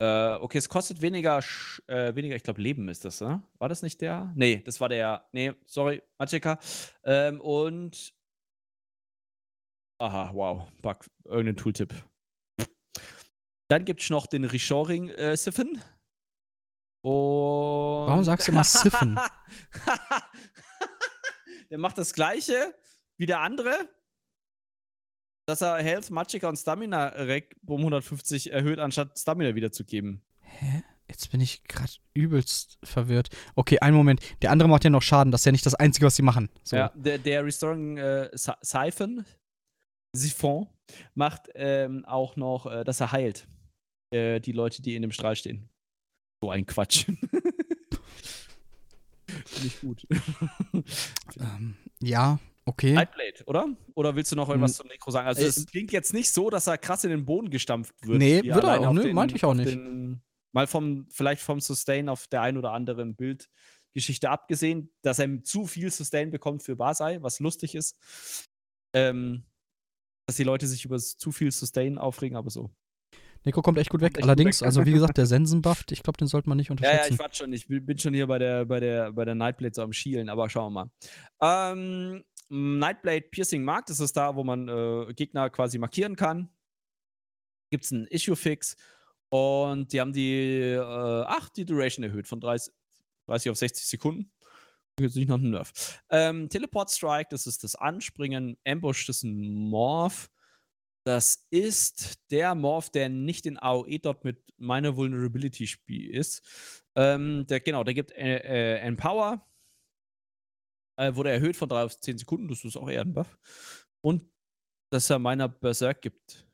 Äh, okay, es kostet weniger, äh, weniger, ich glaube, Leben ist das, ne? War das nicht der? Nee, das war der. Nee, sorry, Magicka. Ähm, und. Aha, wow. Bug, irgendein Tooltip. Dann gibt es noch den Reshoring äh, Siphon. Und. Warum sagst du immer Siphon? (laughs) der macht das gleiche wie der andere, dass er Health, Magicka und Stamina Rec um 150 erhöht, anstatt Stamina wiederzugeben. Hä? Jetzt bin ich gerade übelst verwirrt. Okay, einen Moment. Der andere macht ja noch Schaden. Das ist ja nicht das Einzige, was sie machen. So. Ja, der, der Restoring äh, Siphon, Siphon, macht ähm, auch noch, äh, dass er heilt. Äh, die Leute, die in dem Strahl stehen. So ein Quatsch. (laughs) Nicht gut. ähm, ja, Okay. Nightblade, oder? Oder willst du noch irgendwas zum Necro sagen? Also, es klingt jetzt nicht so, dass er krass in den Boden gestampft wird. Nee, wird er auch, ne? Meinte ich auch nicht. Den, mal vom, vielleicht vom Sustain auf der ein oder anderen Bildgeschichte abgesehen, dass er zu viel Sustain bekommt für Basai, was lustig ist. Ähm, dass die Leute sich über zu viel Sustain aufregen, aber so. Nico kommt echt gut weg. Echt Allerdings, gut weg. also wie gesagt, der (laughs) Sensenbuff, ich glaube, den sollte man nicht unterschätzen. Ja, ja, ich warte schon. Ich bin schon hier bei der, bei der, bei der Nightblade so am Schielen, aber schauen wir mal. Ähm, Nightblade Piercing Mark, das ist da, wo man äh, Gegner quasi markieren kann. Gibt es einen Issue-Fix und die haben die, äh, ach, die Duration erhöht von 30, 30 auf 60 Sekunden. Jetzt nicht noch ein Nerf. Ähm, Teleport Strike, das ist das Anspringen. Ambush, das ist ein Morph. Das ist der Morph, der nicht in AOE dort mit meiner Vulnerability Spiel ist. Ähm, der, genau, der gibt äh, äh, Empower, äh, wurde erhöht von 3 auf 10 Sekunden, das ist auch eher ein Buff. Und dass er meiner Berserk gibt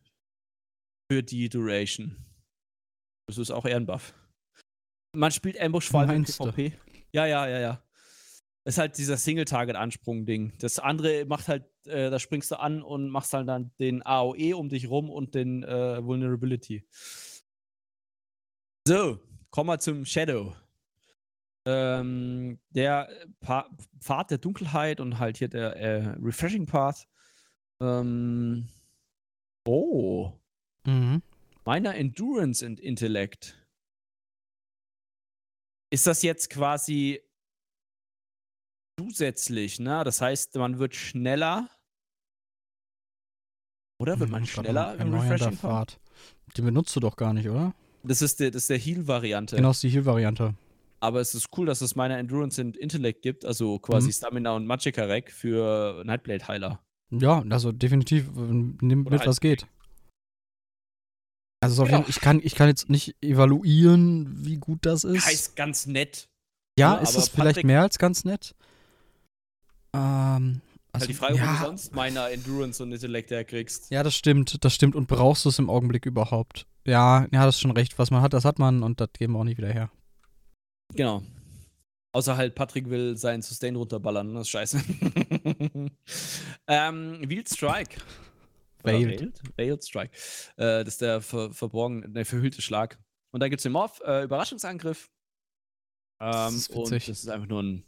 für die Duration. Das ist auch eher ein Buff. Man spielt Ambush vor allem in PvP. Ja, ja, ja, ja. Das ist halt dieser Single-Target-Ansprung-Ding. Das andere macht halt, äh, da springst du an und machst halt dann den AOE um dich rum und den äh, Vulnerability. So, kommen wir zum Shadow ähm, der pa Pfad der Dunkelheit und halt hier der äh, Refreshing Path. Ähm, oh. Mhm. Meiner Endurance und Intellekt. Ist das jetzt quasi zusätzlich, ne? Das heißt, man wird schneller. Oder wird hm, man schneller im Refreshing Path? Den benutzt du doch gar nicht, oder? Das ist der, das ist der Heal-Variante. Genau, das ist die Heal-Variante. Aber es ist cool, dass es meine Endurance und Intellect gibt, also quasi mhm. Stamina und Magicka Rack für Nightblade Heiler. Ja, also definitiv nimm mit, halt was geht. Also jeden, ich, kann, ich kann jetzt nicht evaluieren, wie gut das ist. Heißt ganz nett. ja, ne, ist es vielleicht Patrick- mehr als ganz nett? Ähm, also, halt die Frage, ob ja, du sonst meiner Endurance und Intellekt herkriegst. ja, das stimmt, das stimmt. Und brauchst du es im Augenblick überhaupt? Ja, ja, das ist schon recht. Was man hat, das hat man und das geben wir auch nicht wieder her. Genau. Außer halt, Patrick will seinen Sustain runterballern. Das ist scheiße. (laughs) ähm, Wield Strike. Veiled. Veiled? Strike. Äh, das ist der ver verborgene, der verhüllte Schlag. Und dann gibt es den Morph, äh, Überraschungsangriff. Ähm, Das ist und witzig. das ist einfach nur ein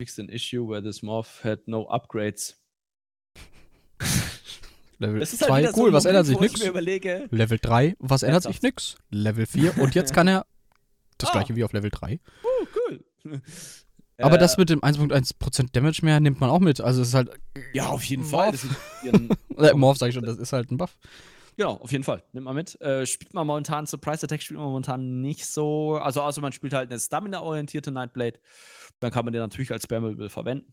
fixed an issue where this Morph had no upgrades. (laughs) Level Das ist halt 2, wieder so cool, ein was ändert sich nix? Level 3, was ändert sich nix? Level 4 und jetzt (laughs) kann er das Ah. gleiche wie auf Level 3. oh, cool. (laughs) Aber Äh, das mit dem 1.1% Damage mehr nimmt man auch mit. Also es ist halt, Ja, auf jeden. Fall. Das ist (laughs) äh, Morph sag ich schon, das ist halt ein Buff. Genau, auf jeden Fall. Nimmt man mit. Äh, spielt man momentan, Surprise Attack spielt man momentan nicht so. Also, außer man spielt halt eine Stamina-orientierte Nightblade. Dann kann man den natürlich als Spammable verwenden.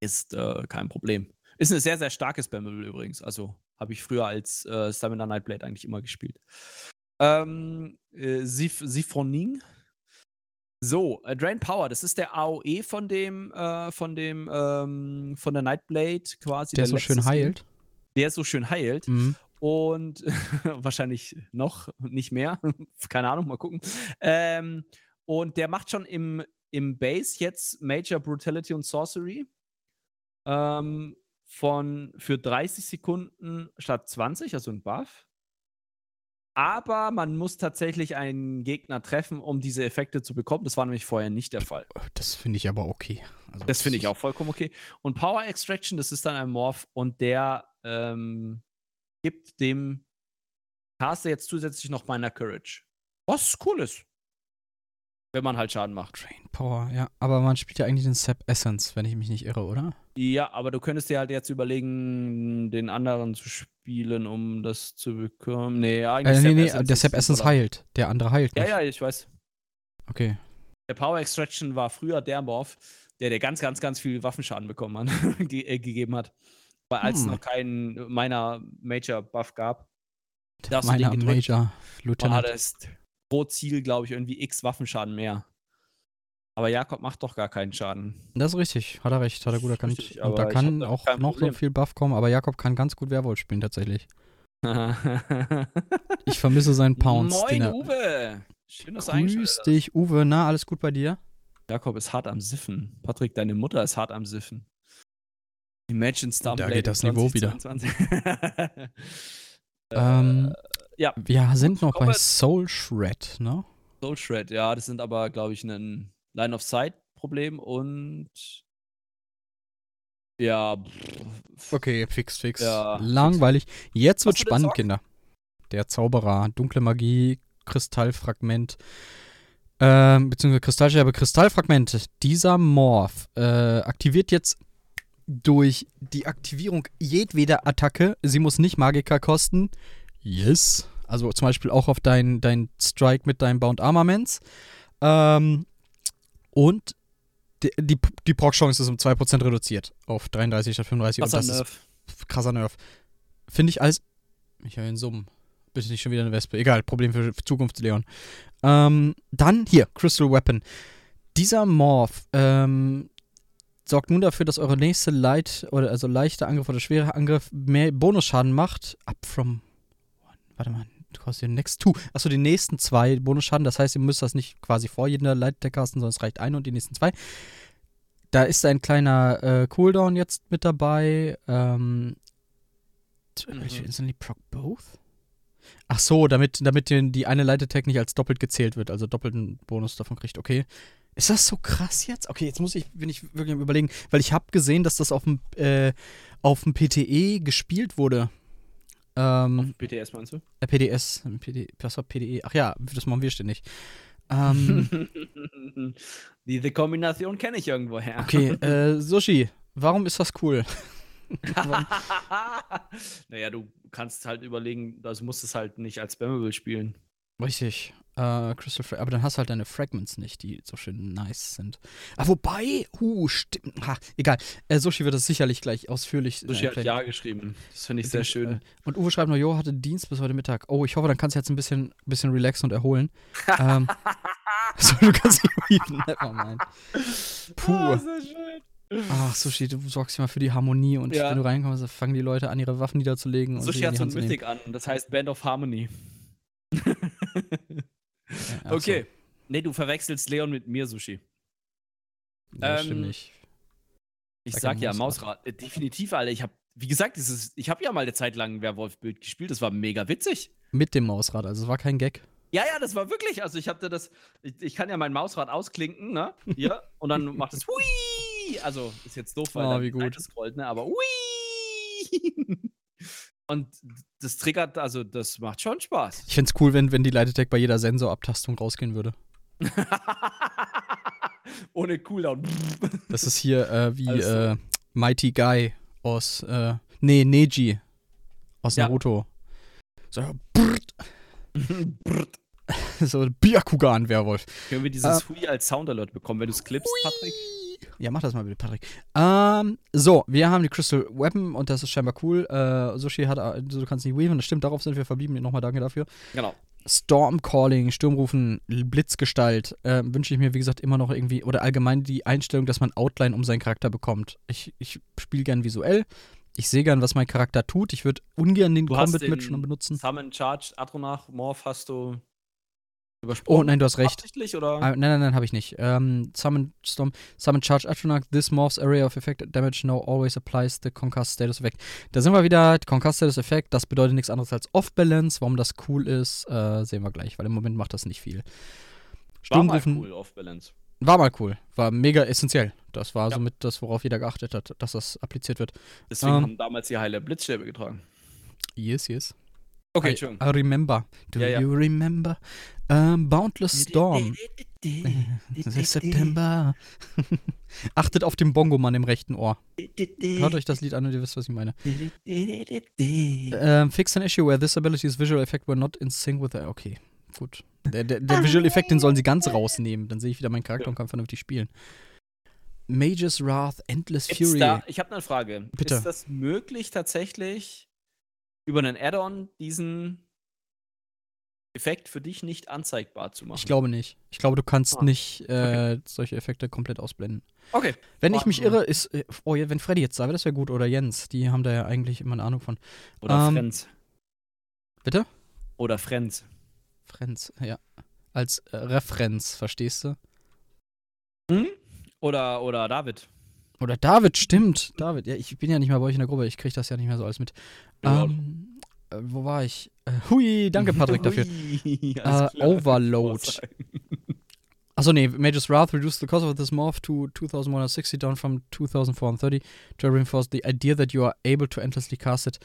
Ist äh, kein Problem. Ist eine sehr, sehr starke Spammable übrigens. Also, habe ich früher als äh, Stamina Nightblade eigentlich immer gespielt. Ähm, äh, Sif Siphoning. So, äh, Drain Power, das ist der AOE von dem, äh, von dem, ähm, von der Nightblade quasi. Der so letzte schön heilt. Der so schön heilt Mhm. und (laughs) wahrscheinlich noch nicht mehr. (laughs) Keine Ahnung, mal gucken. Ähm, und der macht schon im, im Base jetzt Major Brutality und Sorcery ähm, von für 30 Sekunden statt 20, also ein Buff. Aber man muss tatsächlich einen Gegner treffen, um diese Effekte zu bekommen. Das war nämlich vorher nicht der Fall. Das finde ich aber okay. Also Das finde ich auch vollkommen okay. Und Power Extraction, das ist dann ein Morph und der ähm, gibt dem Caster jetzt zusätzlich noch meiner Courage. Was cool ist. Wenn man halt Schaden macht. Drain Power, ja. Aber man spielt ja eigentlich den Sap Essence, wenn ich mich nicht irre, oder? Ja, aber du könntest dir halt jetzt überlegen, den anderen zu spielen, um das zu bekommen. Nee, eigentlich Äh, nee, nee, Essence der Sap Essence heilt. Der andere heilt Ja, nicht. ja, ich weiß. Okay. Der Power Extraction war früher der Morph, der dir ganz, ganz, ganz viel Waffenschaden bekommen hat, (laughs) ge äh, gegeben hat. Weil als es Hm. noch keinen meiner Major Buff gab, da hast du Meiner gedrückt Major Lieutenant. hattest pro Ziel, glaube ich, irgendwie x Waffenschaden mehr. Aber Jakob macht doch gar keinen Schaden. Das ist richtig, hat er recht, hat er gut erkannt. Richtig, Und da kann da auch noch so Problem. viel Buff kommen, aber Jakob kann ganz gut Werwolf spielen tatsächlich. Moin, (laughs) Ich vermisse seinen Pounds. den er Uwe! Schön, dass du Grüß dich, Uwe. Na, alles gut bei dir? Jakob ist hart am Siffen. Patrick, deine Mutter ist hart am Siffen. Imagine Starblade geht das Niveau wieder. 2022. (laughs) Ähm, ja. Wir sind noch bei Soul Shred, ne? Soul Shred, ja, das sind aber, glaube ich, ein Line-of-Sight-Problem und ja, pff, Okay, fix, fix. Ja, Langweilig. Jetzt wird spannend? Kinder. Der Zauberer, dunkle Magie, Kristallfragment, ähm, beziehungsweise Kristallscherbe, Kristallfragment. Dieser Morph äh, aktiviert jetzt durch die Aktivierung jedweder Attacke. Sie muss nicht Magiker kosten. Yes. Also zum Beispiel auch auf dein, dein Strike mit deinem Bound Armaments. Ähm, und die, die, die Proc-Chance ist um 2% reduziert auf 33 statt 35. krasser und das Nerv. ist krasser Nerv. Finde ich als. Ich höre einen Summen. Bitte nicht schon wieder eine Wespe. Egal, Problem für Zukunftsleon. Ähm, dann hier, Crystal Weapon. Dieser Morph ähm, sorgt nun dafür, dass eure nächste Light oder also leichter Angriff oder schwerer Angriff mehr Bonusschaden macht. Up from. Warte mal, den next two. Achso, die nächsten zwei Bonusschaden. Das heißt, ihr müsst das nicht quasi vor jeder Attack casten, sondern es reicht ein und die nächsten zwei. Da ist ein kleiner äh, Cooldown jetzt mit dabei. Ähm, Mhm. welche instantly proc both? Ach so, damit, damit die, eine Light Attack nicht als doppelt gezählt wird, also doppelten Bonus davon kriegt. Okay. Ist das so krass jetzt? Okay, jetzt muss ich, bin ich wirklich am überlegen, weil ich habe gesehen, dass das auf dem, äh, auf dem PTE gespielt wurde. Ähm, BTS meinst du? äh, PDS, PD, was war PDE? Ach ja, das machen wir ständig. Ähm, (laughs) Diese Kombination kenne ich irgendwoher. okay, äh, Sushi, warum ist das cool? (laughs) naja, du kannst halt überlegen, also musst es halt nicht als Spammable spielen. Richtig. Äh, Crystal Fra aber dann hast du halt deine Fragments nicht, die so schön nice sind. Ah, wobei, uh, stimmt. Ha, egal. Äh, Sushi wird das sicherlich gleich ausführlich. Sushi äh, hat erklären. Ja geschrieben. Das finde ich sehr schön. Äh, Und Uwe schreibt nur, Jo, hatte Dienst bis heute Mittag. Oh, ich hoffe, dann kannst du jetzt ein bisschen, bisschen relaxen und erholen. ähm, (laughs) so, du kannst weaven, nevermind. Puh. Ah, sehr schön. Ach, Sushi, du sorgst immer für die Harmonie und Ja. wenn du reinkommst, fangen die Leute an, ihre Waffen niederzulegen. und Sushi hat so ein. Mythic an. Das heißt Band of Harmony. (laughs) Ja, ach so. okay. Nee, du verwechselst Leon mit mir, Sushi. Ja, stimmt Ähm, nicht. Ich Sag sag ja Mausrad. Äh, definitiv, Alter. Ich hab, wie gesagt, dieses, ich habe ja mal eine Zeit lang Werwolf-Bild gespielt. Das war mega witzig. Mit dem Mausrad, also es war kein Gag. Ja, ja, das war wirklich. Also ich habe das, ich, ich kann ja mein Mausrad ausklinken, ne? Hier. und dann macht es Hui. Also ist jetzt doof, weil Oh, wie gut. scrollt, ne? Aber Hui. (laughs) und das triggert, also das macht schon Spaß. Ich find's cool, wenn, wenn die Light bei jeder Sensorabtastung rausgehen würde. (laughs) Ohne Cooldown. Das ist hier äh, wie Also. äh, Mighty Guy aus, äh, nee, Neji aus Ja. Naruto. So, (laughs) brrrt, Brrrt. (laughs) so Byakugan-Werwolf. Können wir dieses Hui als Soundalert bekommen, wenn du es clippst, Patrick? Ja, mach das mal bitte, Patrick. Ähm, so, wir haben die Crystal Weapon und das ist scheinbar cool. Äh, Sushi hat, äh, du kannst nicht weaven, das stimmt, darauf sind wir verblieben. Nochmal danke dafür. Genau. Storm Calling, Sturmrufen, Blitzgestalt, äh, wünsche ich mir, wie gesagt, immer noch irgendwie, oder allgemein die Einstellung, dass man Outline um seinen Charakter bekommt. Ich, ich spiele gern visuell. Ich sehe gern, was mein Charakter tut. Ich würde ungern den Du Combat den mit schon benutzen. Summon Charge Atronach Morph hast du übersprungen. Oh, nein, du hast recht. Absichtlich oder? Ah, nein, nein, nein, habe ich nicht. Ähm, Summon Storm, Summon Charge Atronach, this morphs area of effect damage now always applies the Concuss Status Effect. Da sind wir wieder, Concuss Status Effect, das bedeutet nichts anderes als Off-Balance. Warum das cool ist, äh, sehen wir gleich, weil im Moment macht das nicht viel. War mal Sturmrufen cool, Off-Balance. war mal cool, war mega essentiell. Das war Ja. somit das, worauf jeder geachtet hat, dass das appliziert wird. Deswegen Ähm. haben damals die Heile Blitzstäbe getragen. Yes, yes. Okay, I. I remember. Do Ja, ja. you remember? Ähm, Boundless Storm. September. Achtet auf den Bongo-Mann im rechten Ohr. Hört euch das Lied an und ihr wisst, was ich meine. Ähm, fix an issue where this ability's visual effect were not in sync with the. Okay, gut. Der, der, der Visual Effekt, den sollen sie ganz rausnehmen. Dann sehe ich wieder meinen Charakter Ja. und kann vernünftig spielen. Mage's Wrath, Endless Gibt's Fury. Da, ich habe eine Frage. Bitte. Ist das möglich, tatsächlich über einen Add-on diesen Effekt für dich nicht anzeigbar zu machen? Ich glaube nicht. Ich glaube, du kannst Ah, nicht äh, solche Effekte komplett ausblenden. Okay. Wenn ich Warten mich wir. irre, ist. äh, Oh ja, wenn Freddy jetzt da wäre, das wäre gut. Oder Jens. Die haben da ja eigentlich immer eine Ahnung von. Oder Ähm, Friends. Bitte? Oder Friends. Friends, ja. Als äh, Referenz, verstehst du? Hm? Oder, oder David. Oder David, stimmt. David, ja, ich bin ja nicht mehr bei euch in der Gruppe, ich kriege das ja nicht mehr so alles mit. Ja. Ähm, äh, wo war ich? Äh, hui, danke Patrick (laughs) dafür. Hui, Äh. Overload. (laughs) Achso, nee, Mage's Wrath reduced the cost of this morph to 2160 down from 2430 to reinforce the idea that you are able to endlessly cast it.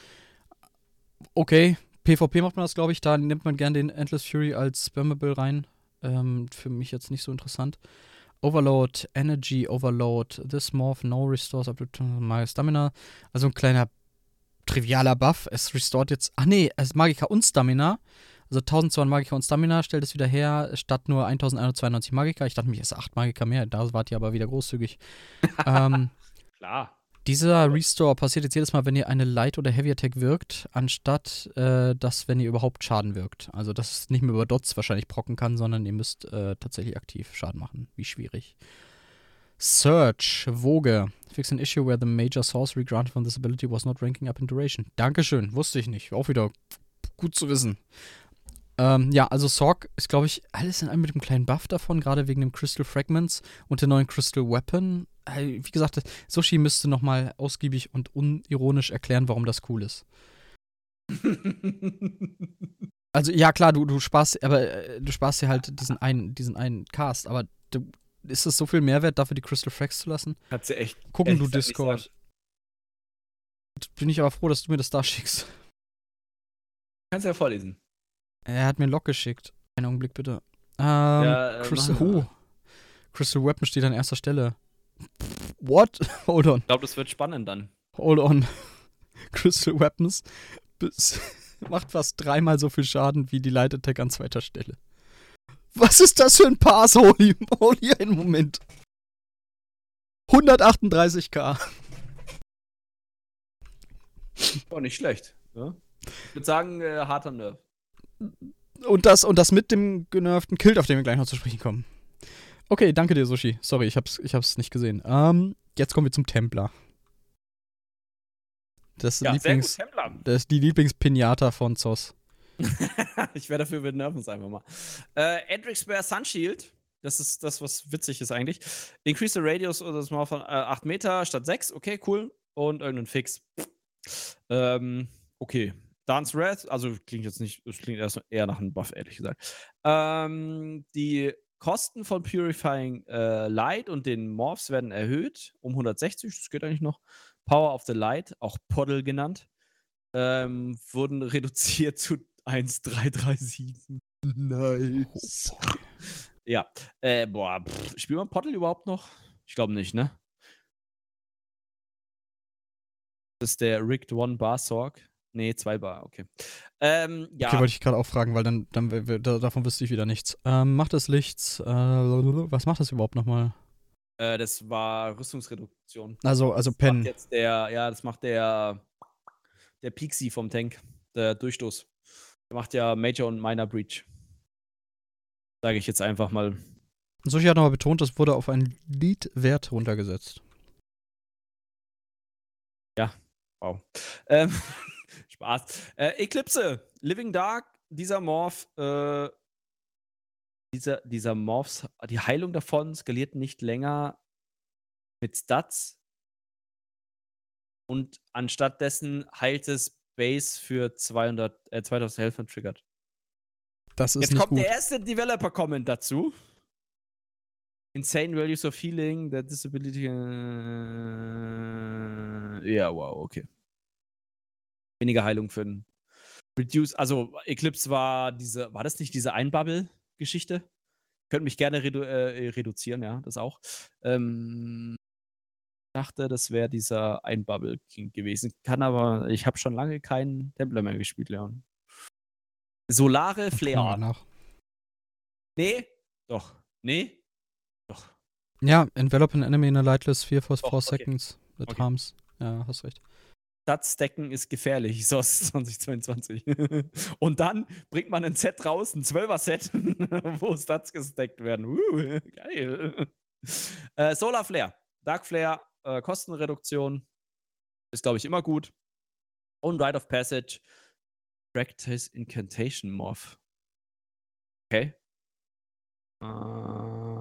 Okay, PvP macht man das, glaube ich. Da nimmt man gern den Endless Fury als Spammable rein. Ähm, für mich jetzt nicht so interessant. Overload, Energy Overload, this morph no restores up to my stamina. Also ein kleiner trivialer Buff. Es restort jetzt. Ach nee, es ist Magika und Stamina. Also 1200 Magika und Stamina stellt es wieder her, statt nur 1192 Magika. Ich dachte mich, es ist 8 Magika mehr. Da wart ihr aber wieder großzügig. (laughs) ähm, Klar. Dieser Restore passiert jetzt jedes Mal, wenn ihr eine Light oder Heavy Attack wirkt, anstatt äh, dass, wenn ihr überhaupt Schaden wirkt. Also, dass es nicht mehr über Dots wahrscheinlich procken kann, sondern ihr müsst äh, tatsächlich aktiv Schaden machen. Wie schwierig. Search, Woge. Fix an issue where the major sorcery granted from this ability was not ranking up in duration. Dankeschön, wusste ich nicht. Auch wieder gut zu wissen. Ähm, ja, also Sorg ist, glaube ich, alles in allem mit einem kleinen Buff davon, gerade wegen dem Crystal Fragments und der neuen Crystal Weapon. Äh, wie gesagt, Sushi müsste nochmal ausgiebig und unironisch erklären, warum das cool ist. (laughs) Also ja, klar, du, du sparst, aber äh, du sparst dir halt diesen einen, diesen einen Cast, aber du, ist es so viel Mehrwert, dafür die Crystal Frags zu lassen? Hat sie echt. Gucken ehrlich du Discord. Bin ich aber froh, dass du mir das da schickst. Kannst ja vorlesen. Er hat mir einen Log geschickt. Einen Augenblick bitte. Ähm, Ja, äh, oh. Crystal Weapon steht an erster Stelle. What? (laughs) Hold on. Ich glaube, das wird spannend dann. Hold on. (laughs) Crystal Weapons (laughs) macht fast dreimal so viel Schaden wie die Light Attack an zweiter Stelle. Was ist das für ein Pass? Holy, holy, einen Moment. 138k. Oh, nicht schlecht. Ja? Ich würde sagen, äh, harter Nerv. Und das, und das mit dem genervten Kilt, auf den wir gleich noch zu sprechen kommen. Okay, danke dir, Sushi. Sorry, ich hab's, ich hab's nicht gesehen. Ähm, jetzt kommen wir zum Templar. Das, Ja, Lieblings, sehr gut, Templar. das ist die Lieblingspinata von Zos. (laughs) ich wäre dafür, wir nerven es einfach mal. Äh, Edric Spare Sunshield. Das ist das, was witzig ist eigentlich. Increase the Radius oder das mal von äh, 8 Meter statt 6. Okay, cool. Und irgendein Fix. Ähm, okay. Dance Wrath, also klingt jetzt nicht, es klingt erst eher nach einem Buff, ehrlich gesagt. Ähm, die Kosten von Purifying äh, Light und den Morphs werden erhöht um 160, das geht eigentlich noch. Power of the Light, auch Poddle genannt, ähm, wurden (laughs) reduziert zu 1,337. Nice. Ja, äh, boah, pff, spielt man Poddle überhaupt noch? Ich glaube nicht, ne? Das ist der Rigged One Bar Sorg. Nee, zwei Bar, okay. Ähm, ja, Okay, wollte ich gerade auch fragen, weil dann, dann davon wüsste ich wieder nichts. Ähm, macht das Licht, äh, was macht das überhaupt nochmal? äh, das war Rüstungsreduktion. Also, also Das macht Pen. jetzt der, ja, das macht der, der Pixie vom Tank, der Durchstoß. Der macht ja Major und Minor Breach. Sage ich jetzt einfach mal. Sushi hat nochmal betont, das wurde auf einen Lead-Wert runtergesetzt. Wow. Ähm, (laughs) Spaß. Äh, Eclipse, Living Dark, dieser Morph, äh, dieser, dieser Morphs, die Heilung davon skaliert nicht länger mit Stats. Und anstatt dessen heilt es Base für 200, äh, 2000 Health und triggert. Das ist Jetzt kommt gut. der erste Developer-Comment dazu. Insane Values of Healing, der Disability. Äh, ja, wow, okay. Weniger Heilung für den Reduce. Also, Eclipse war diese, war das nicht diese Einbubble-Geschichte? Könnt mich gerne redu äh, reduzieren, ja, das auch. Ähm, dachte, das wäre dieser Einbubble King gewesen. Kann aber, ich habe schon lange keinen Templar mehr gespielt, Leon. Solare Flair. nach. Nee, doch. Nee, doch. Ja, envelop an enemy in a lightless sphere for 4 Doch, okay. seconds. That Okay. harms. Ja, hast recht. Stacken ist gefährlich, SOS (laughs) 2022. Und dann bringt man ein Set raus, ein 12er-Set, (laughs) wo Stats gestackt werden. Uh, geil. Äh, Solar Flare, Dark Flare, äh, Kostenreduktion ist, glaube ich, immer gut. Und Rite of Passage, Practice Incantation Morph. Okay. Äh,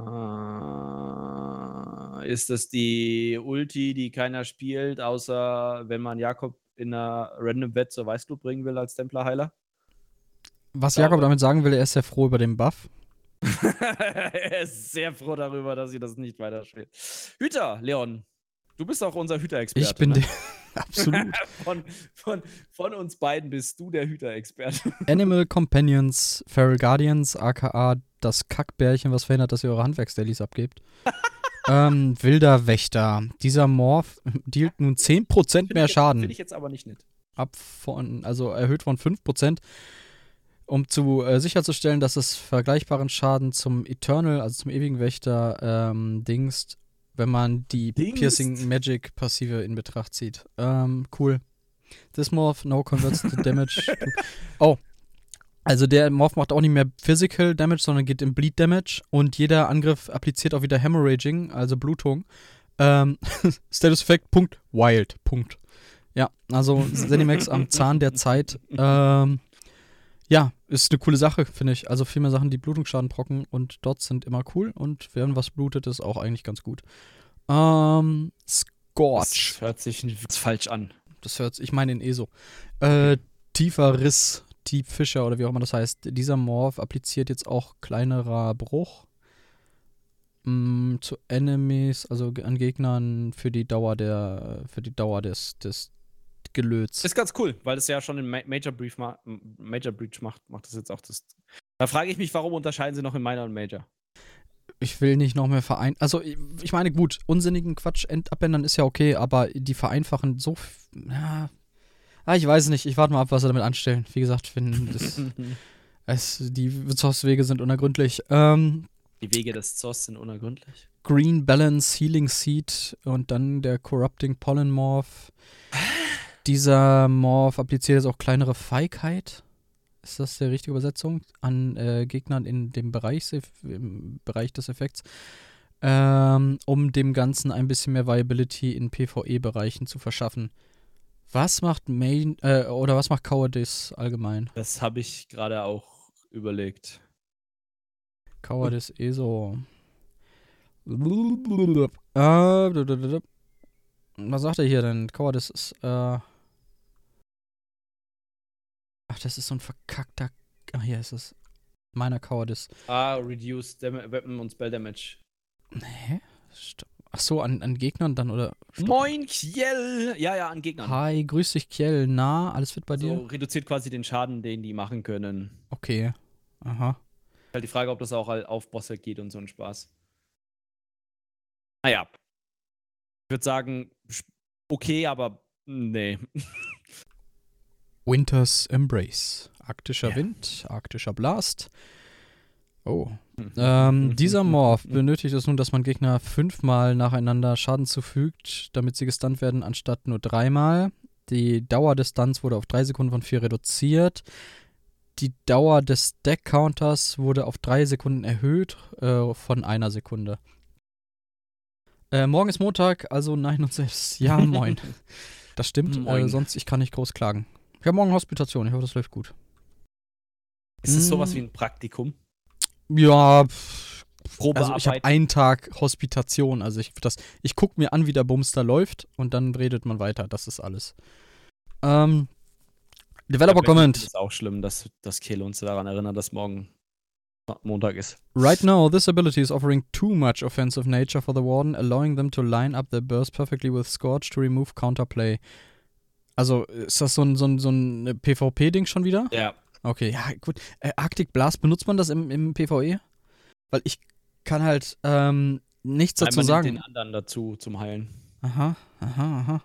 ist das die Ulti, die keiner spielt, außer wenn man Jakob in einer Random Bet zur Weißglut bringen will als Templerheiler? Was Jakob damit sagen will, er ist sehr froh über den Buff. (laughs) er ist sehr froh darüber, dass sie das nicht weiterspielt. Hüter, Leon. Du bist auch unser Hüterexperte. Ich bin ne? der. (laughs) Absolut. (laughs) von, von, von uns beiden bist du der Hüterexperte. Animal Companions, Feral Guardians, aka das Kackbärchen, was verhindert, dass ihr eure Handwerksdailies abgebt. Ähm, wilder Wächter. Dieser Morph dealt nun 10% mehr Schaden. Finde ich jetzt aber nicht nett. ab von, also erhöht von 5%, um zu äh, sicherzustellen, dass es vergleichbaren Schaden zum Eternal, also zum ewigen Wächter, ähm, dingst, wenn man die Dingst? Piercing Magic Passive in Betracht zieht. Ähm, cool. This Morph no converts the damage. to- (laughs) oh. Also der Morph macht auch nicht mehr Physical Damage, sondern geht in Bleed Damage und jeder Angriff appliziert auch wieder Hemorrhaging, also Blutung. Ähm, (laughs) Status Effect, Punkt, Wild, Punkt. Ja, also Zenimax am Zahn der Zeit. Ähm, ja, ist eine coole Sache, finde ich. Also viel mehr Sachen, die Blutungsschaden procken und Dots sind immer cool und wenn was blutet, ist auch eigentlich ganz gut. Ähm, Scorch. Das hört sich falsch an. Das hört ich meine in ESO. Äh, tiefer Riss, Deep Fischer oder wie auch immer das heißt. Dieser Morph appliziert jetzt auch kleinerer Bruch mm, zu Enemies, also an Gegnern für die Dauer der, für die Dauer des, des Gelöts. Ist ganz cool, weil das ja schon in Ma Major, Brief ma Major Breach macht, macht das jetzt auch das. Da frage ich mich, warum unterscheiden sie noch in Minor und Major? Ich will nicht noch mehr verein. Also, ich, meine, gut, unsinnigen Quatsch abändern ist ja okay, aber die vereinfachen so. Ja. Ah, ich weiß nicht. Ich warte mal ab, was sie damit anstellen. Wie gesagt, wenn das. (laughs) Es, die Zoss-Wege sind unergründlich. Ähm, Die Wege des Zoss sind unergründlich. Green Balance, Healing Seed und dann der Corrupting Pollen Morph. Dieser Morph appliziert jetzt auch kleinere Feigheit. Ist das die richtige Übersetzung? An äh, Gegnern in dem Bereich, im Bereich des Effekts. Ähm, um dem Ganzen ein bisschen mehr Viability in PvE-Bereichen zu verschaffen. Was macht Main, äh, oder was macht Cowardice allgemein? Das habe ich gerade auch überlegt. Cowardice eh so. Äh, was sagt er hier denn? Cowardice ist, äh. Ach, das ist so ein verkackter. Ach, hier ist es. Meiner Cowardice. Ah, Reduce Weapon und Spell Damage. Nee. Stopp. Ach so, an, an Gegnern dann, oder? Stopp. Moin, Kiel! Ja, ja, an Gegnern. Hi, grüß dich, Kiel. Na, alles fit bei so, dir? reduziert quasi den Schaden, den die machen können. Okay. Aha. Halt die Frage, ob das auch auf Bosse geht und so ein Spaß. Naja. Ich würde sagen, okay, aber nee. Winter's Embrace. Arktischer Ja. Wind, arktischer Blast. Oh. Ähm, (laughs) dieser Morph benötigt es nun, dass man Gegner fünfmal nacheinander Schaden zufügt, damit sie gestunt werden, anstatt nur dreimal. Die Dauer des Stunts wurde auf drei Sekunden von vier reduziert. Die Dauer des Stack-Counters wurde auf drei Sekunden erhöht äh, von einer Sekunde. Äh, morgen ist Montag, also nein und selbst. (laughs) Ja, moin. Das stimmt, äh, Moin. sonst ich kann nicht groß klagen. Ich habe morgen Hospitation, ich hoffe, das läuft gut. Ist es Mm. sowas wie ein Praktikum? Ja, pff, also ich habe einen Tag Hospitation, also ich das ich guck mir an, wie der Bums da läuft und dann redet man weiter, das ist alles. Ähm Developer Comment. ist auch schlimm, dass, dass Kiel uns daran erinnert, dass morgen Montag ist. Right now, this ability is offering too much offensive nature for the Warden, allowing them to line up their burst perfectly with Scorch to remove counterplay. Also, ist das so ein, so ein, so ein PvP-Ding schon wieder? Ja. Okay, ja, gut. Äh, Arctic Blast, benutzt man das im, im PvE? Weil ich kann halt ähm, nichts dazu Einmal sagen. nimmt den anderen dazu zum Heilen. Aha, aha, aha.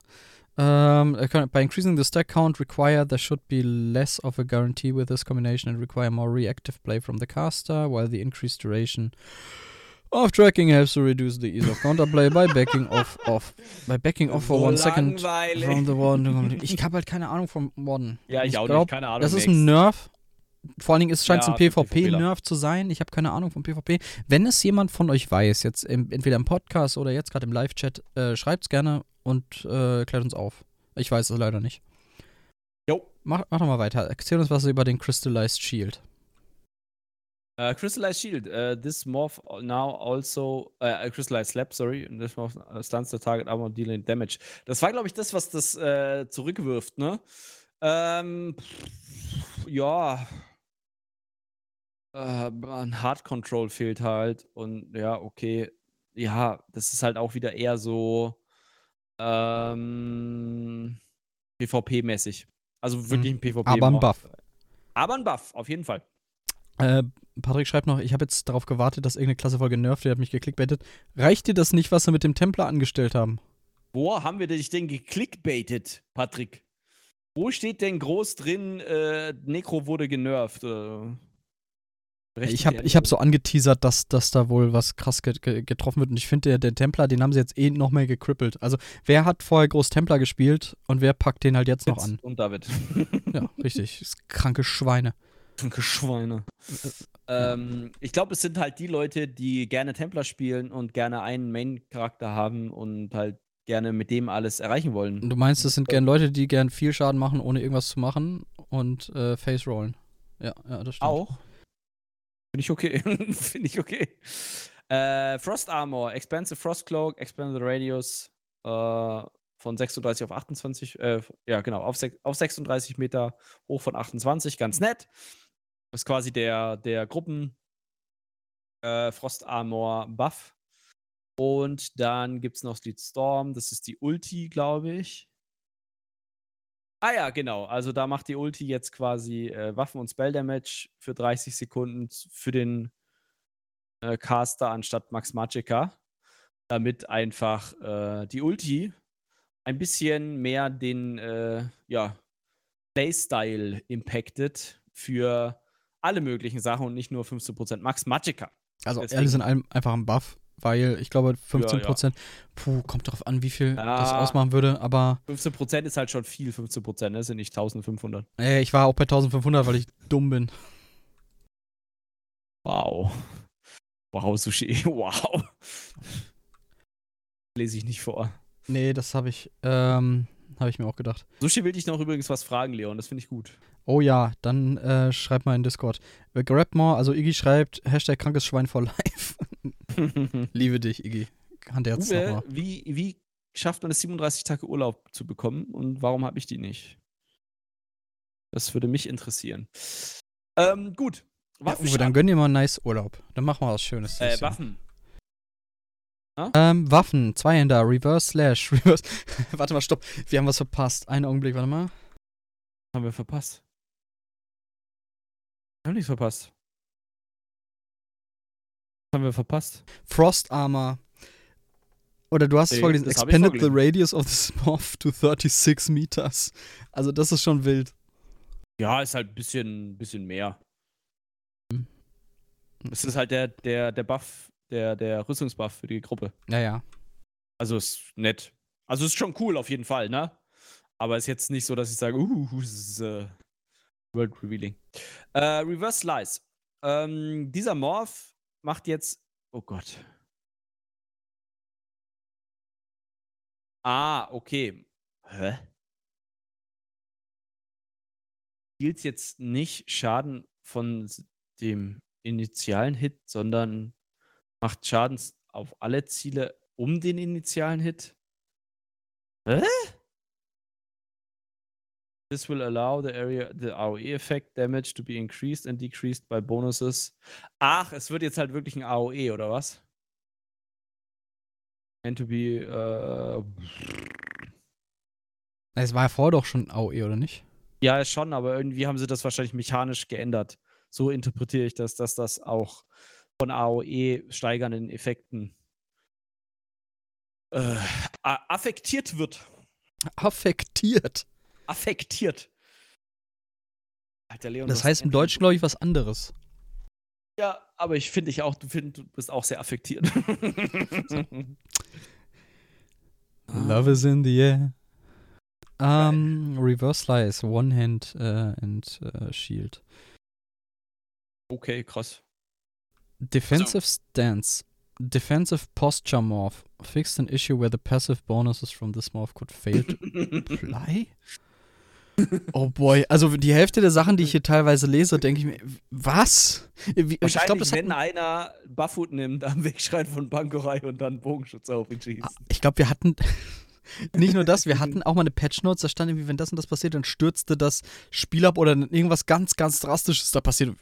Um, by increasing the stack count required, there should be less of a guarantee with this combination and require more reactive play from the caster, while the increased duration of tracking helps to reduce the ease of counterplay by backing off off by backing off for So one second from the warden. Ich habe halt keine Ahnung vom Warden. Ja, ich, auch glaub, nicht. Keine Ahnung. Das ist ein Nerf. Vor allen Dingen scheint es Ja, ein. PvP-Nerf zu sein. Ich habe keine Ahnung vom PvP. Wenn es jemand von euch weiß, jetzt im, entweder im Podcast oder jetzt gerade im Live-Chat, äh, schreibt es gerne und äh, klärt uns auf. Ich weiß es leider nicht. Jo. Mach, mach doch mal weiter. Erzähl uns was über den Crystallized Shield. Uh, Crystallized Shield. Uh, this morph now also. Uh, Crystallized Slap, sorry. This morph stuns the target armor dealing damage. Das war, glaube ich, das, was das äh, zurückwirft, ne? Ähm. pff, Ja. Äh, ein Hard Control fehlt halt. Und ja, okay. Ja, das ist halt auch wieder eher so. Ähm. PvP-mäßig. Also wirklich ein PvP. Aber ein Morph. Buff. Aber ein Buff, auf jeden Fall. Äh, Patrick schreibt noch, ich habe jetzt darauf gewartet, dass irgendeine Klasse voll genervt, der hat mich geklickbaitet. Reicht dir das nicht, was sie mit dem Templar angestellt haben? Wo haben wir dich denn geklickbaitet, Patrick? Wo steht denn groß drin, äh, Necro wurde genervt? Äh, Ich habe ich hab so angeteasert, dass, dass da wohl was krass ge ge getroffen wird. Und ich finde, der, der Templar, den haben sie jetzt eh noch mehr gekrippelt. Also, wer hat vorher groß Templar gespielt und wer packt den halt jetzt noch an? Und David. Ja, (laughs) richtig. Das kranke Schweine. Schweine. Ähm, ich glaube, es sind halt die Leute, die gerne Templar spielen und gerne einen Main-Charakter haben und halt gerne mit dem alles erreichen wollen. Du meinst, das sind gern Leute, die gern viel Schaden machen, ohne irgendwas zu machen und äh, Face rollen. Ja, ja, das stimmt. Auch. Finde ich okay. (laughs) Finde ich okay. Äh, Frost Armor, Expansive Frost Cloak, Expanded Radius äh, von 36 auf 28, äh, ja genau, auf, auf 36 Meter hoch von 28, ganz nett. Das ist quasi der, der Gruppen äh, Frost Armor Buff. Und dann gibt es noch Sleet Storm, das ist die Ulti, glaube ich. Ah ja, genau. Also da macht die Ulti jetzt quasi äh, Waffen- und Spell-Damage für 30 Sekunden für den äh, Caster anstatt Max Magica. Damit einfach äh, die Ulti ein bisschen mehr den äh, ja, Playstyle impactet für alle möglichen Sachen und nicht nur 15% Max Magicka. Also Deswegen- alle sind ein- einfach ein Buff, weil ich glaube 15 Ja, ja. Prozent, puh, kommt darauf an, wie viel das Ja. ausmachen würde, aber 15% ist halt schon viel, 15%, ne? sind nicht 1500. ey, ich war auch bei 1500, weil ich dumm bin. Wow. Wow, Sushi. (laughs) Wow. Lese ich nicht vor. Nee, das habe ich, ähm, habe ich mir auch gedacht. Sushi will dich noch übrigens was fragen, Leon. Das finde ich gut. Oh ja, dann äh, schreib mal in Discord. Äh, Grab more, also Iggy schreibt, Hashtag krankes Schwein for life. (laughs) Liebe dich, Iggy. Hand Herz Uwe, nochmal. wie, wie schafft man es, 37 Tage Urlaub zu bekommen und warum habe ich die nicht? Das würde mich interessieren. Ähm, gut. Ja, Waffen. Uwe, dann gönn dir mal einen nice Urlaub. Dann machen wir was Schönes. äh, dieses Ähm, Waffen, Zweihänder, Reverse Slash, (laughs) Reverse. warte mal, stopp. Wir haben was verpasst. Einen Augenblick, warte mal. Haben wir verpasst. Haben nichts verpasst. Haben wir verpasst. Frost Armor. Oder du hast es Nee, vorgelesen. Expanded the radius of the Smurf to 36 meters. Also, das ist schon wild. Ja, ist halt ein bisschen, bisschen mehr. Hm. Es ist halt der, der, der Buff, der, der Rüstungsbuff für die Gruppe. Ja, ja. Also ist nett. Also ist schon cool auf jeden Fall, ne? Aber ist jetzt nicht so, dass ich sage, uh, es ist äh, World Revealing. Äh, Reverse Slice. Ähm, dieser Morph macht jetzt. Oh Gott. Ah, okay. Hä? Spielt jetzt nicht Schaden von dem initialen Hit, sondern macht Schaden auf alle Ziele um den initialen Hit. Hä? This will allow the area, the AOE effect damage to be increased and decreased by bonuses. Ach, es wird jetzt halt wirklich ein AOE, oder was? And to be, äh, Es war ja vorher doch schon AOE, oder nicht? ja, schon, aber irgendwie haben sie das wahrscheinlich mechanisch geändert. So interpretiere ich das, dass das auch von AOE steigernden Effekten äh, affektiert wird. Affektiert. Affektiert. Alter Leon. Das heißt im Deutschen, glaube ich, was anderes. Ja, aber ich finde dich auch, du, find, du bist auch sehr affektiert. (laughs) Love is in the air. Um, reverse slice, one hand äh, and äh, shield. Okay, krass. Defensive stance. Defensive posture morph. Fixed an issue where the passive bonuses from this morph could fail to apply. (laughs) Oh boy, also die Hälfte der Sachen, die ich hier teilweise lese, denke ich mir, was? Wie, ich Wahrscheinlich, glaube, das, wenn einer Buffwood nimmt, am Wegschreien von Bankerei und dann Bogenschutz auf ihn schießt. Ah, ich glaube, wir hatten (laughs) nicht nur das, wir hatten auch mal eine Patch Notes, da stand irgendwie, wenn das und das passiert, dann stürzte das Spiel ab oder irgendwas ganz, ganz Drastisches da passiert.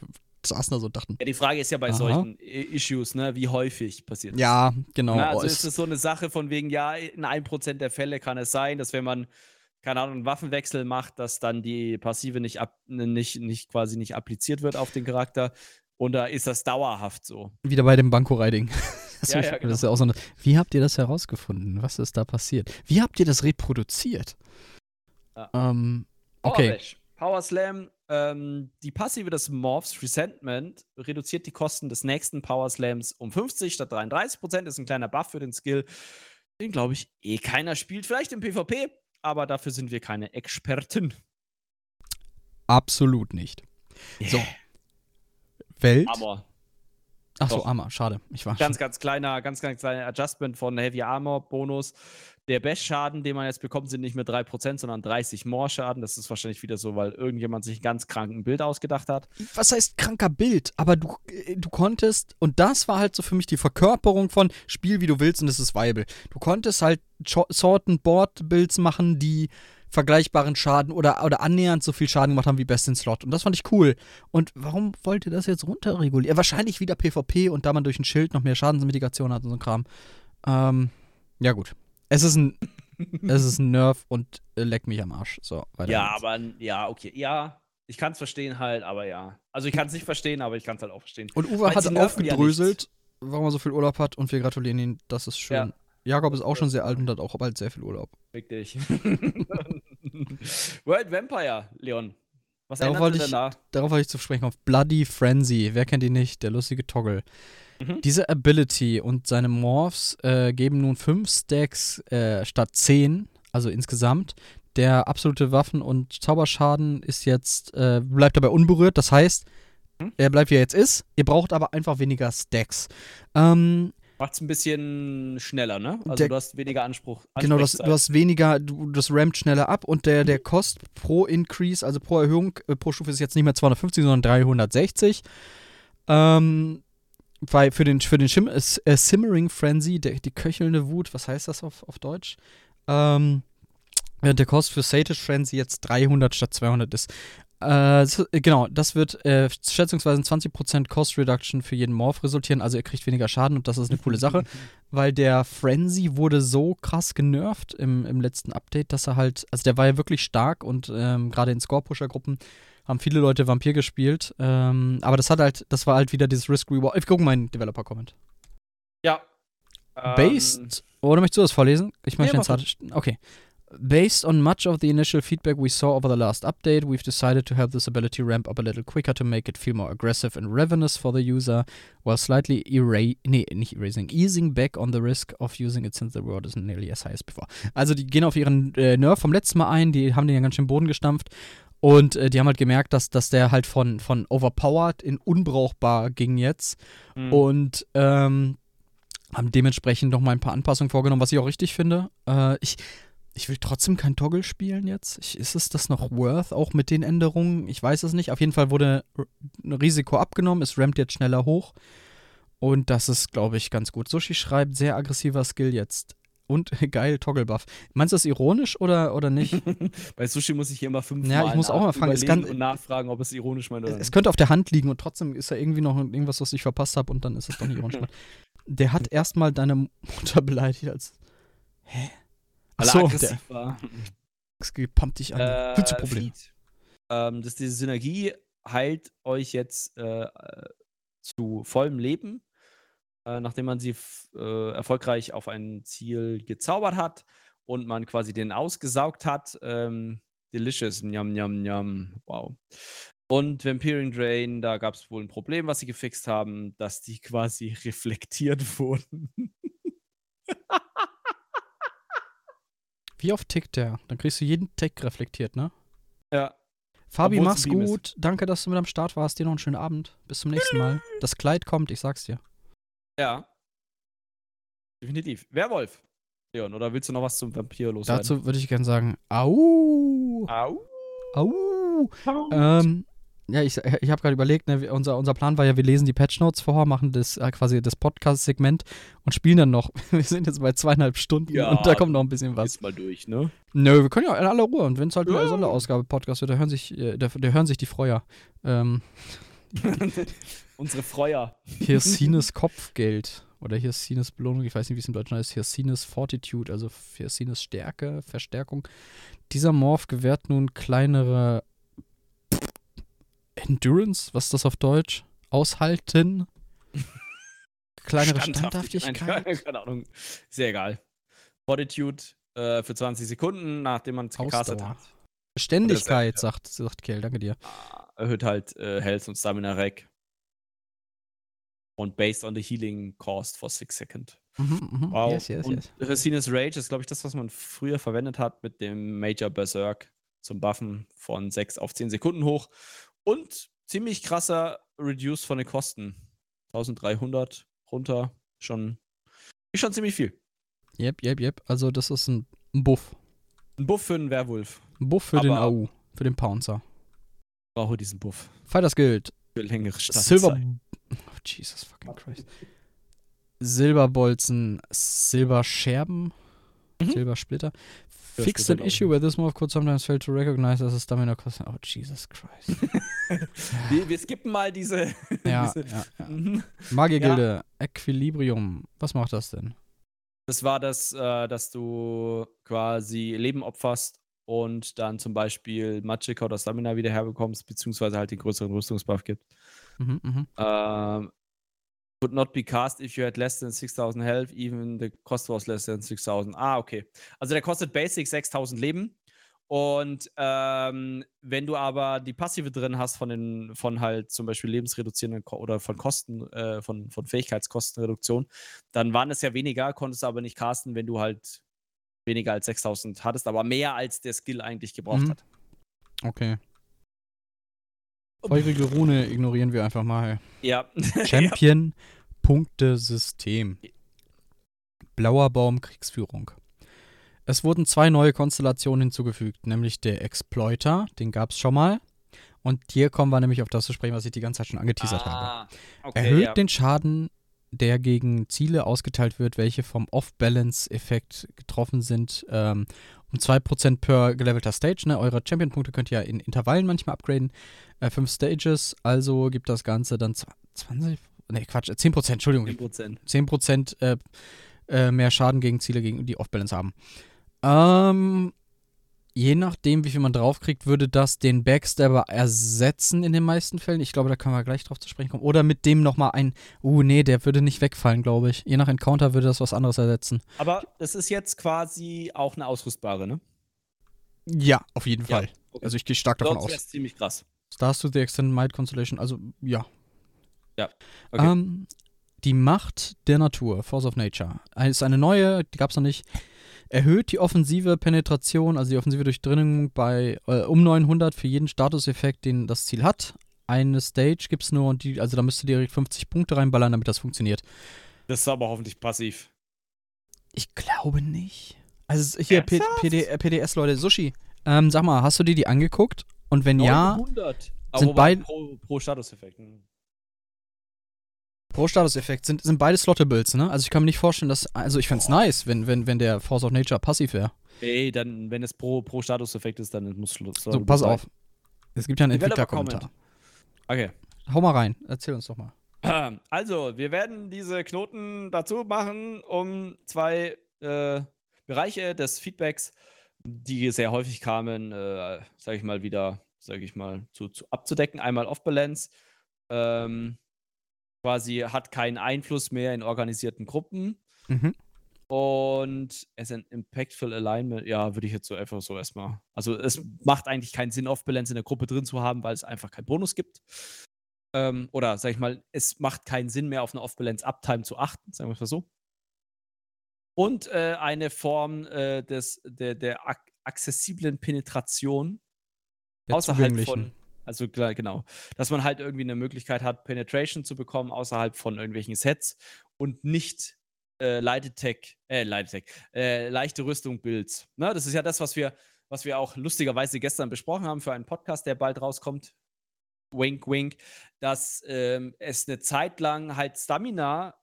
Saßen da so und dachten, Ja, die Frage ist ja bei Aha. solchen I- Issues, ne, wie häufig passiert das? ja, genau. Na, oh, also es- ist es so eine Sache von wegen, ja, in 1% der Fälle kann es sein, dass wenn man, keine Ahnung, einen Waffenwechsel macht, dass dann die Passive nicht, ab, nicht, nicht quasi nicht appliziert wird auf den Charakter. Oder ist das dauerhaft so? wieder bei dem Banco-Riding. (laughs) Das, Ja, ja, das genau. ist ja auch so eine, wie habt ihr das herausgefunden? Was ist da passiert? Wie habt ihr das reproduziert? Ja. Ähm, okay. Power Slam, ähm, die Passive des Morphs Resentment reduziert die Kosten des nächsten Power Slams um 50 statt 33 Prozent. Ist ein kleiner Buff für den Skill, den glaube ich eh keiner spielt. Vielleicht im PvP, aber dafür sind wir keine Experten. Absolut nicht. So. Welt. Aber Achso, doch. Armer, schade. Ich war ganz, ganz kleiner, ganz, ganz kleiner Adjustment von Heavy Armor Bonus. Der Bash-Schaden, den man jetzt bekommt, sind nicht mehr 3%, sondern 30 More-Schaden. Das ist wahrscheinlich wieder so, weil irgendjemand sich einen ganz kranken Bild ausgedacht hat. was heißt kranker Bild? Aber du, äh, du konntest, und das war halt so für mich die Verkörperung von Spiel, wie du willst, und es ist viable. Du konntest halt Cho- Sort-and-Board-Builds machen, die vergleichbaren Schaden oder, oder annähernd so viel Schaden gemacht haben wie Best in Slot. Und das fand ich cool. Und warum wollt ihr das jetzt runterregulieren? Wahrscheinlich wieder PvP und da man durch ein Schild noch mehr Schadensmitigation hat und so ein Kram. Ähm, ja, gut. Es ist ein, (laughs) es ist ein Nerf und äh, leck mich am Arsch. So, weiter Ja, geht's. aber ja, okay. Ja, ich kann es verstehen halt, aber ja. Also ich kann es nicht verstehen, aber ich kann es halt auch verstehen. Und Uwe Weil hat nerven ja aufgedröselt, warum er so viel Urlaub hat und wir gratulieren ihm. Das ist schön. Ja. Jakob ist auch schon sehr alt und hat auch bald sehr viel Urlaub. Dich. (laughs) World Vampire, Leon. Was Darauf wollte ich- danach? Darauf wollte ich zu sprechen auf Bloody Frenzy. Wer kennt ihn nicht? Der lustige Toggle. Mhm. Diese Ability und seine Morphs äh, geben nun 5 Stacks äh, statt 10, also insgesamt. Der absolute Waffen- und Zauberschaden ist jetzt, äh, bleibt dabei unberührt. Das heißt, Mhm. er bleibt wie er jetzt ist. Ihr braucht aber einfach weniger Stacks. Ähm, Macht's ein bisschen schneller, ne? Also Der- du hast weniger Anspruch. genau, das, du hast weniger, du, das rammt schneller ab und der, der Kost pro Increase, also pro Erhöhung, äh, pro Stufe ist jetzt nicht mehr 250, sondern 360. Ähm, weil für den, für den Schim äh, äh, Simmering Frenzy, der, die köchelnde Wut, was heißt das auf, auf Deutsch? Ähm, während der Kost für Satish Frenzy jetzt 300 statt 200 ist. Äh, so- äh, genau, das wird äh, schätzungsweise ein 20% Cost Reduction für jeden Morph resultieren, also ihr kriegt weniger Schaden und das ist eine coole Sache (laughs) weil der Frenzy wurde so krass genervt im, im letzten Update, dass er halt, also der war ja wirklich stark und ähm, gerade in Score-Pusher-Gruppen haben viele Leute Vampir gespielt, ähm, aber das hat halt, das war halt wieder dieses Risk-Reward. Ich gucke meinen Developer-Comment. Ja. Ähm, Based, oder möchtest du das vorlesen? Ich möchte Nee, jetzt. Okay. Based on much of the initial feedback we saw over the last update, we've decided to have this ability ramp up a little quicker to make it feel more aggressive and ravenous for the user, while slightly era nee, nicht erasing, easing back on the risk of using it since the reward isn't nearly as high as before. Also die gehen auf ihren äh, Nerf vom letzten Mal ein, die haben den ja ganz schön Boden gestampft. Und äh, die haben halt gemerkt, dass, dass der halt von, von overpowered in unbrauchbar ging jetzt. Mhm. Und ähm, haben dementsprechend noch mal ein paar Anpassungen vorgenommen, was ich auch richtig finde. Äh, ich, ich will trotzdem kein Toggle spielen jetzt. Ich, ist es das noch worth, auch mit den Änderungen? Ich weiß es nicht. Auf jeden Fall wurde ein Risiko abgenommen. Es rampt jetzt schneller hoch. Und das ist, glaube ich, ganz gut. Sushi schreibt, sehr aggressiver Skill jetzt. Und (laughs) geil, Toggle-Buff. Meinst du das ironisch oder, oder nicht? (laughs) Bei Sushi muss ich hier immer fünf Ja, ich muss auch mal fragen, es kann- und nachfragen, ob es ironisch meint oder es nicht. könnte auf der Hand liegen und trotzdem ist da irgendwie noch irgendwas, was ich verpasst habe und dann ist es doch nicht ironisch. (laughs) Der hat erstmal deine Mutter beleidigt als. Hä? Weil er Achso, der aggressiv war. pumpt dich an. Äh, Problem. Ähm, dass diese Synergie heilt euch jetzt äh, zu vollem Leben, äh, nachdem man sie äh, erfolgreich auf ein Ziel gezaubert hat und man quasi den ausgesaugt hat. Ähm, delicious, njam, njam, njam. Wow. Und Vampiring Drain, da gab es wohl ein Problem, was sie gefixt haben, dass die quasi (laughs) reflektiert wurden. Wie oft tickt der? Dann kriegst du jeden Tick reflektiert, ne? ja. Fabi, Obwohl's mach's Beam ist. gut. Danke, dass du mit am Start warst. Dir noch einen schönen Abend. Bis zum nächsten Mal. Das Kleid kommt, ich sag's dir. Ja. Definitiv. Werwolf. Leon, oder willst du noch was zum Vampir loswerden? Dazu würde ich gerne sagen: Au! Au. Au! Ähm, ja, ich, ich habe gerade überlegt, ne, unser, unser Plan war ja, wir lesen die Patch Notes vor, machen das äh, quasi das Podcast-Segment und spielen dann noch. (laughs) Wir sind jetzt bei zweieinhalb Stunden Ja, und da kommt noch ein bisschen was. Ist mal durch, ne? Nö, wir können ja in aller Ruhe und wenn es halt Ja. eine Sonderausgabe-Podcast wird, da hören sich, äh, da, da hören sich die Freuer. Ähm, (laughs) Unsere Freuer. Hirsines (laughs) Kopfgeld oder Hirsines Belohnung, ich weiß nicht, wie es im Deutschen heißt, Hirsines Fortitude, also Hirsines Stärke, Verstärkung. Dieser Morph gewährt nun kleinere Endurance, was ist das auf Deutsch? Aushalten? (laughs) Kleinere Standhaftigkeit? Nein, (laughs) keine Ahnung. Sehr egal. Fortitude äh, für 20 Sekunden, nachdem man es gecastet hat. Beständigkeit, sagt, sagt Kell, danke dir. Ah, Erhöht halt äh, Health und Stamina Rec. Und based on the healing cost for 6 seconds. Mhm, mhm. Wow. Yes, yes, und yes. Racines Rage ist, glaube ich, das, was man früher verwendet hat mit dem Major Berserk zum Buffen von 6 auf 10 Sekunden hoch. Und ziemlich krasser Reduce von den Kosten. 1300 runter. Schon, ist schon ziemlich viel. Yep, yep, yep. Also das ist ein Buff. Ein Buff für einen Werwolf. Ein Buff für den Aber- AU, für den Pouncer. Brauche diesen Buff. Fighters Guild, Für längere Silber. Standzeit. Oh, Jesus fucking Christ. Silberbolzen, Silberscherben, Mhm. Silbersplitter. Fixed an issue where this move could sometimes fail to recognize as a stamina cost. Oh, Jesus Christ. (laughs) Wir, wir skippen mal diese. (laughs) ja, diese ja, ja. Mhm. Magiergilde, Equilibrium. Was macht das denn? Das war das, äh, dass du quasi Leben opferst und dann zum Beispiel Magicka oder Stamina wieder herbekommst, beziehungsweise halt den größeren Rüstungsbuff gibt. Mhm, mhm. Ähm, would not be cast if you had less than 6000 health, even the cost was less than 6000. Ah, okay. Also der kostet basic 6000 Leben Und ähm, wenn du aber die Passive drin hast von den, von halt zum Beispiel lebensreduzierenden Ko oder von Kosten, äh, von, von Fähigkeitskostenreduktion, dann waren es ja weniger, konntest du aber nicht casten, wenn du halt weniger als 6000 hattest, aber mehr als der Skill eigentlich gebraucht Mhm. hat. Okay. Feurige Rune ignorieren wir einfach mal. Ja. (laughs) Champion, Punktesystem. Blauer Baum, Kriegsführung. Es wurden zwei neue Konstellationen hinzugefügt, nämlich der Exploiter, den gab es schon mal. Und hier kommen wir nämlich auf das zu sprechen, was ich die ganze Zeit schon angeteasert habe. ah, okay, Erhöht ja. den Schaden, der gegen Ziele ausgeteilt wird, welche vom Off-Balance-Effekt getroffen sind, ähm, um 2% per gelevelter Stage. Ne? Eure Champion-Punkte könnt ihr ja in Intervallen manchmal upgraden. Äh, fünf Stages, also gibt das Ganze dann zw- 20, ne Quatsch, äh, 10%, Entschuldigung, 10%. 10% äh, äh, mehr Schaden gegen Ziele, gegen die Off-Balance haben. Ähm, je nachdem, wie viel man draufkriegt, würde das den Backstabber ersetzen in den meisten Fällen. Ich glaube, da können wir gleich drauf zu sprechen kommen. Oder mit dem nochmal ein, uh, nee, der würde nicht wegfallen, glaube ich. Je nach Encounter würde das was anderes ersetzen. Aber das ist jetzt quasi auch eine ausrüstbare, ne? Ja, auf jeden Ja, Fall. okay. Also ich gehe stark davon aus. es ziemlich krass. Stars to the Extended Might Constellation, also ja. Okay. Ähm, die Macht der Natur, Force of Nature, ist eine neue, die gab es noch nicht. Erhöht die offensive Penetration, also die offensive Durchdringung bei äh, um 900 für jeden Statuseffekt, den das Ziel hat. Eine Stage gibt es nur und die, also da müsst ihr direkt 50 Punkte reinballern, damit das funktioniert. Das ist aber hoffentlich passiv. Ich glaube nicht. Also hier? PD, äh, PDS Leute, Sushi. Ähm, sag mal, hast du dir die angeguckt? Und wenn ja, 900. sind wobei beid- pro, pro Statuseffekt. hm. Pro Statuseffekt sind, sind beide Slottables, ne? Also ich kann mir nicht vorstellen, dass, also ich fände es nice, wenn, wenn, wenn der Force of Nature passiv wäre. Ey, dann, wenn es pro, pro Statuseffekt ist, dann muss Schluss. So, pass auf. Es gibt ja einen Entwicklerkommentar. Okay. Hau mal rein, erzähl uns doch mal. (clears throat) Also, wir werden diese Knoten dazu machen, um zwei äh, Bereiche des Feedbacks, die sehr häufig kamen, äh, sage ich mal, wieder, sage ich mal, zu, zu abzudecken. Einmal Off-Balance, ähm, quasi hat keinen Einfluss mehr in organisierten Gruppen. Mhm. Und es ist ein Impactful Alignment, ja, würde ich jetzt so einfach so erstmal. Also es macht eigentlich keinen Sinn, Off-Balance in der Gruppe drin zu haben, weil es einfach keinen Bonus gibt. Ähm, oder sag ich mal, es macht keinen Sinn mehr, auf eine Off-Balance-Uptime zu achten, sagen wir es mal so. Und äh, eine Form äh, des, der, der accessiblen Penetration Der außerhalb von, also klar, genau, dass man halt irgendwie eine Möglichkeit hat, Penetration zu bekommen außerhalb von irgendwelchen Sets und nicht äh, Attack, äh, Attack, äh, leichte Rüstung Builds. Ne? Das ist ja das, was wir, was wir auch lustigerweise gestern besprochen haben für einen Podcast, der bald rauskommt. Wink, wink, dass ähm, es eine Zeit lang halt Stamina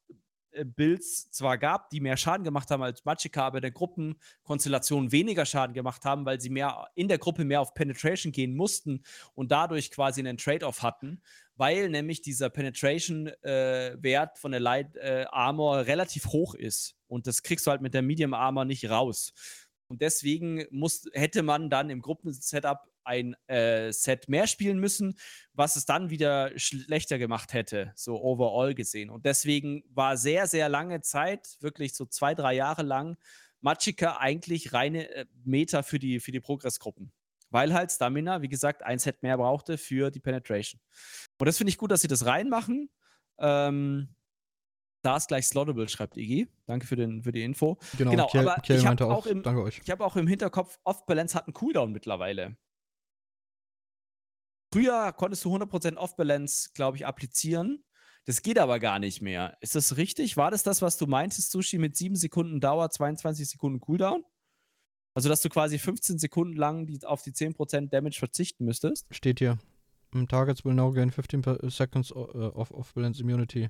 äh, Builds zwar gab, die mehr Schaden gemacht haben als Magicka, aber in der Gruppenkonstellation weniger Schaden gemacht haben, weil sie mehr in der Gruppe mehr auf Penetration gehen mussten und dadurch quasi einen Trade-off hatten, weil nämlich dieser Penetration-Wert von der Light äh, Armor relativ hoch ist. Und das kriegst du halt mit der Medium Armor nicht raus. Und deswegen muss, hätte man dann im Gruppensetup ein äh, Set mehr spielen müssen, was es dann wieder schlechter gemacht hätte, so overall gesehen. Und deswegen war sehr, sehr lange Zeit, wirklich so zwei, drei Jahre lang, Magicka eigentlich reine äh, Meta für die, für die Progressgruppen. Weil halt Stamina, wie gesagt, ein Set mehr brauchte für die Penetration. Und das finde ich gut, dass sie das reinmachen. Ähm, da ist gleich Slottable, schreibt Iggy. Danke für, den, für die Info. Genau, Genau, Kiel, aber Kiel ich hab meinte auch, auch im- danke euch. Ich habe auch im Hinterkopf, Off-Balance hat einen Cooldown mittlerweile. Früher konntest du 100% Off-Balance, glaube ich, applizieren. Das geht aber gar nicht mehr. Ist das richtig? War das das, was du meintest, Sushi, mit 7 Sekunden Dauer, 22 Sekunden Cooldown? Also, dass du quasi 15 Sekunden lang die, auf die 10% Damage verzichten müsstest? Steht hier. Targets will now gain 15 per seconds äh, of, of balance immunity.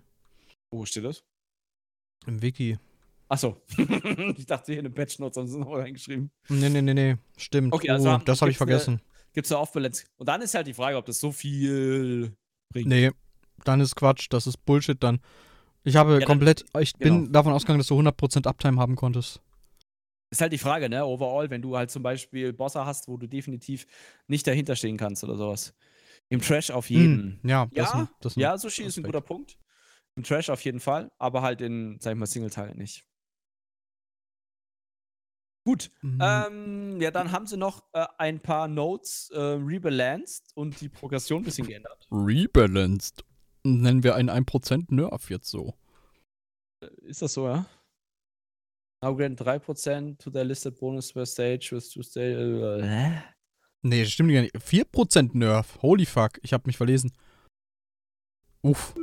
Wo steht das? Im Wiki. Achso. (laughs) ich dachte, hier in den Patch Notes haben sie es noch reingeschrieben. Nee, nee, nee, nee. Stimmt. Okay, also oh, haben- das habe ich eine- vergessen. Gibt es da Off-Balance? Und dann ist halt die Frage, ob das so viel bringt. Nee, dann ist Quatsch. Das ist Bullshit dann. Ich habe dann- komplett, ich bin genau. davon ausgegangen, dass du 100% Uptime haben konntest. Ist halt die Frage, ne? Overall, wenn du halt zum Beispiel Bosse hast, wo du definitiv nicht dahinter stehen kannst oder sowas. Im Trash auf jeden. Hm, ja, das Ja, ein, das Ja, Sushi ist ein Aspekt. guter Punkt. Im Trash auf jeden Fall, aber halt in, sag ich mal, Singleteil nicht. Gut. Mhm. Ähm, ja, dann haben sie noch äh, ein paar Notes äh, rebalanced und die Progression ein bisschen geändert. Rebalanced. Nennen wir einen 1% Nerf jetzt so. Ist das so, ja? Now grant 3% to their listed bonus per stage with two stage. Äh, hä? Nee, das stimmt gar nicht. 4% Nerf. Holy fuck. Ich hab mich verlesen. Uff.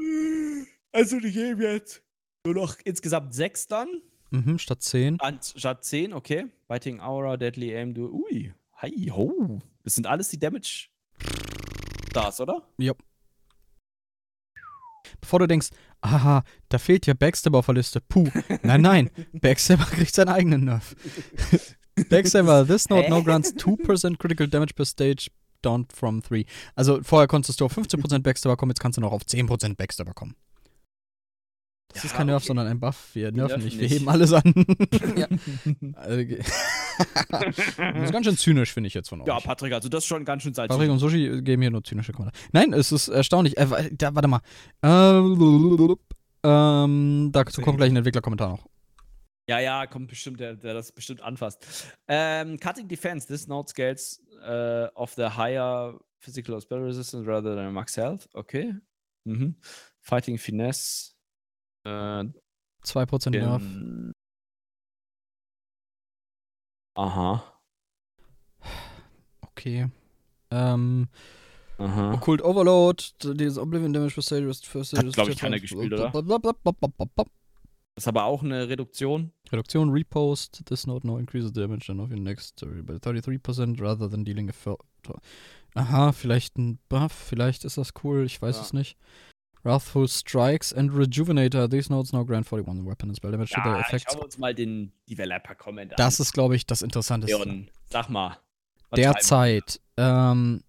Also, die geben jetzt nur noch insgesamt 6 dann. Mhm, statt 10. Anstatt 10, okay. Biting Aura, Deadly Aim, du. Ui. Hi, ho. Das sind alles die Damage. Stars, oder? Bevor du denkst, aha, da fehlt ja Backstabber auf der Liste. Puh. (laughs) Nein, nein. Backstabber (laughs) kriegt seinen eigenen Nerf. (laughs) Backstabber, this note now grants 2% critical damage per stage down from 3. Also vorher konntest du auf 15% Backstabber kommen, jetzt kannst du noch auf 10% Backstabber kommen. Das Ja, ist kein Nerf, okay. sondern ein Buff. Wir nerven nicht, wir heben alles an. (laughs) ja. Also, das ist ganz schön zynisch, finde ich jetzt von euch. Ja, Patrick, also das ist schon ganz schön salzig. Patrick und Sushi geben hier nur zynische Kommentare. Nein, es ist erstaunlich. Äh, da, warte mal. Ähm, ähm, dazu kommt gleich ein Entwicklerkommentar noch. Ja, ja, kommt bestimmt, der, der das bestimmt anfasst. Ähm, cutting Defense, this note scales äh, of the higher physical or spell resistance rather than max health. Okay. Mhm. Fighting Finesse. Äh, 2% Nerf. in- Aha. Okay. Ähm, Aha. Occult Overload, dieses Oblivion Damage ist First Hat, glaub ich, keiner gespielt, oder? Das ist aber auch eine Reduktion. Reduktion, Repost, this note now increases damage and of your next uh, by 33% rather than dealing a Aha, vielleicht ein Buff, vielleicht ist das cool, ich weiß Ja. es nicht. Wrathful Strikes and Rejuvenator, these notes now grant 41 weapon and spell damage to their Ja, effects. schauen wir uns mal den Developer-Comment Das ist, glaube ich, das Interessanteste. Leon, sag mal. Derzeit ähm,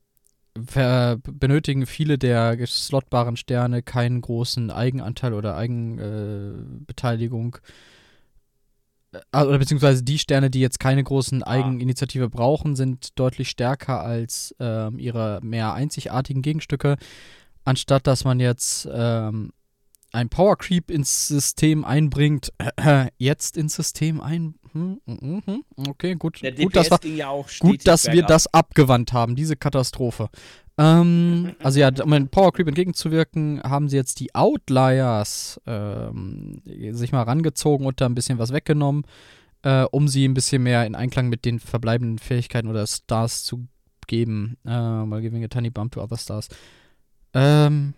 benötigen viele der slotbaren Sterne keinen großen Eigenanteil oder Eigenbeteiligung. Äh. Äh, oder beziehungsweise die Sterne, die jetzt keine großen Eigeninitiative brauchen, sind deutlich stärker als ähm, ihre mehr einzigartigen Gegenstücke. Anstatt dass man jetzt ähm, ein Power Creep ins System einbringt, (clears throat) jetzt ins System ein. Hm, hm, hm, okay, gut. Gut, dass wir, ja Gut, dass wir das abgewandt haben, diese Katastrophe. Ähm, (laughs) also ja, um den Power Creep entgegenzuwirken, haben sie jetzt die Outliers ähm, sich mal rangezogen und da ein bisschen was weggenommen, äh, um sie ein bisschen mehr in Einklang mit den verbleibenden Fähigkeiten oder Stars zu geben. Äh, mal giving a tiny bump to other stars. Ähm,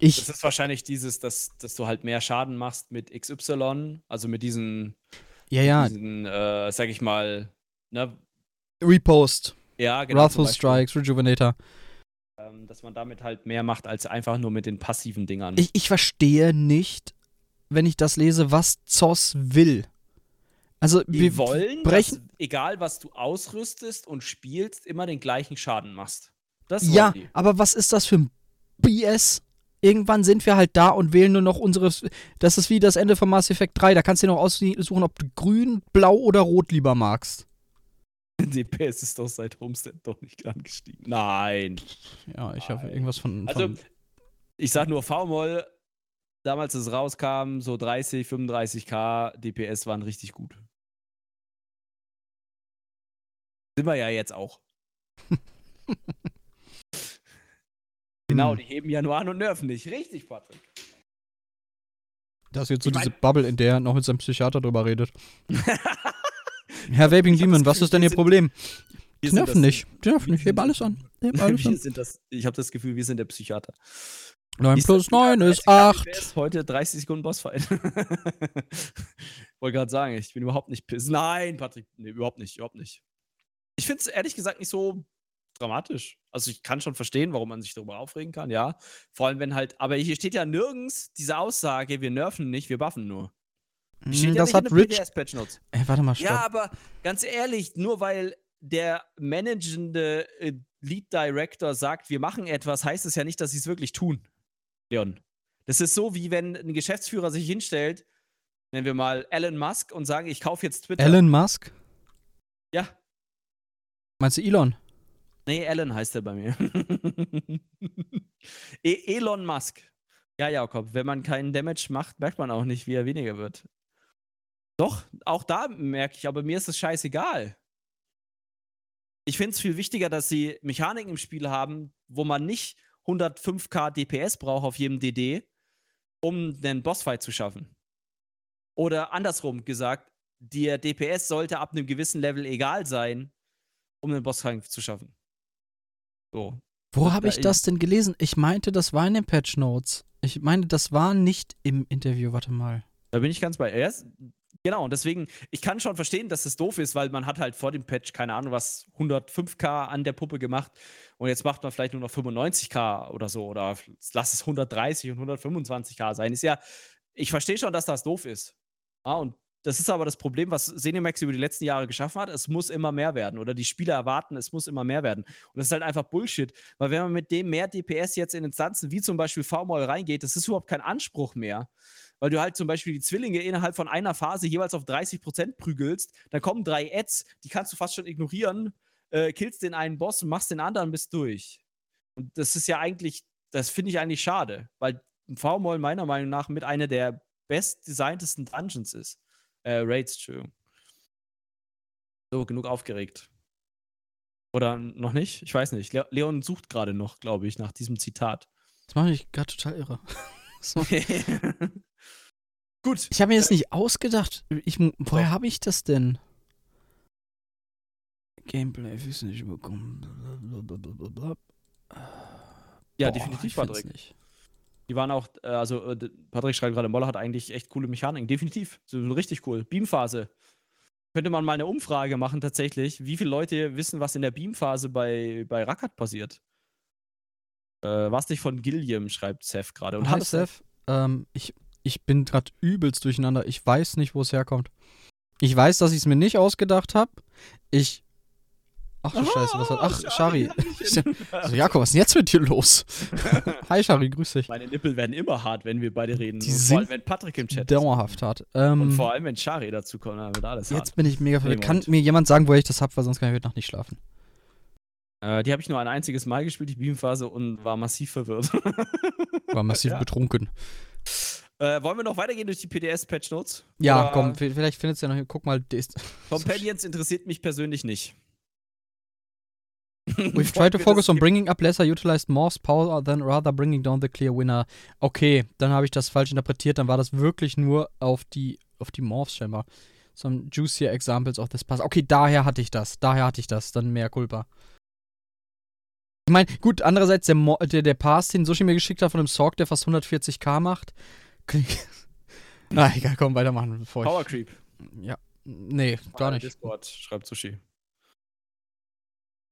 ich, Das ist wahrscheinlich dieses, dass, dass du halt mehr Schaden machst mit XY, also mit diesen, ja, ja, diesen äh, sag ich mal, ne, Repost, ja, genau. Wrathful Strikes, Rejuvenator. Ähm, dass man damit halt mehr macht, als einfach nur mit den passiven Dingern. Ich, ich verstehe nicht, wenn ich das lese, was Zoss will. Also, Die wir wollen, brechen. dass, egal was du ausrüstest und spielst, immer den gleichen Schaden machst. Das Ja, die. aber was ist das für ein BS? Irgendwann sind wir halt da und wählen nur noch unsere. Das ist wie das Ende von Mass Effect 3. Da kannst du dir noch aussuchen, ob du grün, blau oder rot lieber magst. DPS ist doch seit Homestead doch nicht angestiegen. Nein. Ja, ich habe irgendwas von. Also, von ich sag nur V-Moll, damals als es rauskam, so 30, 35k DPS waren richtig gut. Sind wir ja jetzt auch. (laughs) genau, Hm. die heben ja nur an und nerven nicht. Richtig, Patrick. das ist jetzt so ich mein- diese Bubble, in der er noch mit seinem Psychiater drüber redet. (laughs) Herr Vaping Demon, was ist denn Ihr Problem? Wir Die nerven nicht. Die nerven nicht. Heb alles an. (laughs) Heb alles Wir an. sind das, ich habe das Gefühl, wir sind der Psychiater. 9 Ist plus das wieder 9 ist 30 8. DPS, Heute 30 Sekunden Bossfight. (laughs) Wollte gerade sagen, ich bin überhaupt nicht piss. Nein, Patrick, nee, überhaupt nicht, überhaupt nicht. Ich finde es ehrlich gesagt nicht so dramatisch. Also ich kann schon verstehen, warum man sich darüber aufregen kann, ja. Vor allem, wenn halt, aber hier steht ja nirgends diese Aussage, wir nerven nicht, wir buffen nur. Die steht ja Hm, Das nicht hat Rich. Ey, warte mal, stopp. Ja, aber ganz ehrlich, nur weil der managende äh, Lead Director sagt, wir machen etwas, heißt es ja nicht, dass sie es wirklich tun. Leon. Das ist so, wie wenn ein Geschäftsführer sich hinstellt, nennen wir mal Elon Musk, und sagen, ich kaufe jetzt Twitter. Elon Musk? Ja. Meinst du Elon? Nee, Elon heißt er bei mir. (laughs) e Elon Musk. Ja, Jakob, wenn man keinen Damage macht, merkt man auch nicht, wie er weniger wird. Doch, auch da merke ich, aber mir ist es scheißegal. Ich finde es viel wichtiger, dass sie Mechaniken im Spiel haben, wo man nicht 105k DPS braucht auf jedem DD, um einen Bossfight zu schaffen. Oder andersrum gesagt, der DPS sollte ab einem gewissen Level egal sein, um einen Bosskampf zu schaffen. So. Wo habe ich das denn gelesen? Ich meinte, das war in den Patch Notes. Ich meine, das war nicht im Interview. Warte mal. Da bin ich ganz bei. Ja, genau, und deswegen, ich kann schon verstehen, dass das doof ist, weil man hat halt vor dem Patch, keine Ahnung, was 105k an der Puppe gemacht und jetzt macht man vielleicht nur noch 95k oder so oder lass es 130 und 125k sein. Ist ja, ich verstehe schon, dass das doof ist. Ja, und das ist aber das Problem, was Cinemax über die letzten Jahre geschaffen hat. Es muss immer mehr werden. Oder die Spieler erwarten, es muss immer mehr werden. Und das ist halt einfach Bullshit. Weil wenn man mit dem mehr DPS jetzt in Instanzen wie zum Beispiel V-Moll reingeht, das ist überhaupt kein Anspruch mehr. Weil du halt zum Beispiel die Zwillinge innerhalb von einer Phase jeweils auf 30% prügelst. Dann kommen drei Ads, die kannst du fast schon ignorieren, äh, killst den einen Boss und machst den anderen bis durch. Und das ist ja eigentlich, das finde ich eigentlich schade. Weil V-Moll meiner Meinung nach mit einer der bestdesigntesten Dungeons ist. Äh, Raids, Entschuldigung. So, genug aufgeregt. Oder noch nicht? Ich weiß nicht. Le Leon sucht gerade noch, glaube ich, nach diesem Zitat. Das macht mich gerade total irre. (laughs) (laughs) Gut. Ich habe mir das nicht ausgedacht. Ich, woher habe ich das denn? Gameplay, wissen nicht bekommen. Ja, definitiv, Patrick. Nicht. Die waren auch, äh, also äh, Patrick schreibt gerade, Moller hat eigentlich echt coole Mechaniken. Definitiv. So richtig cool. Beamphase. Könnte man mal eine Umfrage machen tatsächlich, wie viele Leute wissen, was in der Beamphase bei, bei Rakat passiert. Äh, was nicht von Gilliam, schreibt Seth gerade. Und Hi Seth, ähm, ich, ich bin gerade übelst durcheinander. Ich weiß nicht, wo es herkommt. Ich weiß, dass ich es mir nicht ausgedacht habe. Ich Ach du Scheiße, was hat. Ach, Shari. (laughs) also, Jakob, was ist denn jetzt mit dir los? (laughs) Hi, Shari, grüß dich. Meine Nippel werden immer hart, wenn wir beide reden. Die vor allem, wenn Patrick im Chat dauerhaft ist. hart. Ähm, Und vor allem, wenn Shari dazu kommt, dann wird alles jetzt hart. Jetzt bin ich mega verwirrt. Kann mir jemand sagen, woher ich das habe, weil sonst kann ich heute Nacht nicht schlafen? Äh, die habe ich nur ein einziges Mal gespielt, die Beamphase, und war massiv verwirrt. (laughs) war massiv ja. betrunken. Äh, wollen wir noch weitergehen durch die PDS-Patch-Notes? Ja, Oder komm, vielleicht findet es ja noch. Guck mal. Companions interessiert mich persönlich nicht. (laughs) We've tried to focus on bringing up lesser utilized morphs power than rather bringing down the clear winner. Okay, dann habe ich das falsch interpretiert. Dann war das wirklich nur auf die, auf die Morphs scheinbar. Some juicier examples of this pass. Okay, daher hatte ich das. Daher hatte ich das. Dann mehr Culpa. Ich meine, gut, andererseits der, Mo der, der Pass, den Sushi mir geschickt hat von dem Sorg, der fast 140k macht. (laughs) Na, egal, komm, weitermachen. Bevor Power Creep. Ja. Nee, gar nicht. Discord, schreibt Sushi.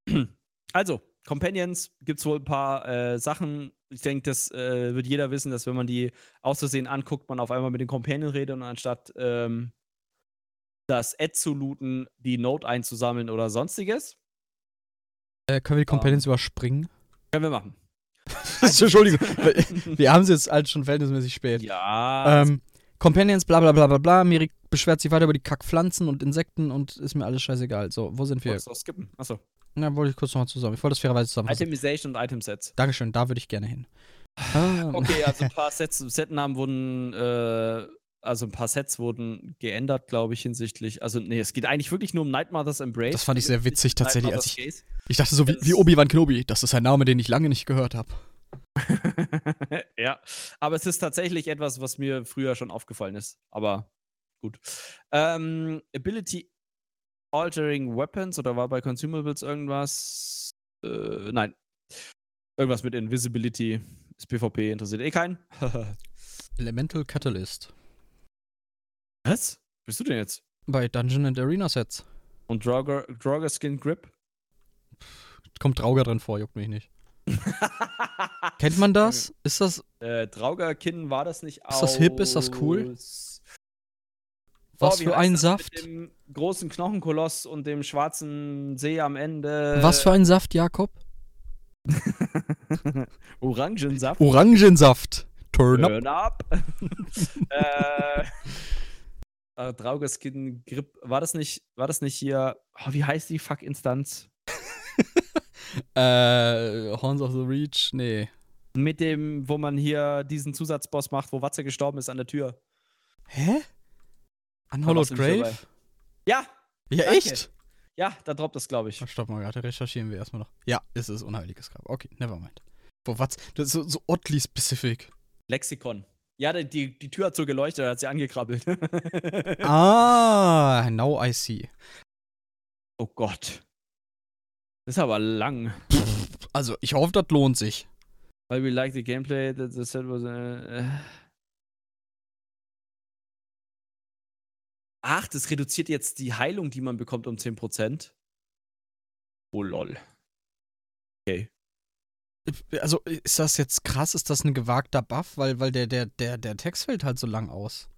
(clears throat) Also, Companions gibt es wohl ein paar äh, Sachen. Ich denke, das äh, wird jeder wissen, dass wenn man die auszusehen anguckt, man auf einmal mit den Companion redet und anstatt ähm, das Ad zu looten, die Note einzusammeln oder sonstiges. Äh, können wir die Companions um, überspringen? Können wir machen. (laughs) Entschuldigung, wir haben es jetzt halt schon verhältnismäßig spät. Ja. Ähm, Companions, bla bla bla bla bla. Miri beschwert sich weiter über die Kackpflanzen und Insekten und ist mir alles scheißegal. So, wo sind wir? Wolltest du skippen? Achso. Ja, wollte ich kurz nochmal zusammen. Ich wollte das fairerweise zusammenfassen. Itemization und Item-Sets. Dankeschön, da würde ich gerne hin. Ah. okay, also ein paar Sets, Setnamen wurden, äh, also ein paar Sets wurden geändert, glaube ich, hinsichtlich. Also, nee, es geht eigentlich wirklich nur um Night Mother's Embrace. Das fand ich sehr witzig tatsächlich. Als ich, ich dachte so wie, wie Obi-Wan Kenobi, das ist ein Name, den ich lange nicht gehört habe. (laughs) ja, aber es ist tatsächlich etwas, was mir früher schon aufgefallen ist. Aber gut. Ähm, Ability Altering Weapons oder war bei Consumables irgendwas? Äh, nein. Irgendwas mit Invisibility. Ist PvP, interessiert eh keinen. (laughs) Elemental Catalyst. Was? Bist du denn jetzt? Bei Dungeon and Arena Sets. Und Draugr, Draugr Skin Grip? Kommt Drauger drin vor, juckt mich nicht. Kennt man (laughs) das? Ist das. Äh, Draugerkin war das nicht auch. Ist das hip? Ist das cool? Was oh, für ein Saft? Mit dem großen Knochenkoloss und dem schwarzen See am Ende. Was für ein Saft, Jakob? (laughs) Orangensaft. Orangensaft. Turn, Turn up. up. (laughs) äh, äh, Draugerskin Grip. War das nicht, war das nicht hier. Oh, wie heißt die Fuck-Instanz? (laughs) äh, Horns of the Reach? Nee. Mit dem, wo man hier diesen Zusatzboss macht, wo Watze gestorben ist an der Tür. Hä? Unhollowed Grave? dabei. Ja, Ja, Danke. echt? ja, da droppt das, glaube ich. Stopp mal, gerade recherchieren wir erstmal noch. Ja, es ist unheiliges Grab. Okay, nevermind. Boah, was? Das ist so, so oddly specific. Lexikon. Ja, die- die, Tür hat so geleuchtet, hat sie angekrabbelt. (laughs) ah, now I see. oh Gott. Das ist aber lang. Also, ich hoffe, das lohnt sich. Weil we like the gameplay, that the set was. Äh, Ach, das reduziert jetzt die Heilung, die man bekommt, um 10%. Oh lol. Okay. Also, ist das jetzt krass? Ist das ein gewagter Buff? Weil, weil der, der, der, der Text fällt halt so lang aus.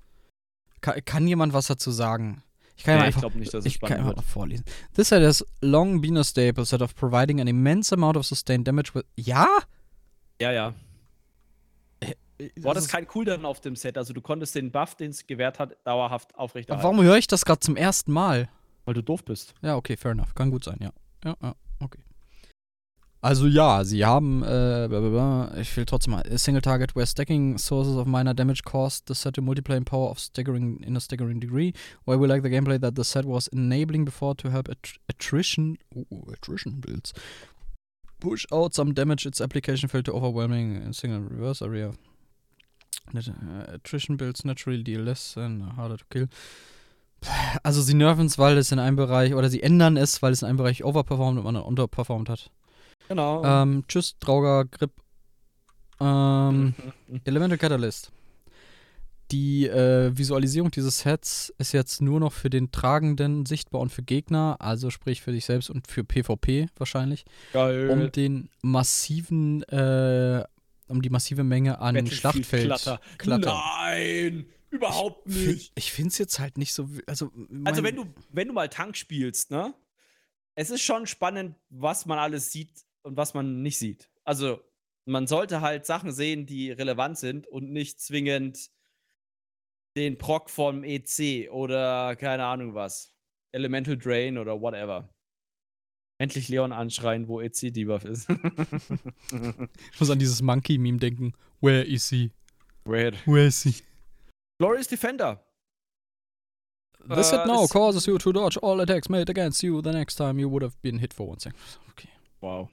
Kann, kann jemand was dazu sagen? Ich kann ja Nee, ich einfach, glaube nicht, dass es ich kann spannend einfach wird. vorlesen. This set has long been a staple set of providing an immense amount of sustained damage with. Ja? Ja, ja. Du hattest ist- keinen Cooldown auf dem Set, also du konntest den Buff, den es gewährt hat, dauerhaft aufrechterhalten. Warum höre ich das gerade zum ersten Mal? Weil du doof bist. Ja, okay, fair enough. Kann gut sein, ja. Ja, ja, okay. Also ja, sie haben, äh, blablabla, ich will trotzdem mal, a single target where stacking sources of minor damage caused the set to multiply in power of staggering in a staggering degree. While we like the gameplay that the set was enabling before to help att attrition, ooh, attrition builds. Push out some damage, its application felt too overwhelming in single reverse area. Äh, Attrition builds naturally deal less and harder to kill. Also sie nerven es, weil es in einem Bereich, oder sie ändern es, weil es in einem Bereich overperformed und man dann underperformed hat. Genau. Ähm, tschüss, Drauger, Grip. Ähm, (laughs) Elemental Catalyst. Die äh, Visualisierung dieses Sets ist jetzt nur noch für den Tragenden sichtbar und für Gegner, also sprich für dich selbst und für PvP wahrscheinlich, Geil. um den massiven, äh, um die massive Menge an Schlachtfeld Klatter. Klatter. Nein, überhaupt nicht. Ich finde es jetzt halt nicht so, also, Also wenn du, wenn du mal Tank spielst, ne? Es ist schon spannend, was man alles sieht und was man nicht sieht. Also man sollte halt Sachen sehen, die relevant sind und nicht zwingend den Proc vom EC oder keine Ahnung was. Elemental Drain oder whatever. Endlich Leon anschreien, wo EC Debuff ist. Ich muss an dieses Monkey-Meme denken. Where is he? Weird. Where is he? Glorious Defender. This set Äh, now causes you to dodge all attacks made against you the next time you would have been hit for one second. Okay. Wow.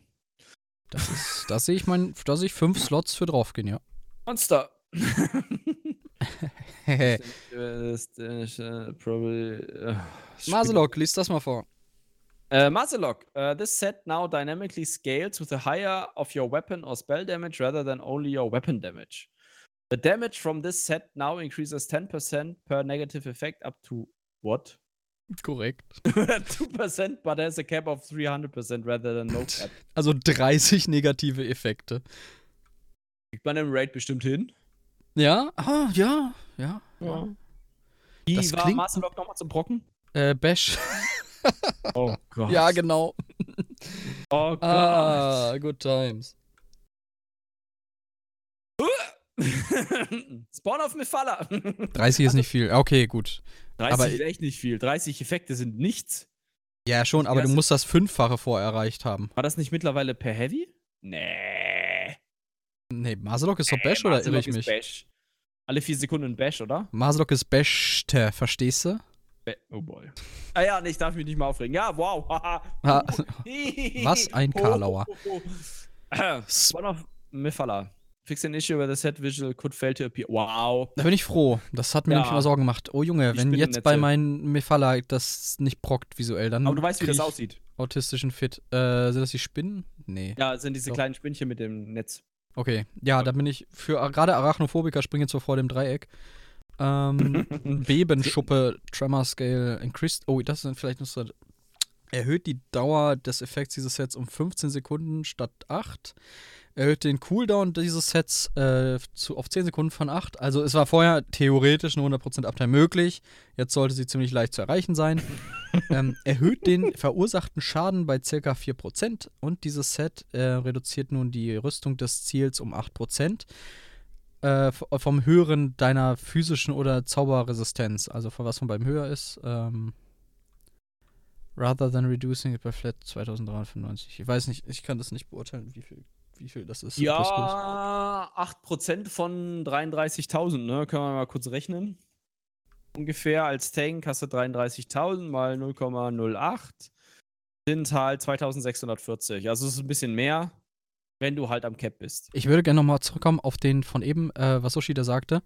Das ist, da sehe ich mein, da sehe ich fünf Slots für draufgehen, ja. Monster. (laughs) Probably. Uh, Maselok, lies das mal vor. Uh, Mazelok, uh, this set now dynamically scales with the higher of your weapon or spell damage rather than only your weapon damage. The damage from this set now increases 10% per negative effect up to what? Korrekt. (laughs) 2%, but has a cap of 300% rather than no cap. (laughs) Also 30 negative Effekte. Kriegt man im Raid bestimmt hin? Ja, ah, ja, ja. Wie Das war klingt- Mazelok nochmal zum Brocken? Äh, Bash. (laughs) Oh (laughs) Gott. ja, genau. (laughs) Oh Gott. Ah, good times. (laughs) Spawn auf Mephala. 30 ist nicht viel. Okay, gut. 30 Aber- ist echt nicht viel. 30 Effekte sind nichts. Ja, schon, aber du musst das Fünffache vorher erreicht haben. War das nicht mittlerweile per Heavy? Nee. Nee, Maselok ist doch Bash oder irre ich ist mich? Bash. Alle vier Sekunden ein Bash, oder? Maselok ist Bashte, verstehst du? Oh boy. Ah ja, nee, ich darf mich nicht mal aufregen. Ja, wow. haha. (laughs) Was ein Karlauer. Oh, oh, oh. Spawn of Mephala. Fix an issue where the set visual could fail to appear. Wow. Da bin ich froh. Das hat mir Ja. nämlich immer Sorgen gemacht. Oh Junge, wenn jetzt bei meinen Mephala das nicht prockt visuell, dann Aber du weißt, wie das aussieht. autistischen Fit. Äh, sind das die Spinnen? Nee. Ja, es sind diese Doch. kleinen Spinnchen mit dem Netz. Okay. Ja, da bin ich für gerade Arachnophobiker springe jetzt so vor dem Dreieck. Ähm, (laughs) Bebenschuppe, Tremor Scale, Increased. Oh, das ist vielleicht noch so. Erhöht die Dauer des Effekts dieses Sets um 15 Sekunden statt 8. Erhöht den Cooldown dieses Sets äh, zu, auf 10 Sekunden von 8. Also es war vorher theoretisch eine 100% Uptime möglich. Jetzt sollte sie ziemlich leicht zu erreichen sein. (laughs) ähm, erhöht den verursachten Schaden bei ca. 4%. Und dieses Set äh, reduziert nun die Rüstung des Ziels um 8%. Äh, vom Hören deiner physischen oder Zauberresistenz, also von was von beim höher ist. Ähm, rather than reducing it by flat 2395. Ich weiß nicht, ich kann das nicht beurteilen, wie viel, wie viel das ist. Ja, Plus, 8% von 33.000, ne? Können wir mal kurz rechnen. ungefähr als Tank hast du 33.000 mal 0,08 sind halt 2640. Also es ist ein bisschen mehr, wenn du halt am Cap bist. Ich würde gerne nochmal zurückkommen auf den von eben, äh, was Sushi da sagte.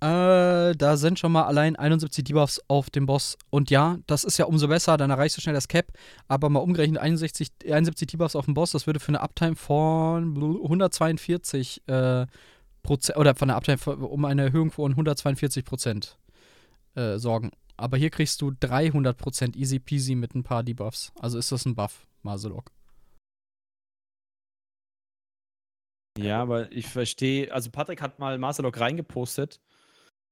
Äh, da sind schon mal allein 71 Debuffs auf dem Boss. Und ja, das ist ja umso besser, dann erreichst du schnell das Cap. Aber mal umgerechnet 61, 71 Debuffs auf dem Boss, das würde für eine Uptime von 142 äh, Prozent, oder von der Uptime um eine Erhöhung von 142 Prozent äh, sorgen. Aber hier kriegst du 300 Prozent easy peasy mit ein paar Debuffs. Also ist das ein Buff, Maselok. Ja, aber ich verstehe, also Patrick hat mal Marcelok reingepostet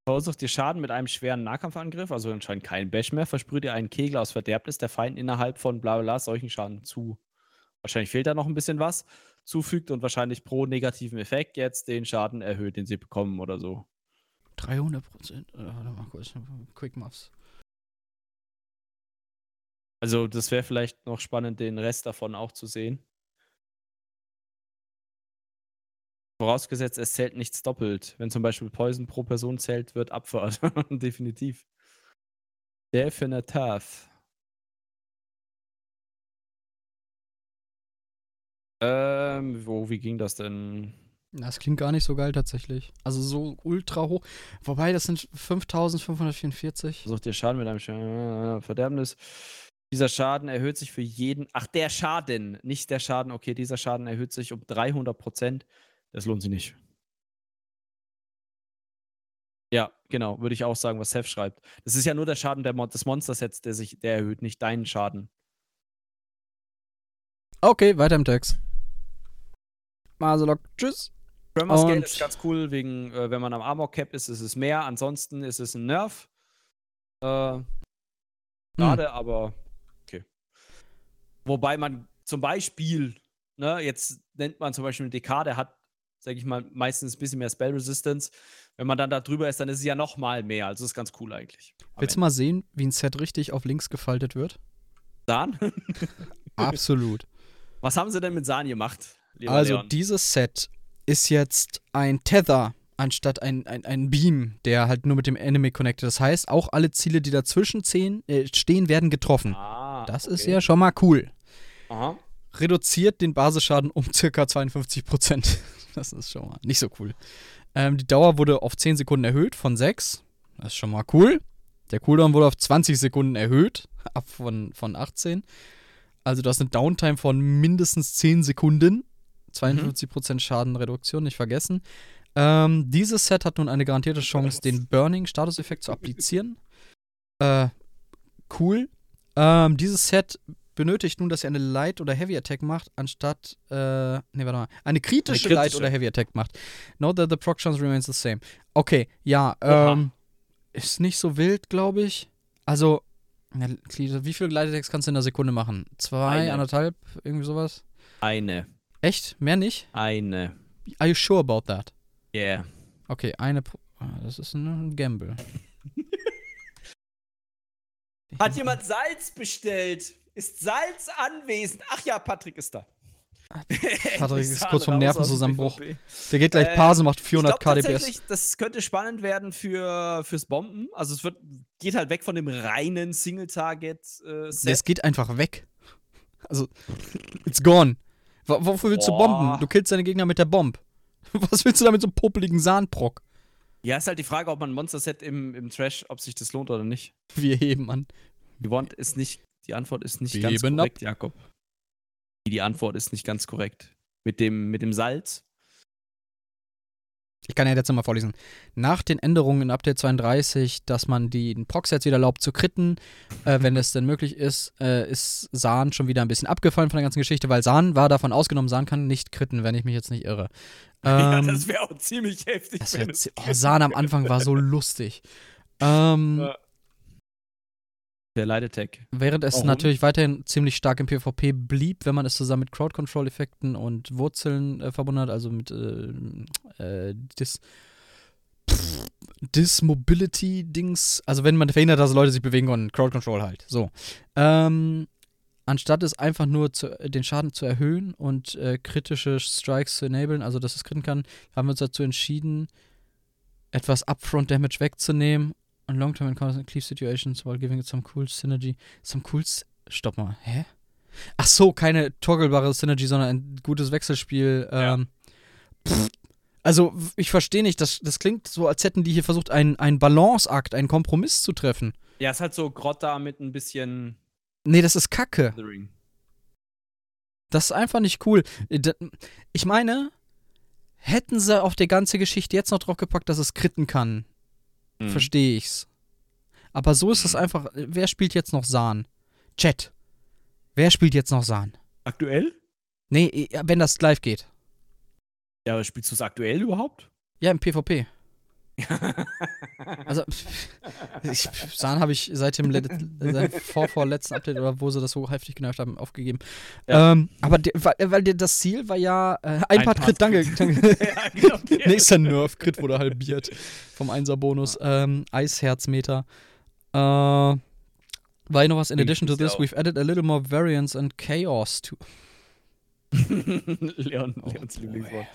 Verursacht dir Schaden mit einem schweren Nahkampfangriff, also anscheinend kein Bash mehr, versprüht dir einen Kegel aus Verderbnis, der Feind innerhalb von bla bla solchen Schaden zu. Wahrscheinlich fehlt da noch ein bisschen was, zufügt und wahrscheinlich pro negativen Effekt jetzt den Schaden erhöht, den sie bekommen oder so. 300 Prozent. Äh, warte mal kurz. Quick Muffs. Also, das wäre vielleicht noch spannend, den Rest davon auch zu sehen. Vorausgesetzt, es zählt nichts doppelt. Wenn zum Beispiel Poison pro Person zählt, wird Abfahrt. (laughs) Definitiv. Definitiv. Ähm, wo, wie ging das denn? Das klingt gar nicht so geil tatsächlich. Also so ultra hoch. Wobei, das sind 5544. Versucht ihr Schaden mit einem Schaden, Verderbnis. Dieser Schaden erhöht sich für jeden. Ach, der Schaden, nicht der Schaden. Okay, dieser Schaden erhöht sich um 300 Prozent das lohnt sich nicht. Ja, genau, würde ich auch sagen, was Seth schreibt. Das ist ja nur der Schaden der Mon des Monstersets, der sich, der erhöht, nicht deinen Schaden. Okay, weiter im Text. Maselok, tschüss. Tremor Scale ist ganz cool, wegen, äh, wenn man am Armor Cap ist, ist es mehr. Ansonsten ist es ein Nerv. Äh, hm. Schade, hm. aber okay. Wobei man zum Beispiel, ne, jetzt nennt man zum Beispiel eine Dekade, hat sage ich mal, meistens ein bisschen mehr Spell Resistance. Wenn man dann da drüber ist, dann ist es ja noch mal mehr. Also ist ganz cool eigentlich. Willst du mal sehen, wie ein Set richtig auf links gefaltet wird? Sahn? (laughs) Absolut. Was haben sie denn mit Sahn gemacht? also Leon? dieses Set ist jetzt ein Tether anstatt ein, ein, ein Beam, der halt nur mit dem Enemy connected. Das heißt, auch alle Ziele, die dazwischen stehen, äh, stehen werden getroffen. Ah, das okay. ist ja schon mal cool. Aha. Reduziert den Basisschaden um circa 52 Prozent. (laughs) Das ist schon mal nicht so cool. Ähm, die Dauer wurde auf 10 Sekunden erhöht von 6. Das ist schon mal cool. Der Cooldown wurde auf 20 Sekunden erhöht, (laughs) ab von, von 18. Also du hast eine Downtime von mindestens 10 Sekunden. 52% mhm. Schadenreduktion, nicht vergessen. Ähm, dieses Set hat nun eine garantierte Chance, den Burning-Statuseffekt zu applizieren. Äh, cool. Ähm, dieses Set benötigt nun, dass ihr eine Light- oder Heavy-Attack macht, anstatt, äh, ne, warte mal, eine kritische, eine kritische. Light- oder Heavy-Attack macht. Note that the proc chance remains the same. Okay, ja, ähm, ist nicht so wild, glaube ich. Also, wie viele Light-Attacks kannst du in der Sekunde machen? Zwei, eine. anderthalb, irgendwie sowas? Eine. Echt? Mehr nicht? Eine. Are you sure about that? Yeah. Okay, eine. Pro ah, das ist ein Gamble. (laughs) Hat jemand Salz bestellt? Ist Salz anwesend? Ach ja, Patrick ist da. (laughs) Patrick ist kurz vom Nervenzusammenbruch. Der geht gleich Pause, macht 400 glaub, KDBs. Das könnte spannend werden für, fürs Bomben. Also es wird, geht halt weg von dem reinen Single-Target-Set. Äh, es geht einfach weg. Also, it's gone. W wofür willst Boah. du bomben? Du killst deine Gegner mit der Bomb. (laughs) Was willst du da mit so einem popeligen Sahnbrock? Ja, ist halt die Frage, ob man ein Monster-Set im, im Trash, ob sich das lohnt oder nicht. Wir heben an. Die Want ist nicht die Antwort ist nicht ganz korrekt, Jakob. Die Antwort ist nicht ganz korrekt. Mit dem, mit dem Salz. Ich kann ja jetzt nochmal vorlesen. Nach den Änderungen in Update 32, dass man die Proc-Sets wieder erlaubt zu kritten, äh, wenn es denn möglich ist, äh, ist Sahn schon wieder ein bisschen abgefallen von der ganzen Geschichte, weil Sahn war davon ausgenommen, Sahn kann nicht kritten, wenn ich mich jetzt nicht irre. Ähm, (laughs) ja, das wäre auch ziemlich heftig. Wär, oh, Sahn am Anfang war so lustig. Ähm, ja. Der Light Während es Warum? natürlich weiterhin ziemlich stark im PvP blieb, wenn man es zusammen mit Crowd-Control-Effekten und Wurzeln äh, verbunden hat, also mit äh, äh, Dis Dismobility-Dings, also wenn man verhindert, dass Leute sich bewegen können, Crowd-Control halt. So. Ähm, anstatt es einfach nur zu, den Schaden zu erhöhen und äh, kritische Strikes zu enablen, also dass es kritten kann, haben wir uns dazu entschieden, etwas Upfront-Damage wegzunehmen on long-term encounters and cleave situations while giving it some cool synergy. Some cool. S Stopp mal, hä? Ach so, keine togglebare Synergy, sondern ein gutes Wechselspiel. Ja. Ähm, pff, also, ich verstehe nicht, das, das klingt so, als hätten die hier versucht, einen, einen Balanceakt, einen Kompromiss zu treffen. Ja, ist halt so Grotta mit ein bisschen Nee, das ist Kacke. Das ist einfach nicht cool. Äh, Ich meine, hätten sie auf der ganze Geschichte jetzt noch drauf gepackt, dass es kritten kann, Mhm. verstehe ich's. Aber so ist es einfach. äh, Wer spielt jetzt noch Sahn? Chat. Wer spielt jetzt noch Sahn? Aktuell? Nee, wenn das live geht. Ja, aber spielst du es aktuell überhaupt? Ja, im PvP. Also, ich, Sahn habe ich seit dem let- seit vor, vorletzten Update oder wo sie das so heftig genervt haben, aufgegeben. Ja. Ähm, aber der, weil, weil der, das Ziel war ja äh, ein, Ein Part Crit, danke. Danke. (laughs) ja. (laughs) Nächster Nerf, Crit wurde halbiert vom 1er Bonus. Ähm, Eisherzmeter. Äh, war hier noch was? In addition to ja this, we've added a little more variance and chaos to. (laughs) Leon, Leons Lieblingswort.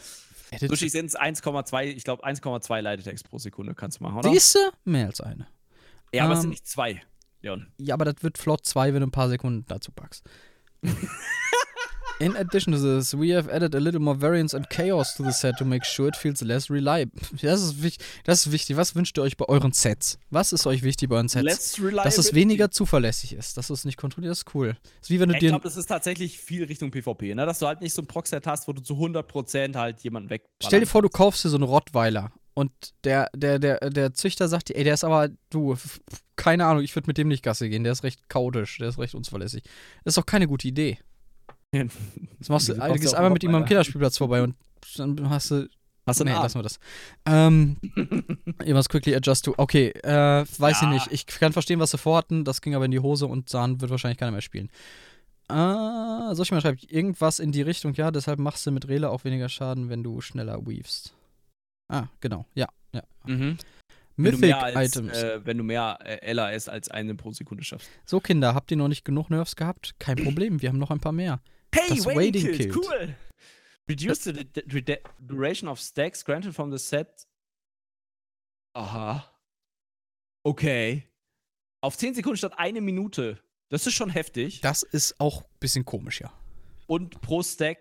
Sushi sind es 1,2, ich glaube 1,2 Leitetext pro Sekunde kannst du machen, oder? Siehste? Mehr als eine. Ja, aber es sind Ähm, nicht zwei, Leon. Ja, aber das wird flott 2, wenn du ein paar Sekunden dazu packst. (laughs) In addition to this, we have added a little more variance and chaos to the set to make sure it feels less reliable. Das ist, wichtig, das ist wichtig. Was wünscht ihr euch bei euren Sets? Was ist euch wichtig bei euren Sets? Less reliable. Dass es weniger zuverlässig ist, dass du es nicht kontrollierst, ist cool. ist wie wenn du Ich dir. glaube, das ist tatsächlich viel Richtung PvP, ne? Dass du halt nicht so ein Proxset hast, wo du zu 100% halt jemanden weg. Stell dir vor, du kaufst dir so einen Rottweiler und der, der, der, der Züchter sagt dir, ey, der ist aber, du, keine Ahnung, ich würde mit dem nicht Gasse gehen, der ist recht chaotisch, der ist recht unzuverlässig. Das ist doch keine gute Idee. Das machst du, du gehst einmal mit ihm am Rottweiler? Kinderspielplatz vorbei und dann hast du. Hast du nee, lassen wir das. Ähm, (laughs) you must quickly adjust to. Okay, äh, weiß Ja. ich nicht. Ich kann verstehen, was sie vorhatten. Das ging aber in die Hose und Sahn wird wahrscheinlich keiner mehr spielen. Ah, soll ich mal schreiben? Irgendwas in die Richtung, ja, deshalb machst du mit Rele auch weniger Schaden, wenn du schneller weavest. Ah, genau, ja, ja. Mhm. Wenn du Mythic mehr als, Items. Äh, wenn du mehr äh, LAS als eine pro Sekunde schaffst. So, Kinder, habt ihr noch nicht genug Nerfs gehabt? Kein Problem, wir haben noch ein paar mehr. Hey, Das Waiting, Waiting Kill, killt. cool. Reduce the, the, the, the duration of stacks granted from the set. Aha. Okay. Auf 10 Sekunden statt eine Minute. Das ist schon heftig. Das ist auch ein bisschen komisch, ja. Und pro Stack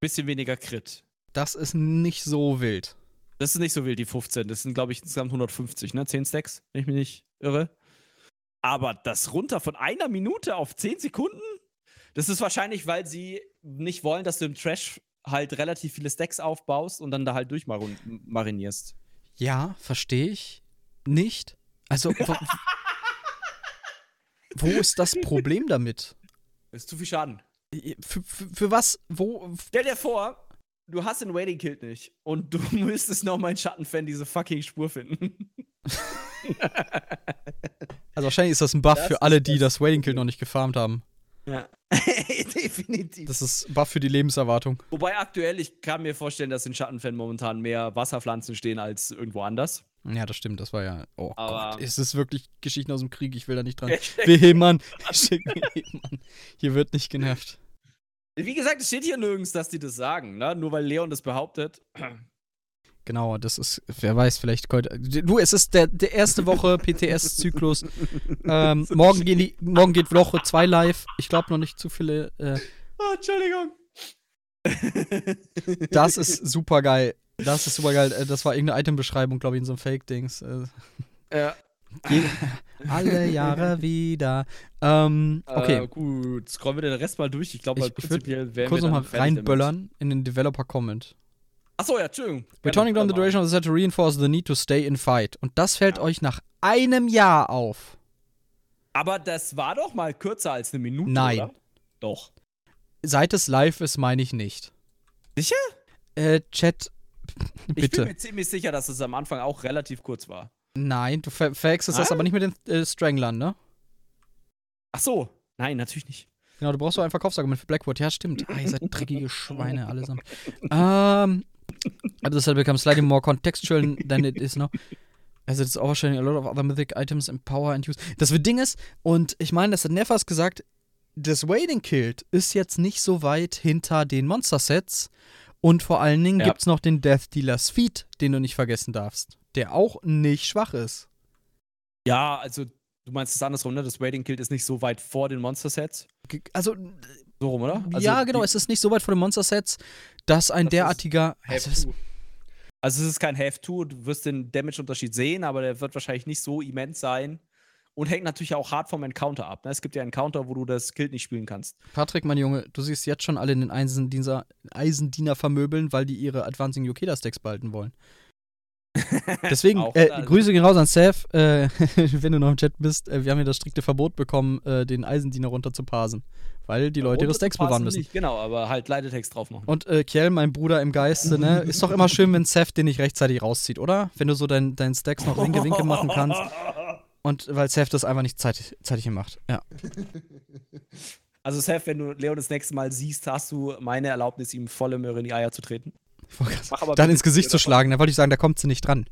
bisschen weniger Crit. Das ist nicht so wild. Das ist nicht so wild, die 15. Das sind, glaube ich, insgesamt 150, ne? 10 Stacks, wenn ich mich nicht irre. Aber das runter von einer Minute auf 10 Sekunden? Das ist wahrscheinlich, weil sie nicht wollen, dass du im Trash halt relativ viele Stacks aufbaust und dann da halt durchmarinierst. Ja, verstehe ich. Nicht. Also, wo, wo ist das Problem damit? Ist zu viel Schaden. Für, für, für was? Wo? Stell dir vor, du hast den Waiting Kill nicht und du (laughs) müsstest noch mal in Schattenfan diese fucking Spur finden. (laughs) Also, wahrscheinlich ist das ein Buff Das für alle, die das das Waiting Kill noch nicht gefarmt haben. Ja. (laughs) Definitiv. Das ist Buff für die Lebenserwartung. Wobei aktuell, ich kann mir vorstellen, dass in Schattenfan momentan mehr Wasserpflanzen stehen als irgendwo anders. Ja, das stimmt, das war ja. Oh Aber- Gott, es ist wirklich Geschichten aus dem Krieg, ich will da nicht dran. (laughs) Wehemann, Wehemann. (laughs) Hier wird nicht genervt. Wie gesagt, es steht hier nirgends, dass die das sagen, ne? Nur weil Leon das behauptet. Genau, das ist, wer weiß, vielleicht heute. Du, es ist der, der erste Woche (laughs) PTS-Zyklus. ähm, (laughs) morgen, gehen die, morgen geht Woche 2 live. Ich glaube noch nicht zu viele. Äh, Oh, Entschuldigung. (laughs) das ist super geil. Das ist super geil. Äh, Das war irgendeine Itembeschreibung, glaube ich, in so einem Fake-Dings. Äh, Ja. alle Jahre wieder. Ähm, okay, Äh, gut, scrollen wir den Rest mal durch. Ich glaube, halt prinzipiell wären kurz wir nochmal fertig damit. reinböllern in den Developer-Comment. Achso, ja, Entschuldigung. Returning down the duration of the set to reinforce the need to stay in fight. Und das fällt Ja. euch nach einem Jahr auf. Aber das war doch mal kürzer als eine Minute, Nein. oder? Doch. Seit es live ist, meine ich nicht. Sicher? Äh, Chat, Ich bin bitte. mir ziemlich sicher, dass es am Anfang auch relativ kurz war. Nein, du ver verwechselst das aber nicht mit den äh, Stranglern, ne? Ach so. Nein, natürlich nicht. Genau, du brauchst so ein Verkaufsargument für Blackwood. Ja, stimmt. Ah, ihr seid dreckige Schweine allesamt. (laughs) Ähm, (laughs) also this has become slightly more contextual than it is now. As it's overshadowing a lot of other mythic items in power and use. Das wird Ding ist, und ich meine, das hat Nefas gesagt, das Waiting Killed ist jetzt nicht so weit hinter den Monster-Sets. Und vor allen Dingen Ja. gibt's noch den Death Dealer's Feed, den du nicht vergessen darfst. Der auch nicht schwach ist. Ja, also du meinst es andersrum, ne? Das Raiding Guild ist nicht so weit vor den Monster-Sets. Also, So rum, oder? Also ja, genau, es ist nicht so weit vor den Monster-Sets, dass ein Das ist derartiger. Also, es- Have-to. Also es ist kein Have-to, du wirst den Damage-Unterschied sehen, aber der wird wahrscheinlich nicht so immens sein. Und hängt natürlich auch hart vom Encounter ab. Ne? Es gibt ja Encounter, wo du das Guild nicht spielen kannst. Patrick, mein Junge, du siehst jetzt schon alle in den Eisendiener, Eisendiener vermöbeln, weil die ihre Advancing Yokeda-Stacks behalten wollen. (laughs) Deswegen, äh, da- Grüße gehen raus an Seth, äh, (laughs) wenn du noch im Chat bist. Äh, wir haben ja das strikte Verbot bekommen, äh, den Eisendiener runter zu parsen, weil die Leute ihre Stacks bewahren müssen. Nicht, genau, aber halt Leitetext drauf machen. Und äh, Kjell, mein Bruder im Geiste, ne, ist doch immer schön, wenn Seth den nicht rechtzeitig rauszieht, oder? Wenn du so deinen dein Stacks noch Winke Winke machen kannst. Und weil Seth das einfach nicht zeitig, zeitig macht. Ja. Also Seth, wenn du Leo das nächste Mal siehst, hast du meine Erlaubnis, ihm volle Möhre in die Eier zu treten. Dann ins Gesicht zu schlagen, da wollte ich sagen, da kommt sie nicht dran.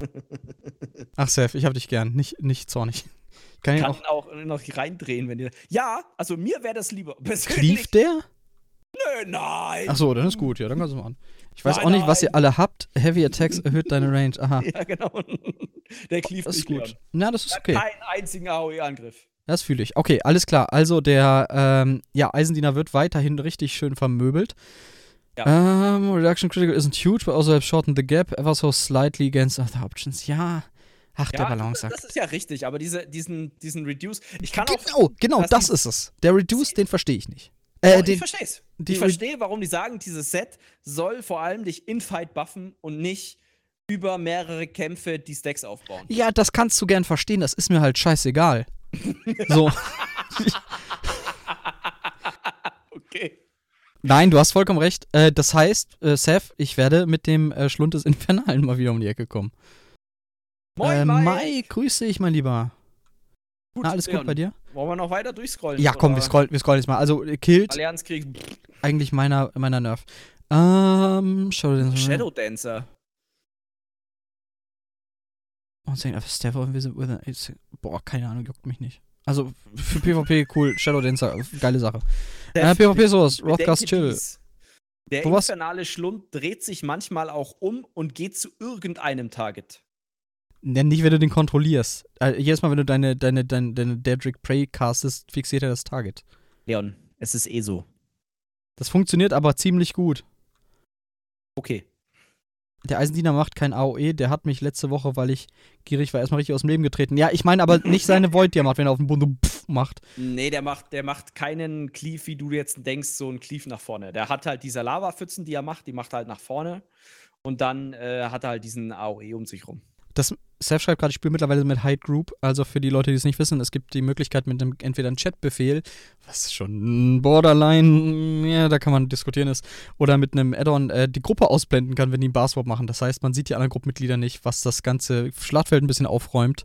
(laughs) Ach, Seth, ich hab dich gern. Nicht, nicht zornig. Kann ich Kann auch. auch noch reindrehen, wenn dir. Ja, also mir wäre das lieber. (laughs) Persönlich. Klieft der? Nö, nein. Ach so, dann ist gut, ja, dann kannst du machen. Ich weiß Nein, auch nicht, was ihr nein. alle habt. Heavy Attacks erhöht deine (laughs) Range. Aha. Ja, genau. Der klieft Das ist gut. Leon. Na, das ist okay. Keinen einzigen AOE-Angriff. Das fühle ich. Okay, alles klar. Also der ähm, ja, Eisendiener wird weiterhin richtig schön vermöbelt. Ähm, reduction critical isn't huge, but also have shortened the gap ever so slightly against other options. Ja. Ach, der Ja, Balance das, sagt. das ist ja richtig, aber diese, diesen, diesen Reduce. Ich kann auch. Genau, genau, das ist es. Der Reduce, den verstehe ich nicht. Oh, Äh, ich den, verstehe es. die- Ich verstehe, warum die sagen, dieses Set soll vor allem dich in Fight buffen und nicht über mehrere Kämpfe die Stacks aufbauen. ja, das kannst du gern verstehen, das ist mir halt scheißegal. so. (laughs) Okay. Nein, du hast vollkommen recht. Äh, das heißt, äh, Seth, ich werde mit dem äh, Schlund des Infernalen mal wieder um die Ecke kommen. Moin, äh, Mai. Mai, grüße dich, mein Lieber. Gut, Na, alles gut bei dir? Wollen wir noch weiter durchscrollen? Ja, komm, wir scrollen, wir scrollen jetzt mal. Also, äh, Killed, Allianzkrieg. eigentlich meiner, meiner Nerv. Ähm, Shadow Dancer. Step with an it's- Boah, keine Ahnung, juckt mich nicht. Also, für PvP cool, Shadow Dancer, geile Sache. Äh, PvP sowas, Rothgast chill. dies. Der Wo infernale Schlund dreht sich manchmal auch um und geht zu irgendeinem Target. Nenn nicht, wenn du den kontrollierst. Äh, jedes Mal, wenn du deine, deine, deine, deine Daedric Prey castest, fixiert er das Target. Leon, es ist eh so. Das funktioniert aber ziemlich gut. Okay. Der Eisendiener macht kein AOE, der hat mich letzte Woche, weil ich gierig war, erstmal richtig aus dem Leben getreten. Ja, ich meine aber nicht seine Void, die er macht, wenn er auf so pff macht. Nee, der macht, der macht keinen Cleave, wie du jetzt denkst, so einen Cleave nach vorne. Der hat halt diese Lava-Pfützen, die er macht, die macht er halt nach vorne. Und dann äh, hat er halt diesen AOE um sich rum. Das, Seth schreibt gerade, ich spiele mittlerweile mit Hide Group. Also für die Leute, die es nicht wissen, es gibt die Möglichkeit mit einem entweder einem Chatbefehl, was schon Borderline, ja, da kann man diskutieren ist, oder mit einem Add-on äh, die Gruppe ausblenden kann, wenn die einen Barswap machen. Das heißt, man sieht die anderen Gruppenmitglieder nicht, was das ganze Schlachtfeld ein bisschen aufräumt.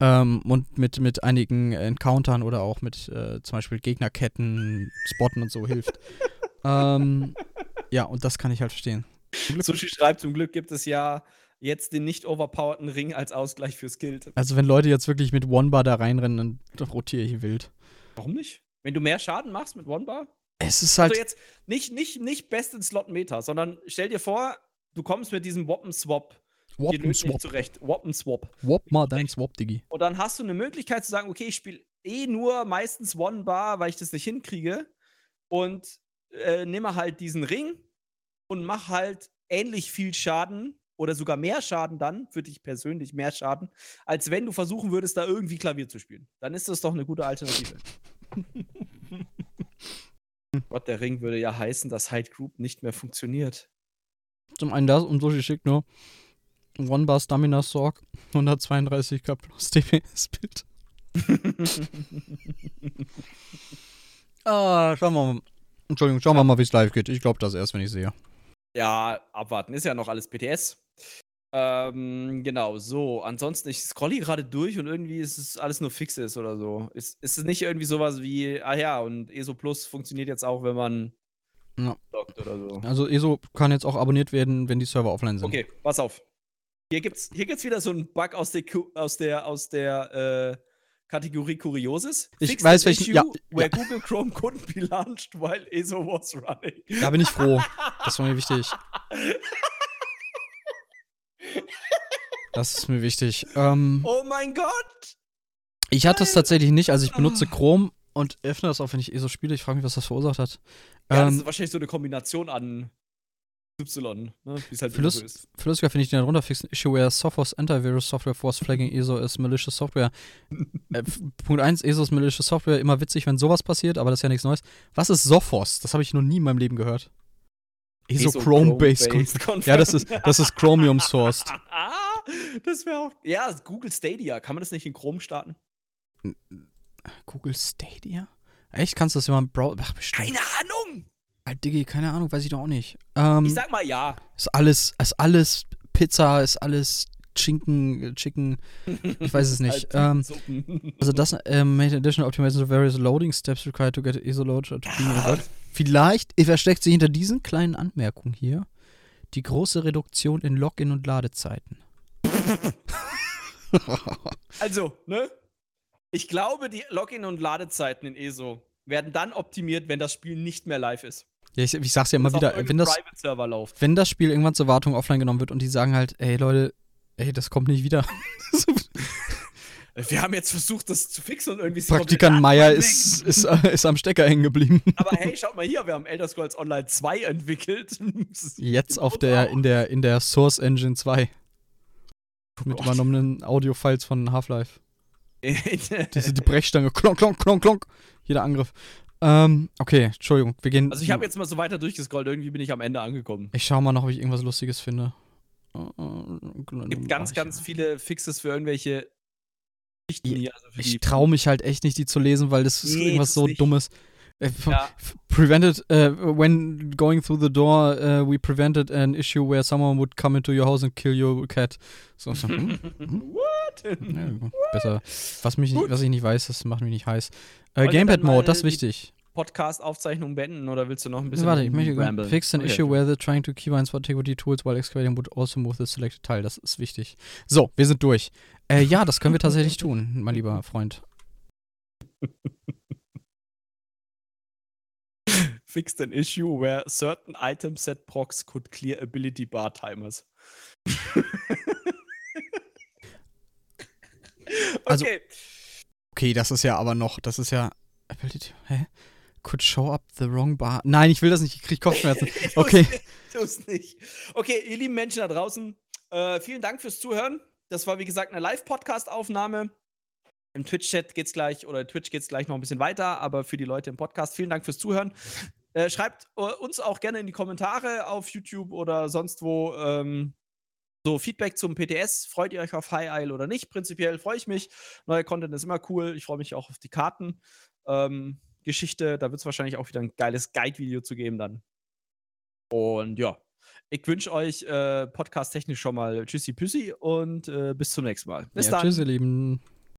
Ähm, und mit, mit einigen Encountern oder auch mit äh, zum Beispiel Gegnerketten, Spotten und so hilft. (laughs) ähm, ja, und das kann ich halt verstehen. Sushi schreibt, zum Glück gibt es ja jetzt den nicht overpowerten Ring als Ausgleich fürs Guild. Also wenn Leute jetzt wirklich mit One-Bar da reinrennen, dann rotiere ich wild. Warum nicht? Wenn du mehr Schaden machst mit One Bar? Es ist halt. Also jetzt nicht, nicht, nicht best in Slot Meta, sondern stell dir vor, du kommst mit diesem Wappen Swap Wappen Swap. zurecht. Wappen Swap. Wop mal dein Swap, Diggi. Und dann hast du eine Möglichkeit zu sagen, okay, ich spiele eh nur meistens One Bar, weil ich das nicht hinkriege. Und äh, nehme halt diesen Ring und mach halt ähnlich viel Schaden oder sogar mehr Schaden dann, für dich persönlich mehr Schaden, als wenn du versuchen würdest, da irgendwie Klavier zu spielen. Dann ist das doch eine gute Alternative. (laughs) Gott, der Ring würde ja heißen, dass Hide Group nicht mehr funktioniert. Zum einen das und Sushi schickt nur One-Bar Stamina Sorg, 132k plus DPS-Bild. (laughs) ah, schauen wir mal. Entschuldigung, schauen wir mal, wie es live geht. Ich glaube das erst, wenn ich sehe. Ja, abwarten. Ist ja noch alles PTS. Ähm, genau, so. Ansonsten, ich scrolle hier gerade durch und irgendwie ist es alles nur Fixes oder so. Ist, ist es nicht irgendwie sowas wie, ah ja, und ESO Plus funktioniert jetzt auch, wenn man Ja. loggt oder so. Also ESO kann jetzt auch abonniert werden, wenn die Server offline sind. Okay, pass auf. Hier gibt's, hier gibt's wieder so einen Bug aus der, Ku- aus der, aus der äh, Kategorie Kurioses. Ich Fixed weiß, welchen- issue ja, Where ja. Google Chrome couldn't be launched while ESO was running. Da bin ich froh. (laughs) Das war mir wichtig. (laughs) Das ist mir wichtig. Ähm, Oh mein Gott! ich hatte es tatsächlich nicht. Also ich benutze Ah. Chrome und öffne das auch, wenn ich eh so spiele. Ich frage mich, was das verursacht hat. Ja, das Ähm, ist wahrscheinlich so eine Kombination an Y, ne? Wie es halt so ist. Für lustiger finde ich den darunter fixen Issue where Sophos Antivirus Software force flagging ESO is malicious software. (laughs) äh, Punkt 1, ESO ist malicious Software. Immer witzig, wenn sowas passiert, aber das ist ja nichts Neues. Was ist Sophos? Das habe ich noch nie in meinem Leben gehört. ESO, ESO Chrome-based. Chrome-based Conf- (laughs) ja, das ist, das ist Chromium sourced. (laughs) das wäre auch. Ja, Google Stadia. Kann man das nicht in Chrome starten? Google Stadia? Echt? Kannst du das? Ach, bestimmt. Keine Ahnung! Halt, Diggi, keine Ahnung, weiß ich doch auch nicht. Ähm, Ich sag mal ja. ist alles, ist alles Pizza, ist alles Schinken, äh, Chicken, ich weiß es (laughs) nicht. ähm, also das ähm, made additional optimizations of various loading steps required to get ESO load to resolved. Vielleicht versteckt sich hinter diesen kleinen Anmerkungen hier die große Reduktion in Login- und Ladezeiten. (laughs) Also, ne? Ich glaube, die Login- und Ladezeiten in ESO werden dann optimiert, wenn das Spiel nicht mehr live ist. Ja, ich, ich sag's ja immer wieder, wenn das, wenn das Spiel irgendwann zur Wartung offline genommen wird und die sagen halt, ey Leute, ey, das kommt nicht wieder. (laughs) Wir haben jetzt versucht, das zu fixen und irgendwie komplette Praktikant Meier ist, ist, äh, ist am Stecker hängen geblieben. Aber hey, schaut mal hier, wir haben Elder Scrolls Online 2 entwickelt. (laughs) Jetzt auf der, in der, in der Source Engine 2. Mit übernommenen Audio-Files von Half-Life. (laughs) Diese die Brechstange, klonk, klonk, klonk, klonk. Jeder Angriff. Ähm, okay, Entschuldigung, wir gehen. Also ich habe jetzt mal so weiter durchgescrollt, irgendwie bin ich am Ende angekommen. Ich schau mal noch, ob ich irgendwas Lustiges finde. Es gibt ganz, ganz viele Fixes für irgendwelche Geschichten Ja, hier. Also Ich traue mich halt echt nicht, die zu lesen, weil das ist Nee, irgendwas das so nicht. Dummes. Äh, Ja. (laughs) Prevented, äh, when going through the door, äh, we prevented an issue where someone would come into your house and kill your cat. So, so, (laughs) hm, What? ja, besser. Was, mich nicht, was ich nicht weiß, das macht mich nicht heiß. Äh, Gamepad-Mode, mal das ist wichtig. Podcast-Aufzeichnung beenden oder willst du noch ein bisschen Warte, ich möchte ramblen? fix an Okay. issue where the trying to keybinds for integrity tools while excavating would also move the selected tile. Das ist wichtig. So, wir sind durch. Äh, ja, das können wir tatsächlich tun, mein lieber Freund. (laughs) Fixed an issue where certain item set procs could clear ability bar timers. (laughs) Also- okay. Okay, das ist ja aber noch, das ist ja. Ability, hä? Could show up the wrong bar. Nein, ich will das nicht, ich krieg Kopfschmerzen. (laughs) Okay. Tu's nicht. Okay, ihr lieben Menschen da draußen, äh, vielen Dank fürs Zuhören. Das war, wie gesagt, eine Live-Podcast-Aufnahme. Im Twitch-Chat geht's gleich, oder Twitch geht's gleich noch ein bisschen weiter, aber für die Leute im Podcast, vielen Dank fürs Zuhören. Äh, schreibt äh, uns auch gerne in die Kommentare auf YouTube oder sonst wo ähm, so Feedback zum PTS. Freut ihr euch auf High Isle oder nicht? Prinzipiell freue ich mich. Neuer Content ist immer cool. Ich freue mich auch auf die Karten. Ähm, Geschichte, da wird es wahrscheinlich auch wieder ein geiles Guide-Video zu geben dann. Und ja, ich wünsche euch äh, podcast-technisch schon mal Tschüssi Püssi und äh, bis zum nächsten Mal. Bis ja, dann. tschüss, ihr Lieben.